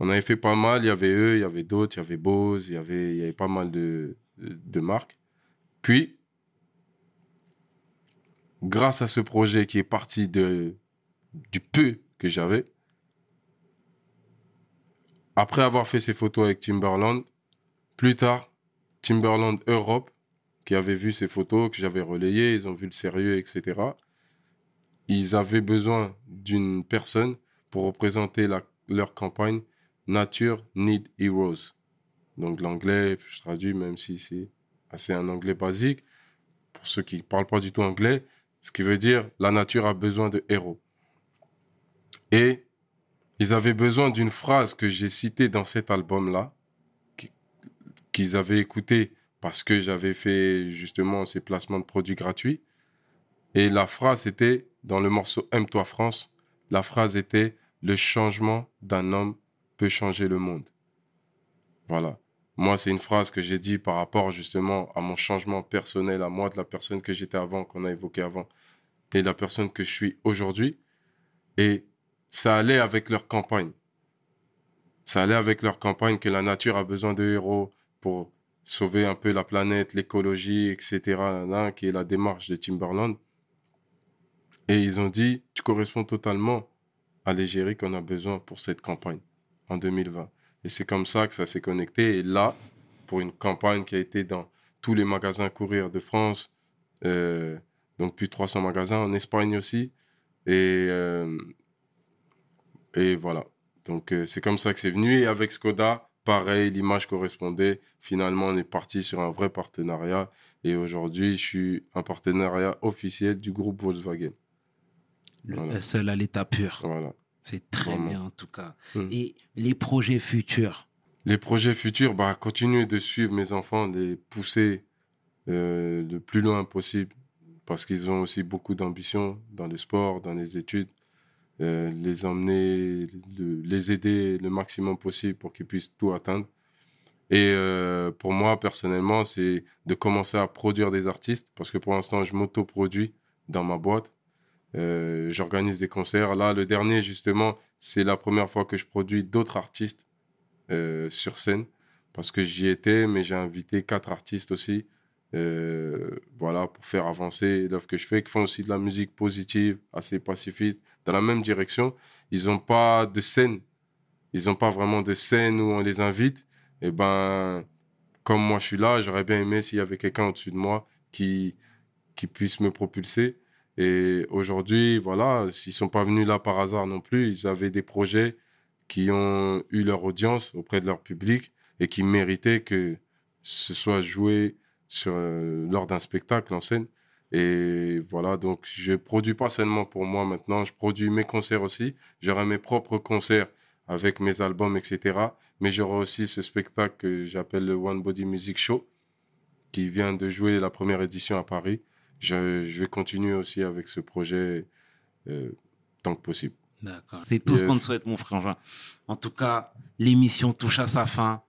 On avait fait pas mal. Il y avait eux, il y avait d'autres, il y avait Bose, il y avait, il y avait pas mal de, de marques. Puis, grâce à ce projet qui est parti de, du peu que j'avais, après avoir fait ces photos avec Timberland, plus tard, Timberland Europe, qui avait vu ces photos que j'avais relayées, ils ont vu le sérieux, etc. Ils avaient besoin d'une personne pour représenter leur campagne Nature Need Heroes. Donc l'anglais, je traduis même si c'est assez un anglais basique, pour ceux qui ne parlent pas du tout anglais, ce qui veut dire la nature a besoin de héros. Et ils avaient besoin d'une phrase que j'ai citée dans cet album-là, qui- qu'ils avaient écouté parce que j'avais fait justement ces placements de produits gratuits. Et la phrase était, dans le morceau Aime-toi France, la phrase était Le changement d'un homme peut changer le monde. Voilà. Moi, c'est une phrase que j'ai dit par rapport justement à mon changement personnel, à moi, de la personne que j'étais avant, qu'on a évoqué avant, et la personne que je suis aujourd'hui. Et ça allait avec leur campagne. Ça allait avec leur campagne que la nature a besoin de héros pour sauver un peu la planète, l'écologie, etc., qui est la démarche de Timberland. Et ils ont dit, tu corresponds totalement à l'égérie qu'on a besoin pour cette campagne en 2020. Et c'est comme ça que ça s'est connecté. Et là, pour une campagne qui a été dans tous les magasins courir de France, euh, donc plus de 300 magasins, en Espagne aussi. Et, euh, et voilà. Donc euh, c'est comme ça que c'est venu. Et avec Skoda, pareil, l'image correspondait. Finalement, on est parti sur un vrai partenariat. Et aujourd'hui, je suis un partenariat officiel du groupe Volkswagen. Le Voilà. seul à l'état pur. Voilà. C'est très Vraiment. bien en tout cas. Mm. Et les projets futurs Les projets futurs, bah, continuer de suivre mes enfants, de les pousser euh, le plus loin possible, parce qu'ils ont aussi beaucoup d'ambition dans le sport, dans les études. Euh, les emmener, le- les aider le maximum possible pour qu'ils puissent tout atteindre. Et euh, pour moi, personnellement, c'est de commencer à produire des artistes, parce que pour l'instant, je m'auto-produis dans ma boîte. Euh, J'organise des concerts. Là, le dernier, justement, c'est la première fois que je produis d'autres artistes euh, sur scène, parce que j'y étais, mais j'ai invité quatre artistes aussi, euh, voilà, pour faire avancer l'œuvre que je fais, qui font aussi de la musique positive, assez pacifiste, dans la même direction. Ils n'ont pas de scène, ils n'ont pas vraiment de scène où on les invite. Et ben, comme moi je suis là, j'aurais bien aimé s'il y avait quelqu'un au-dessus de moi qui, qui puisse me propulser. Et aujourd'hui, voilà, s'ils sont pas venus là par hasard non plus, ils avaient des projets qui ont eu leur audience auprès de leur public et qui méritaient que ce soit joué euh, lors d'un spectacle en scène. Et voilà, donc je produis pas seulement pour moi maintenant, je produis mes concerts aussi. J'aurai mes propres concerts avec mes albums, etc. Mais j'aurai aussi ce spectacle que j'appelle le One Body Music Show, qui vient de jouer la première édition à Paris. Je, je vais continuer aussi avec ce projet euh, tant que possible. D'accord. C'est tout ce qu'on te souhaite, mon frangin. En tout cas, l'émission touche à sa fin.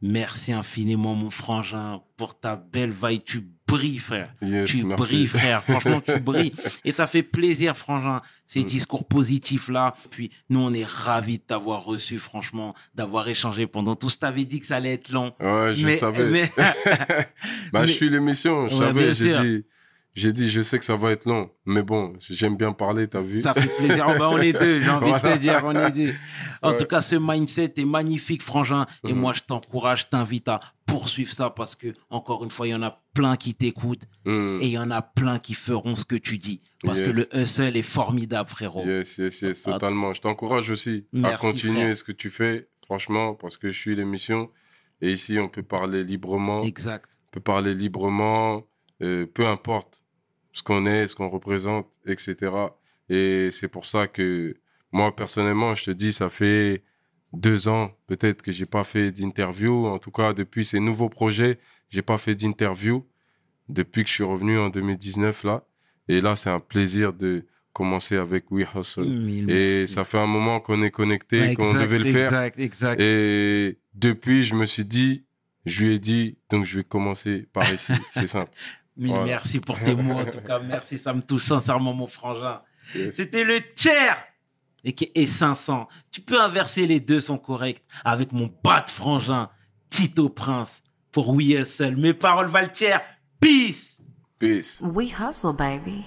Merci infiniment, mon frangin, pour ta belle vibe. Tu brilles, frère. Yes, tu merci. brilles, frère. Franchement, tu brilles. Et ça fait plaisir, frangin, ces Mm. discours positifs-là. Puis, nous, on est ravis de t'avoir reçu, franchement, d'avoir échangé pendant tout. Je t'avais dit que ça allait être long. Ouais, je Mais- savais. mais- bah, mais- je suis l'émission, je Ouais, savais, j'ai dit, j'ai dit, je sais que ça va être long, mais bon, j'aime bien parler, t'as vu? Ça fait plaisir. Oh, ben, on est deux, j'ai envie de te dire, on est deux. En Ouais. tout cas, ce mindset est magnifique, frangin. Et Mhm. moi, je t'encourage, je t'invite à poursuivre ça parce que, encore une fois, il y en a plein qui t'écoutent Hmm. et il y en a plein qui feront ce que tu dis. Parce que le hustle est formidable, frérot. Yes, yes, yes, Ah. totalement. Je t'encourage aussi à continuer frère. ce que tu fais, franchement, parce que je suis l'émission. Et ici, on peut parler librement. Exact. On peut parler librement, euh, peu importe ce qu'on est, ce qu'on représente, etc. Et c'est pour ça que moi, personnellement, je te dis, ça fait deux ans peut-être que j'ai pas fait d'interview. En tout cas, depuis ces nouveaux projets, j'ai pas fait d'interview depuis que je suis revenu en 2019 là. Et là, c'est un plaisir de commencer avec We Hustle. Mille Et ça fait un moment qu'on est connecté, Ouais, qu'on devait le faire. Exact, exact. Et depuis, je me suis dit, je lui ai dit, donc je vais commencer par ici. C'est simple. Mille merci pour tes mots. En tout cas, merci. Ça me touche sincèrement, mon frangin. Yes. C'était le tiers et qui est 500. Tu peux inverser les deux sont corrects avec mon bas de frangin, Tito Prince, pour We Hustle. Mes paroles valent tiers. Peace! Peace. We hustle, baby.